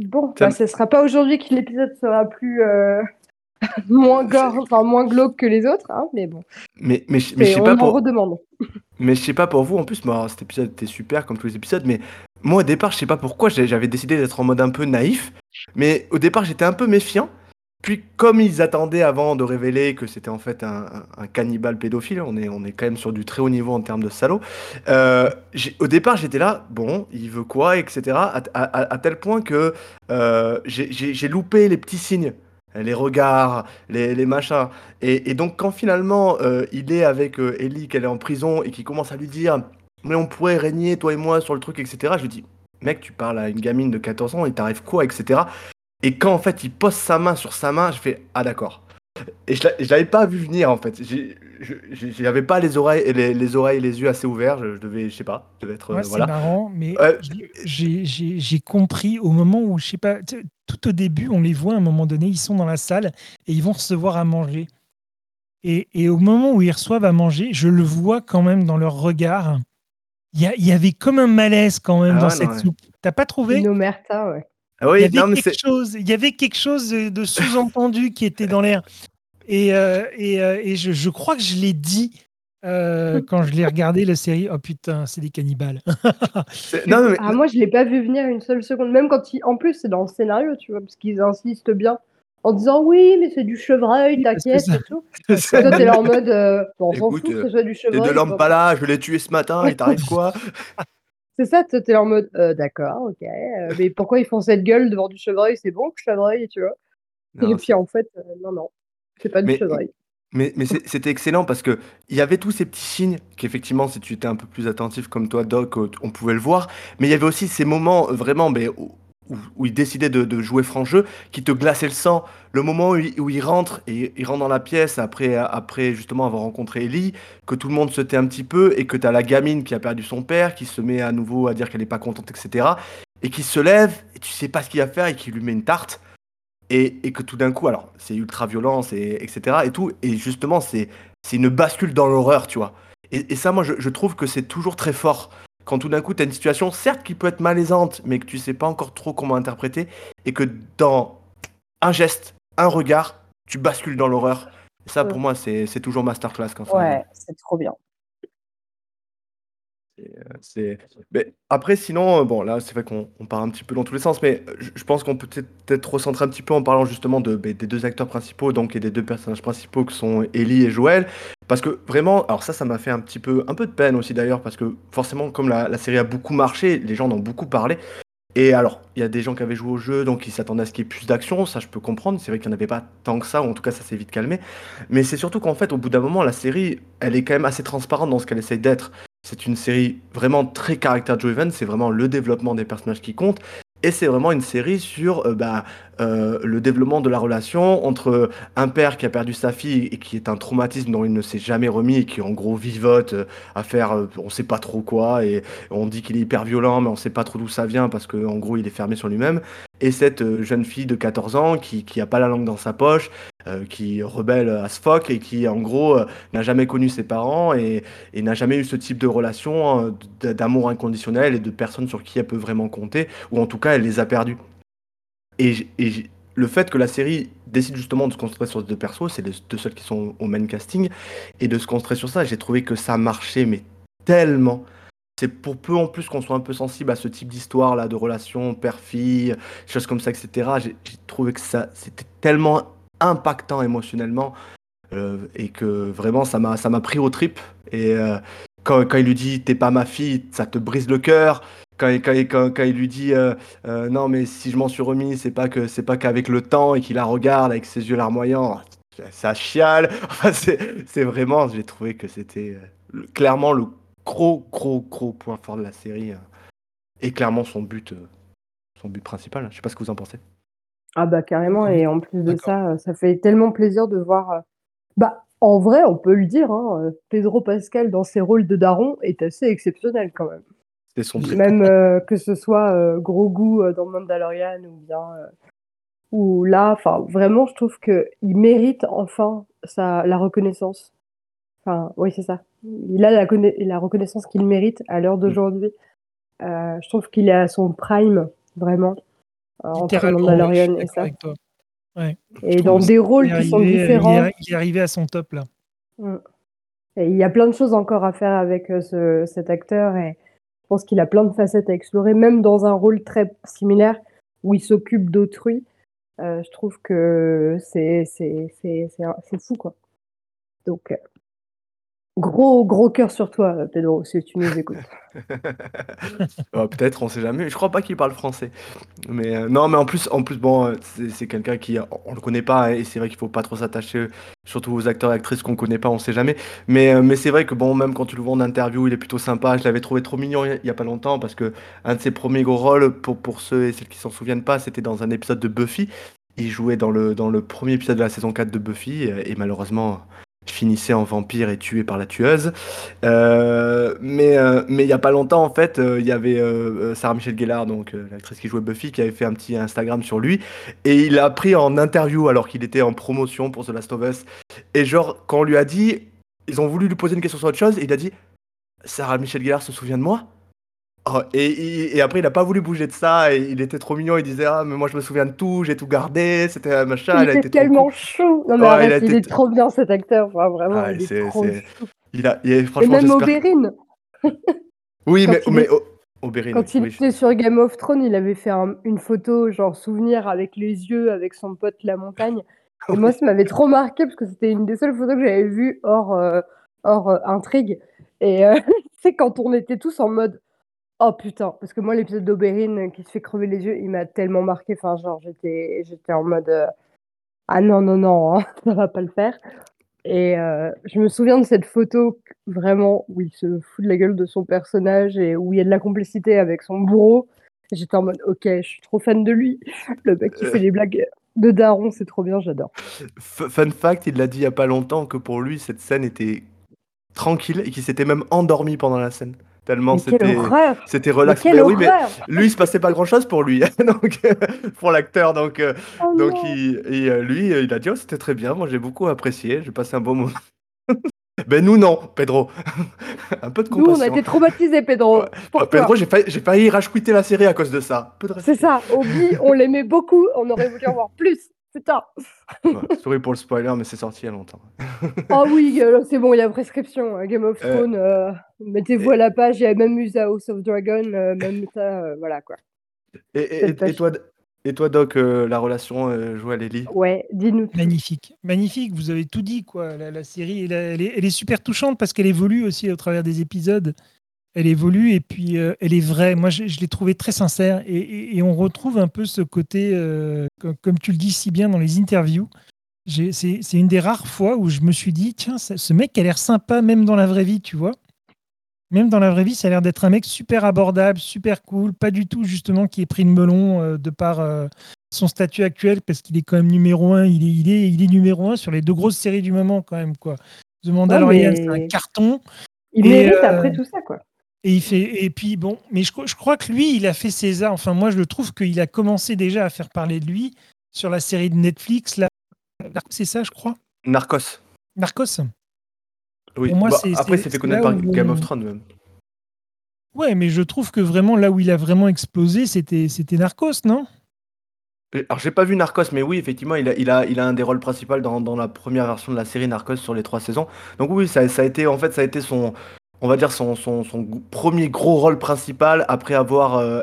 bon, Ça bah, ce sera pas aujourd'hui que l'épisode sera plus euh, moins gore, enfin moins glauque que les autres, hein, mais bon, Mais, mais, je- mais je Et sais pas pour... redemande. Mais je sais pas pour vous, en plus, moi, cet épisode était super comme tous les épisodes, mais moi au départ, je sais pas pourquoi, j'avais décidé d'être en mode un peu naïf, mais au départ, j'étais un peu méfiant. Puis, comme ils attendaient avant de révéler que c'était en fait un, cannibale pédophile, on est, quand même sur du très haut niveau en termes de salaud. euh, au départ, j'étais là, bon, il veut quoi, etc. À, tel point que euh, j'ai- loupé les petits signes, les regards, les, machins. Et, donc, quand finalement euh, il est avec Ellie, qu'elle est en prison, et qu'il commence à lui dire Mais on pourrait régner, toi et moi, sur le truc, etc., je lui dis Mec, tu parles à une gamine de 14 ans, il t'arrive quoi, etc. Et quand en fait il pose sa main sur sa main, je fais Ah, d'accord. Et je je l'avais pas vu venir en fait. J'avais pas les oreilles, les, les oreilles et les yeux assez ouverts. Je, je devais, je sais pas, je devais être. euh, Ouais, c'est voilà. marrant, mais j'ai- compris au moment où, je sais pas, tout au début, on les voit à un moment donné, ils sont dans la salle et ils vont recevoir à manger. Et, et au moment où ils reçoivent à manger, je le vois quand même dans leur regard. Il y, avait comme un malaise quand même Ah dans ouais, cette non, ouais. soupe. T'as pas trouvé? Une omerta, ouais. Ah il, y avait non, mais chose, il y avait quelque chose de de sous-entendu qui était dans l'air. Et, euh, et, euh, et je, je crois que je l'ai dit euh, quand je l'ai regardé, la série. Oh putain, c'est des cannibales. c'est- Non, mais, Ah, moi, je l'ai pas vu venir une seule seconde, même quand il, en plus, c'est dans le scénario, tu vois, parce qu'ils insistent bien en disant oui, mais c'est du chevreuil, t'inquiète et tout. c'est- Et toi, t'es là en mode, euh, bon, on s'en Écoute, fout que ce soit du c'est chevreuil. de quoi. l'empala, je l'ai tué ce matin, il t'arrive quoi? C'est ça, t'es là en mode, euh, d'accord, ok, euh, mais pourquoi ils font cette gueule devant du chevreuil? C'est bon, le chevreuil, tu vois? Non, et puis en fait, euh, non, non, c'est pas du Mais- chevreuil. Mais, mais c'était excellent parce que il y avait tous ces petits signes qu'effectivement, si tu étais un peu plus attentif comme toi, Doc, on pouvait le voir. Mais il y avait aussi ces moments vraiment mais, où, il décidait de, jouer franc jeu qui te glaçaient le sang. Le moment où il, rentre et il rentre dans la pièce après, après justement avoir rencontré Ellie, que tout le monde se tait un petit peu et que tu as la gamine qui a perdu son père, qui se met à nouveau à dire qu'elle n'est pas contente, etc. Et qui se lève et tu sais pas ce qu'il va faire et qui lui met une tarte. Et, et que tout d'un coup, alors c'est ultra violent, c'est etc. et tout, et justement c'est une bascule dans l'horreur, tu vois. Et, et ça, moi, je trouve que c'est toujours très fort quand tout d'un coup, tu as une situation, certes, qui peut être malaisante, mais que tu sais pas encore trop comment interpréter, et que dans un geste, un regard, tu bascules dans l'horreur. Ça, pour moi, c'est toujours masterclass quand ça. Ouais, c'est trop bien. Mais après, sinon, euh, bon, là, c'est vrai qu'on on part un petit peu dans tous les sens, mais euh, je, pense qu'on peut peut-être recentrer un petit peu en parlant justement de, des deux acteurs principaux, donc, et des deux personnages principaux qui sont Ellie et Joël. Parce que vraiment, alors ça, ça m'a fait un petit peu, un peu de peine aussi d'ailleurs, parce que forcément, comme la, la série a beaucoup marché, les gens en ont beaucoup parlé. Et alors, il y a des gens qui avaient joué au jeu, donc ils s'attendaient à ce qu'il y ait plus d'action, ça je peux comprendre, c'est vrai qu'il n'y en avait pas tant que ça, ou en tout cas ça s'est vite calmé. Mais c'est surtout qu'en fait, au bout d'un moment, la série, elle est quand même assez transparente dans ce qu'elle essaye d'être. C'est une série vraiment très caractère driven, c'est vraiment le développement des personnages qui compte. Et c'est vraiment une série sur euh, bah, euh, le développement de la relation entre un père qui a perdu sa fille et qui est un traumatisme dont il ne s'est jamais remis et qui en gros vivote euh, à faire euh, on sait pas trop quoi et on dit qu'il est hyper violent mais on sait pas trop d'où ça vient parce que en gros il est fermé sur lui-même. Et cette jeune fille de 14 ans qui qui a pas la langue dans sa poche qui rebelle à ce fuck et qui en gros n'a jamais connu ses parents et, n'a jamais eu ce type de relation d'amour inconditionnel et de personnes sur qui elle peut vraiment compter ou en tout cas elle les a perdus et, le fait que la série décide justement de se concentrer sur ces deux persos, c'est les deux seuls qui sont au main casting, et de se concentrer sur ça, j'ai trouvé que ça marchait, mais tellement. C'est pour peu en plus qu'on soit un peu sensible à ce type d'histoire là, de relations père-fille, choses comme ça, etc. J'ai trouvé que ça, c'était tellement impactant émotionnellement, euh, et que vraiment ça m'a, pris aux tripes. Et euh, quand, quand il lui dit t'es pas ma fille, ça te brise le cœur. Quand, quand, quand, quand il lui dit euh, euh, non mais si je m'en suis remis, c'est pas que c'est pas qu'avec le temps et qu'il la regarde avec ses yeux larmoyants, ça chiale. Enfin c'est vraiment, j'ai trouvé que c'était euh, clairement le gros gros gros point fort de la série et clairement son but son but principal. Je sais pas ce que vous en pensez. Ah bah carrément, et en plus de ça, ça fait tellement plaisir de voir. Bah, en vrai, on peut le dire, hein, Pedro Pascal dans ses rôles de daron est assez exceptionnel quand même. C'était son truc. Même euh, que ce soit euh, gros goût euh, dans Mandalorian ou bien euh, ou là, enfin vraiment, je trouve que il mérite enfin sa la reconnaissance. Enfin, oui, c'est ça. Il a la, conna- la reconnaissance qu'il mérite à l'heure d'aujourd'hui. Euh, je trouve qu'il est à son prime, vraiment, euh, entre Mandalorian et ça. Et dans des rôles qui sont arrivé, différents. il est arrivé à son top là. Mm. Et il y a plein de choses encore à faire avec ce, cet acteur et pense qu'il a plein de facettes à explorer, même dans un rôle très similaire où il s'occupe d'autrui. Euh, je trouve que c'est fou quoi. Donc euh, gros gros cœur sur toi euh, Pedro si tu nous écoutes. Ouais, peut-être, on sait jamais. Je crois pas qu'il parle français. Mais euh, non, mais en plus, en plus, bon, euh, c'est quelqu'un qui, on, on le connaît pas, hein, et c'est vrai qu'il faut pas trop s'attacher, surtout aux acteurs et actrices qu'on connaît pas, on sait jamais. Mais, euh, mais c'est vrai que bon, même quand tu le vois en interview, il est plutôt sympa. Je l'avais trouvé trop mignon il y a- pas longtemps parce que un de ses premiers gros rôles, pour, ceux et celles qui s'en souviennent pas, c'était dans un épisode de Buffy. Il jouait dans le, dans le premier épisode de la saison 4 de Buffy, et malheureusement finissait en vampire et tué par la tueuse. Euh, mais euh, mais il y a pas longtemps en fait, euh, il y avait Sarah Michelle Gellar, donc l'actrice qui jouait Buffy, qui avait fait un petit Instagram sur lui et il l'a pris en interview alors qu'il était en promotion pour The Last of Us. Et genre quand on lui a dit, ils ont voulu lui poser une question sur autre chose, et il a dit Sarah Michelle Gellar se souvient de moi? Oh, et, et- et après, il a pas voulu bouger de ça, et il était trop mignon. Il disait Ah, mais moi je me souviens de tout, j'ai tout gardé, c'était un machin. Il a était tellement cool. chou. Non mais Ouais, arrête, il il, été est trop bien cet acteur. Enfin, vraiment, Ah, il est c'est- trop chou. Il a, il a- Et même. Oberyn. Oui, mais, il mais est- oh, Oberyn, Quand il oui. était sur Game of Thrones, il avait fait un- une photo, genre souvenir avec les yeux, avec son pote la montagne. Et moi, ça m'avait trop marqué parce que c'était une des seules photos que j'avais vues hors, euh, hors euh, intrigue. Et euh, c'est quand on était tous en mode Oh putain, parce que moi, l'épisode d'Oberyn euh, qui se fait crever les yeux, il m'a tellement marqué. Enfin, genre, j'étais j'étais en mode euh, Ah non, non, non, hein, ça va pas le faire. Et euh, je me souviens de cette photo vraiment où il se fout de la gueule de son personnage et où il y a de la complicité avec son bourreau. J'étais en mode, ok, je suis trop fan de lui. Le mec qui fait des blagues de daron, c'est trop bien, j'adore. Fun fact, il l'a dit il y a pas longtemps que pour lui, cette scène était tranquille et qu'il s'était même endormi pendant la scène. Tellement c'était c'était relax. Mais oui, mais lui, il se passait pas grand chose pour lui, donc pour l'acteur. Donc, euh, Oh donc il, et, euh, lui, euh, il a dit oh, c'était très bien. Moi, j'ai beaucoup apprécié. J'ai passé un bon moment. ben nous non, Pedro. un peu de Nous, on compassion. a été traumatisés, Pedro. Ouais. Pedro, j'ai failli, j'ai failli la série à cause de ça. C'est ça, Obi, on l'aimait beaucoup, on aurait voulu en voir plus. Putain. Ouais, sorry pour le spoiler, mais c'est sorti il y a longtemps. Ah oui, euh, c'est bon, il y a prescription. hein, Game of Euh, Thrones, euh, mettez-vous à la page. Il y a même eu The House of Dragon, euh, même ça, euh, voilà quoi. Et, toi, et toi, Doc, euh, la relation euh, Joël Ellie Ouais, dis-nous. tout. Magnifique, magnifique. Vous avez tout dit quoi. La, la série, elle, elle est, elle est super touchante parce qu'elle évolue aussi au travers des épisodes. Elle évolue et puis euh, elle est vraie. Moi, je, je l'ai trouvée très sincère et, et- et on retrouve un peu ce côté, euh, comme, comme tu le dis si bien dans les interviews. C'est une des rares fois où je me suis dit, tiens, ça- ce mec a l'air sympa même dans la vraie vie, tu vois. même dans la vraie vie, ça a l'air d'être un mec super abordable, super cool, pas du tout justement qui est pris de melon euh, de par son statut actuel, parce qu'il est quand même numéro un. Il est, il est, il est numéro un sur les deux grosses séries du moment quand même quoi. The Mandalorian, mais- c'est un carton. Il Et, mérite euh, après tout ça, quoi. Et il fait et puis bon, mais je, cro- je crois que lui, il a fait César. Enfin, moi, je le trouve qu'il a commencé déjà à faire parler de lui sur la série de Netflix. Là, c'est ça, je crois? Narcos. Narcos. Oui. Pour moi, Bah, c'est- après, c'est- fait connaître par Game on- of Thrones même. Ouais, mais je trouve que vraiment là où il a vraiment explosé, c'était c'était Narcos, non? Alors, j'ai pas vu Narcos, mais oui, effectivement, il a, il a, il a un des rôles principaux dans, dans la première version de la série Narcos sur les trois saisons. Donc oui, ça, ça a été, en fait, ça a été son, on va dire son, son, son g- premier gros rôle principal après avoir euh,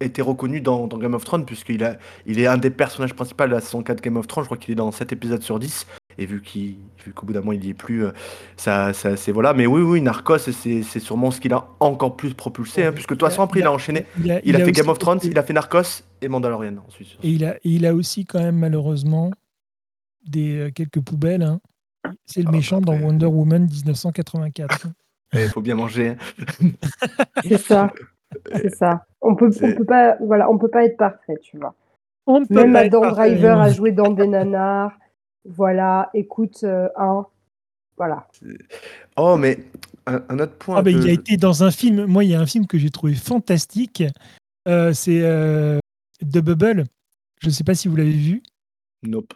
été reconnu dans, dans Game of Thrones, puisqu'il a, il est un des personnages principaux de la saison 4 Game of Thrones. Je crois qu'il est dans 7 épisodes sur 10. Et vu qu'il, vu qu'au bout d'un moment il y est plus, euh, ça, ça, c'est voilà. Mais oui, oui, Narcos, c'est, c'est sûrement ce qu'il a encore plus propulsé, hein, puisque de toute façon après il a enchaîné. Il a, fait Game of Thrones, été- il a fait Narcos et Mandalorian ensuite. Et il a, et il a aussi quand même malheureusement des euh, quelques poubelles. hein. C'est le Ah, méchant dans. Wonder Woman 1984. Il faut bien manger. hein. C'est ça. C'est ça. On peut, on peut pas, voilà, on peut pas être parfait, tu vois. On ne peut Même Adam. Driver a joué dans des nanars. Voilà, écoute, euh, un, voilà. Oh, mais un, un autre point. Ah bah, que- il a été dans un film. Moi, il y a un film que j'ai trouvé fantastique. Euh, c'est euh, The Bubble. Je ne sais pas si vous l'avez vu. Nope.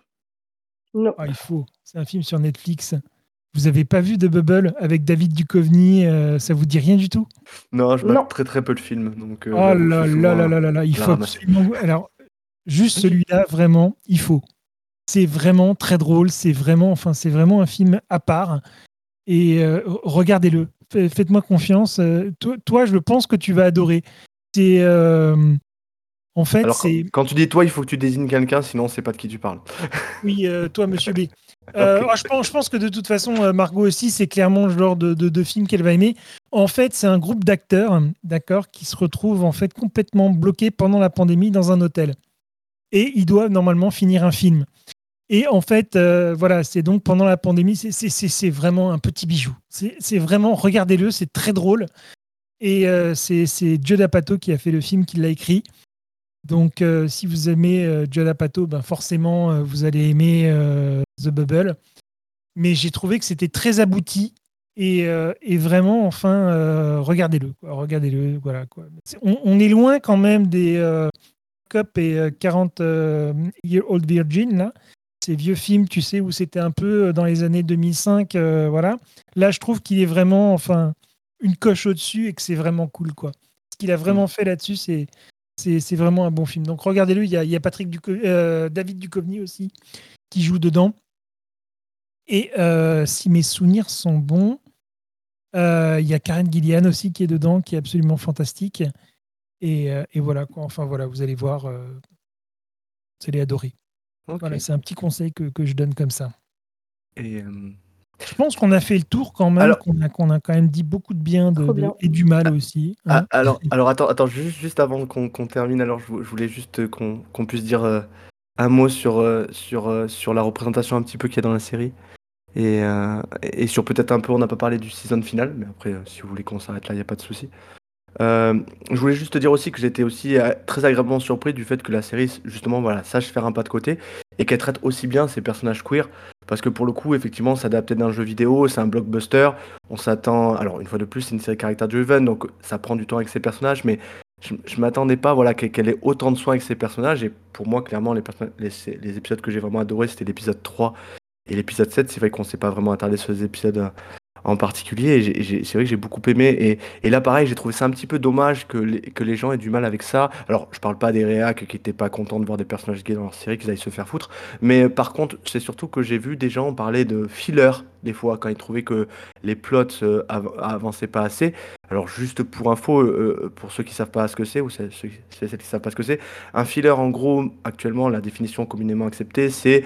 Non. Ah, il faut. C'est un film sur Netflix. Vous avez pas vu The Bubble avec David Duchovny euh, Ça vous dit rien du tout? Non, je mate très très peu de films. Donc, euh, Oh là là là là là là, il faut absolument. Alors, juste celui-là, vraiment, il faut. C'est vraiment très drôle. C'est vraiment, enfin, c'est vraiment un film à part. Et euh, regardez-le. Fa- Faites-moi confiance. Euh, toi, toi, je pense que tu vas adorer. C'est, euh, en fait, Alors, quand, c'est quand tu dis toi, il faut que tu désignes quelqu'un, sinon on sait pas de qui tu parles. oui, euh, toi, Monsieur B. Euh, ah, je, pense, je pense que de toute façon, euh, Margot aussi, c'est clairement le genre de, de, de film qu'elle va aimer. En fait, c'est un groupe d'acteurs, d'accord, qui se retrouvent en fait complètement bloqués pendant la pandémie dans un hôtel. Et ils doivent normalement finir un film. Et en fait, euh, voilà, c'est donc pendant la pandémie, c'est- vraiment un petit bijou. C'est vraiment, regardez-le, c'est très drôle. Et euh, c'est c'est Joe D'Apato qui a fait le film, qui l'a écrit. Donc, euh, si vous aimez euh, Judd Apatow, ben forcément, euh, vous allez aimer euh, The Bubble. Mais j'ai trouvé que c'était très abouti et, et vraiment, enfin, regardez-le. quoi, Regardez-le, voilà. Quoi. On, on est loin quand même des Cop et euh, 40 euh, Year Old Virgin, là. Ces vieux films, tu sais, où c'était un peu dans les années 2005, euh, voilà. Là, je trouve qu'il est vraiment, enfin, une coche au-dessus et que c'est vraiment cool, quoi. Ce qu'il a vraiment fait là-dessus, c'est c'est vraiment un bon film. Donc regardez-le, il y a, il y a Patrick Duco- euh, David Duchovny aussi qui joue dedans. Et euh, si mes souvenirs sont bons, euh, il y a Karen Gillian aussi qui est dedans, qui est absolument fantastique. Et, et voilà, quoi. enfin voilà, vous allez voir, vous allez adorer. Voilà, c'est un petit conseil que, que je donne comme ça. Et, Je pense qu'on a fait le tour quand même, Alors- qu'on a, qu'on a quand même dit beaucoup de bien, de, de- et du mal aussi. ah, hein. alors, alors attends, attends, juste, juste avant qu'on qu'on termine, alors je, vou- je voulais juste euh, qu'on qu'on puisse dire euh, un mot sur, euh, sur, euh, sur la représentation un petit peu qu'il y a dans la série. Et, euh, et sur peut-être un peu, on n'a pas parlé du season final, mais après, si vous voulez qu'on s'arrête là, il n'y a pas de souci. Euh, je voulais juste te dire aussi que j'étais aussi très agréablement surpris du fait que la série, justement, voilà, sache faire un pas de côté et qu'elle traite aussi bien ces personnages queer. Parce que pour le coup, effectivement, c'est adapté d'un jeu vidéo, c'est un blockbuster. On s'attend. Alors, une fois de plus, c'est une série caractère driven, donc ça prend du temps avec ses personnages, mais je, je m'attendais pas voilà, qu'elle ait autant de soin avec ses personnages. Et pour moi, clairement, les, épisodes que j'ai vraiment adorés, c'était l'épisode 3 et l'épisode 7. C'est vrai qu'on s'est pas vraiment attardé sur les épisodes euh, en particulier. C'est vrai que j'ai beaucoup aimé. Et, là, pareil, j'ai trouvé ça un petit peu dommage que les, gens aient du mal avec ça. Alors, je parle pas des réacs qui étaient pas contents de voir des personnages gays dans leur série, qu'ils aillent se faire foutre. Mais euh, par contre, c'est surtout que j'ai vu des gens parler de filler des fois quand ils trouvaient que les plots euh, av- avançaient pas assez. Alors juste pour info, euh, pour ceux qui savent pas ce que c'est ou ceux- celles qui savent pas ce que c'est, un filler en gros, actuellement la définition communément acceptée, c'est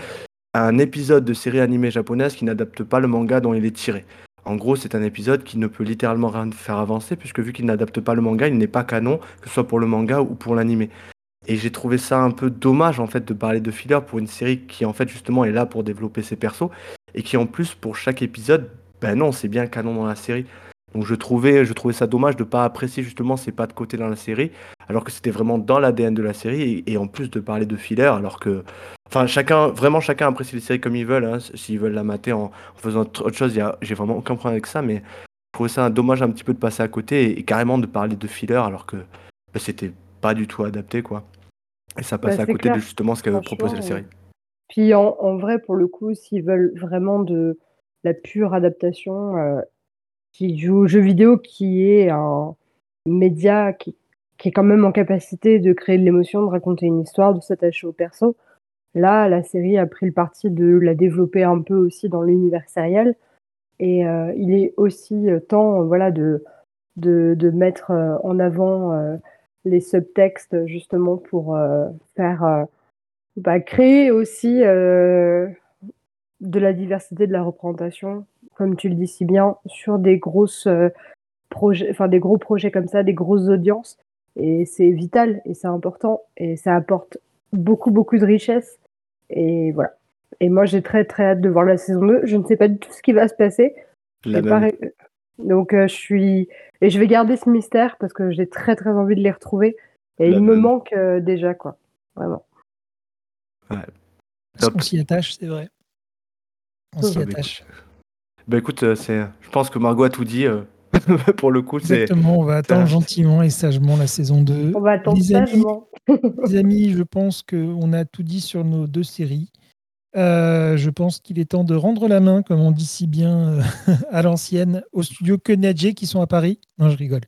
un épisode de série animée japonaise qui n'adapte pas le manga dont il est tiré. En gros, c'est un épisode qui ne peut littéralement rien faire avancer puisque vu qu'il n'adapte pas le manga, il n'est pas canon, que ce soit pour le manga ou pour l'animé. Et j'ai trouvé ça un peu dommage en fait de parler de filler pour une série qui en fait justement est là pour développer ses persos et qui en plus pour chaque épisode, ben non, c'est bien canon dans la série. Donc je trouvais, je trouvais ça dommage de ne pas apprécier justement ces pas de côté dans la série, alors que c'était vraiment dans l'ADN de la série, et, en plus de parler de filler, alors que, enfin chacun, vraiment chacun apprécie les séries comme ils veulent, hein, s'ils veulent la mater en, faisant autre chose, j'ai vraiment aucun problème avec ça, mais je trouvais ça un dommage un petit peu de passer à côté et, carrément de parler de filler, alors que bah, c'était pas du tout adapté, quoi. Et ça passait bah, à côté de justement ce qu'avait proposé la série. Puis en, en, vrai, pour le coup, s'ils veulent vraiment de la pure adaptation, euh, qui joue au jeu vidéo, qui est un média qui, est quand même en capacité de créer de l'émotion, de raconter une histoire, de s'attacher au perso. Là, la série a pris le parti de la développer un peu aussi dans l'univers sériel. Et euh, il est aussi euh, temps voilà, de, de, de mettre euh, en avant les subtextes justement pour faire bah, créer aussi de la diversité de la représentation comme tu le dis si bien, sur des grosses euh, projets, enfin des gros projets comme ça, des grosses audiences. Et c'est vital et c'est important et ça apporte beaucoup beaucoup de richesse. Et voilà. Et moi j'ai très très hâte de voir la saison 2. Je ne sais pas du tout ce qui va se passer. Donc euh, je suis et je vais garder ce mystère parce que j'ai très très envie de les retrouver. Et il me manque euh, déjà quoi, vraiment. Ouais. On s'y attache, c'est vrai. On s'y attache. Bah écoute, euh, c'est, je pense que Margot a tout dit. Euh, pour le coup, c'est. Exactement, on va attendre gentiment et sagement la saison 2. On va attendre sagement. les amis, je pense qu'on a tout dit sur nos deux séries. Euh, je pense qu'il est temps de rendre la main, comme on dit si bien à l'ancienne, aux studios Kenadje qui sont à Paris. Non, je rigole.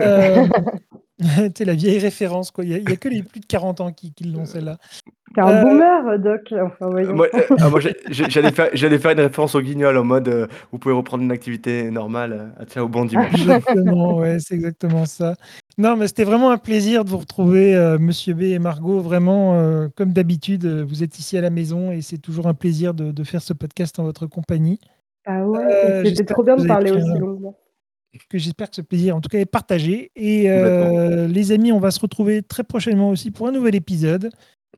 Euh, c'est la vieille référence. quoi. Il n'y a, que les plus de 40 ans qui, qui l'ont, celle-là. T'es un euh, boomer, Doc. Enfin, moi, euh, ah, j'allais faire, faire, une référence au guignol en mode euh, vous pouvez reprendre une activité normale. à tiens, au bon dimanche. Exactement, ouais, c'est exactement ça. Non, mais c'était vraiment un plaisir de vous retrouver, Monsieur B et Margot. Vraiment, comme d'habitude, vous êtes ici à la maison et c'est toujours un plaisir de, de, faire ce podcast en votre compagnie. Ah ouais, c'était trop bien de parler aussi longuement que j'espère que ce plaisir, en tout cas, est partagé. Et les amis, on va se retrouver très prochainement aussi pour un nouvel épisode.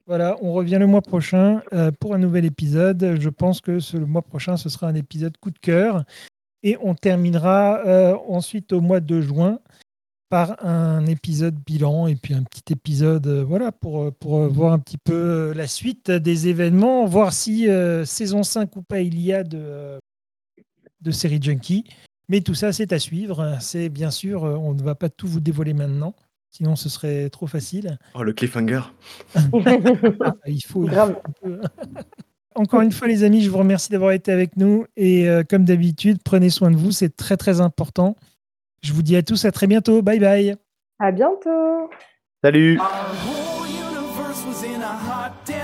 Voilà, on revient le mois prochain euh, pour un nouvel épisode. Je pense que ce, le mois prochain, ce sera un épisode coup de cœur. Et on terminera euh, ensuite au mois de juin par un épisode bilan et puis un petit épisode euh, voilà, pour, pour voir un petit peu la suite des événements, voir si saison 5 ou pas il y a de, de série Junkie. Mais tout ça, c'est à suivre. C'est bien sûr, on ne va pas tout vous dévoiler maintenant. Sinon, ce serait trop facile. Oh, le cliffhanger. Ah, il faut. Encore une fois, les amis, je vous remercie d'avoir été avec nous. Et euh, comme d'habitude, prenez soin de vous. C'est très, très important. Je vous dis à tous à très bientôt. Bye bye. À bientôt. Salut.